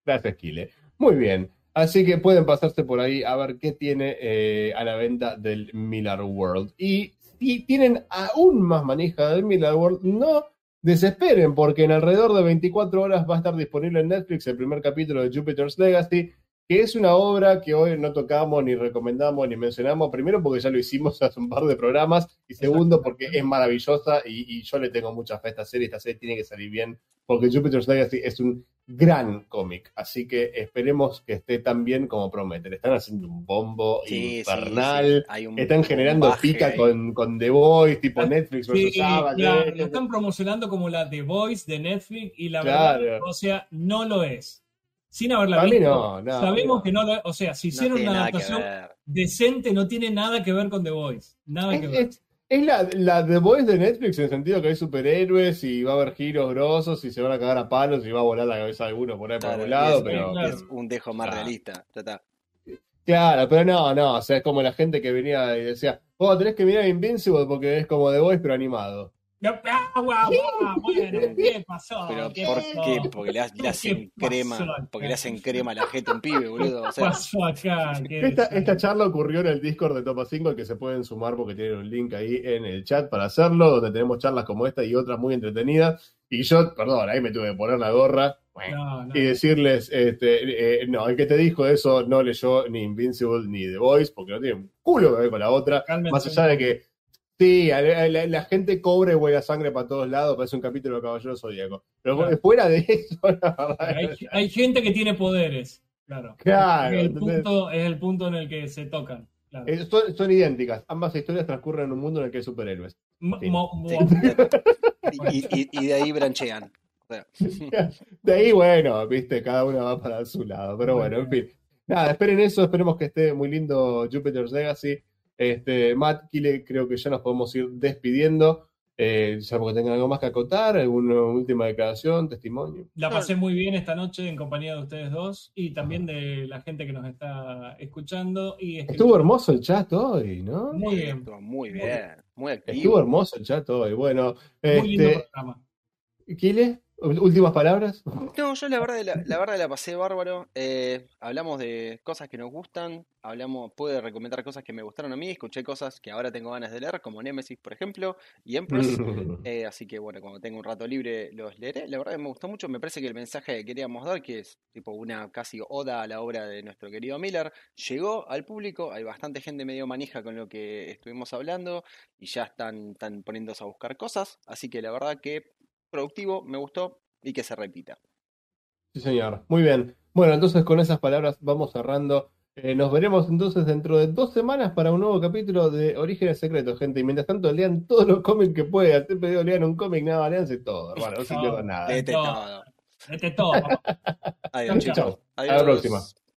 Gracias, Kile. Muy bien. Así que pueden pasarse por ahí a ver qué tiene eh, a la venta del Miller World. Y si tienen aún más manija del Miller World, no desesperen, porque en alrededor de 24 horas va a estar disponible en Netflix el primer capítulo de Jupiter's Legacy, que es una obra que hoy no tocamos, ni recomendamos, ni mencionamos. Primero, porque ya lo hicimos hace un par de programas, y segundo, porque es maravillosa y, y yo le tengo mucha fe a esta serie. Esta serie tiene que salir bien, porque Jupiter's Legacy es un gran cómic. Así que esperemos que esté tan bien como promete. Le están haciendo un bombo Sí, infernal. sí. Hay un Están generando pica con, con The Voice, tipo Ah, Netflix versus claro, lo están promocionando como la The Voice de Netflix y la Claro. verdad, o sea, no lo es. Sin haberla Para mí visto, no, no, sabemos no. que no lo es. O sea, si hicieron una adaptación decente, no tiene nada que ver con The Voice. Nada que ver. es- es la, la The Voice de Netflix en el sentido que hay superhéroes y va a haber giros grosos y se van a cagar a palos y va a volar la cabeza de alguno por ahí por Claro, algún y lado, es, pero... es un dejo más Claro. realista. Ya está. Claro, pero no, no, o sea, es como la gente que venía y decía, oh, tenés que mirar Invincible porque es como The Voice pero animado. Ah, guau, guau, bueno, ¿qué pasó? Pero ¿Qué ¿por pasó? qué? Porque le, ha- le ¿Qué hacen crema. Porque le hacen crema a la a un pibe, boludo. O ¿Qué sea, pasó acá? ¿Qué Esta, esta charla ocurrió en el Discord de Topa 5, al que se pueden sumar porque tienen un link ahí en el chat para hacerlo, donde tenemos charlas como esta y otras muy entretenidas. Y yo, perdón, ahí me tuve que poner la gorra No, no. y decirles, este, eh, no, el que te dijo eso no leyó ni Invincible ni The Voice, porque no tiene un culo que ver con la otra. Cálmense Más allá de que, sí, la, la gente cobra y huele sangre para todos lados, parece un capítulo de Caballero Zodíaco. Pero Claro. fuera de eso, la verdad, Hay, hay gente que tiene poderes, claro. Claro, Es el, punto, es el punto en el que se tocan. Claro. eh, son, son idénticas. Ambas historias transcurren en un mundo en el que hay superhéroes. Sí. sí. y, y- y de ahí branchean. De ahí, bueno, viste, cada una va para su lado. Pero bueno, en fin. Nada, esperen eso, esperemos que esté muy lindo Jupiter's Legacy. Este, Matt, Kile, creo que ya nos podemos ir despidiendo. Eh, ya porque tengan algo más que acotar, alguna última declaración, testimonio. La pasé muy bien esta noche en compañía de ustedes dos y también de la gente que nos está escuchando. Y escribiendo. Estuvo hermoso el chat hoy, ¿no? Muy bien. muy bien. Muy activo. Estuvo hermoso el chat hoy. Bueno, Muy lindo este, programa. Kile, últimas palabras. No, yo la verdad la, la verdad la pasé bárbaro. Eh, hablamos de cosas que nos gustan, hablamos, pude recomendar cosas que me gustaron a mí, escuché cosas que ahora tengo ganas de leer, como Nemesis, por ejemplo, y Empress. Eh, así que bueno, cuando tenga un rato libre los leeré. La verdad que me gustó mucho. Me parece que el mensaje que queríamos dar, que es tipo una casi oda a la obra de nuestro querido Miller, llegó al público. Hay bastante gente medio manija con lo que estuvimos hablando y ya están, están poniéndose a buscar cosas. Así que la verdad que productivo, me gustó y que se repita. Sí, señor. Muy bien. Bueno, entonces con esas palabras vamos cerrando. Eh, nos veremos entonces dentro de dos semanas para un nuevo capítulo de Orígenes Secretos, gente. Y mientras tanto, lean todos los cómics que puedan. Te he pedido lean un cómic, nada, leanse todo, hermano. No se No. nada. No. todo. Este es todo. Adiós, Chau, chicos. chau. Hasta la Adiós. próxima.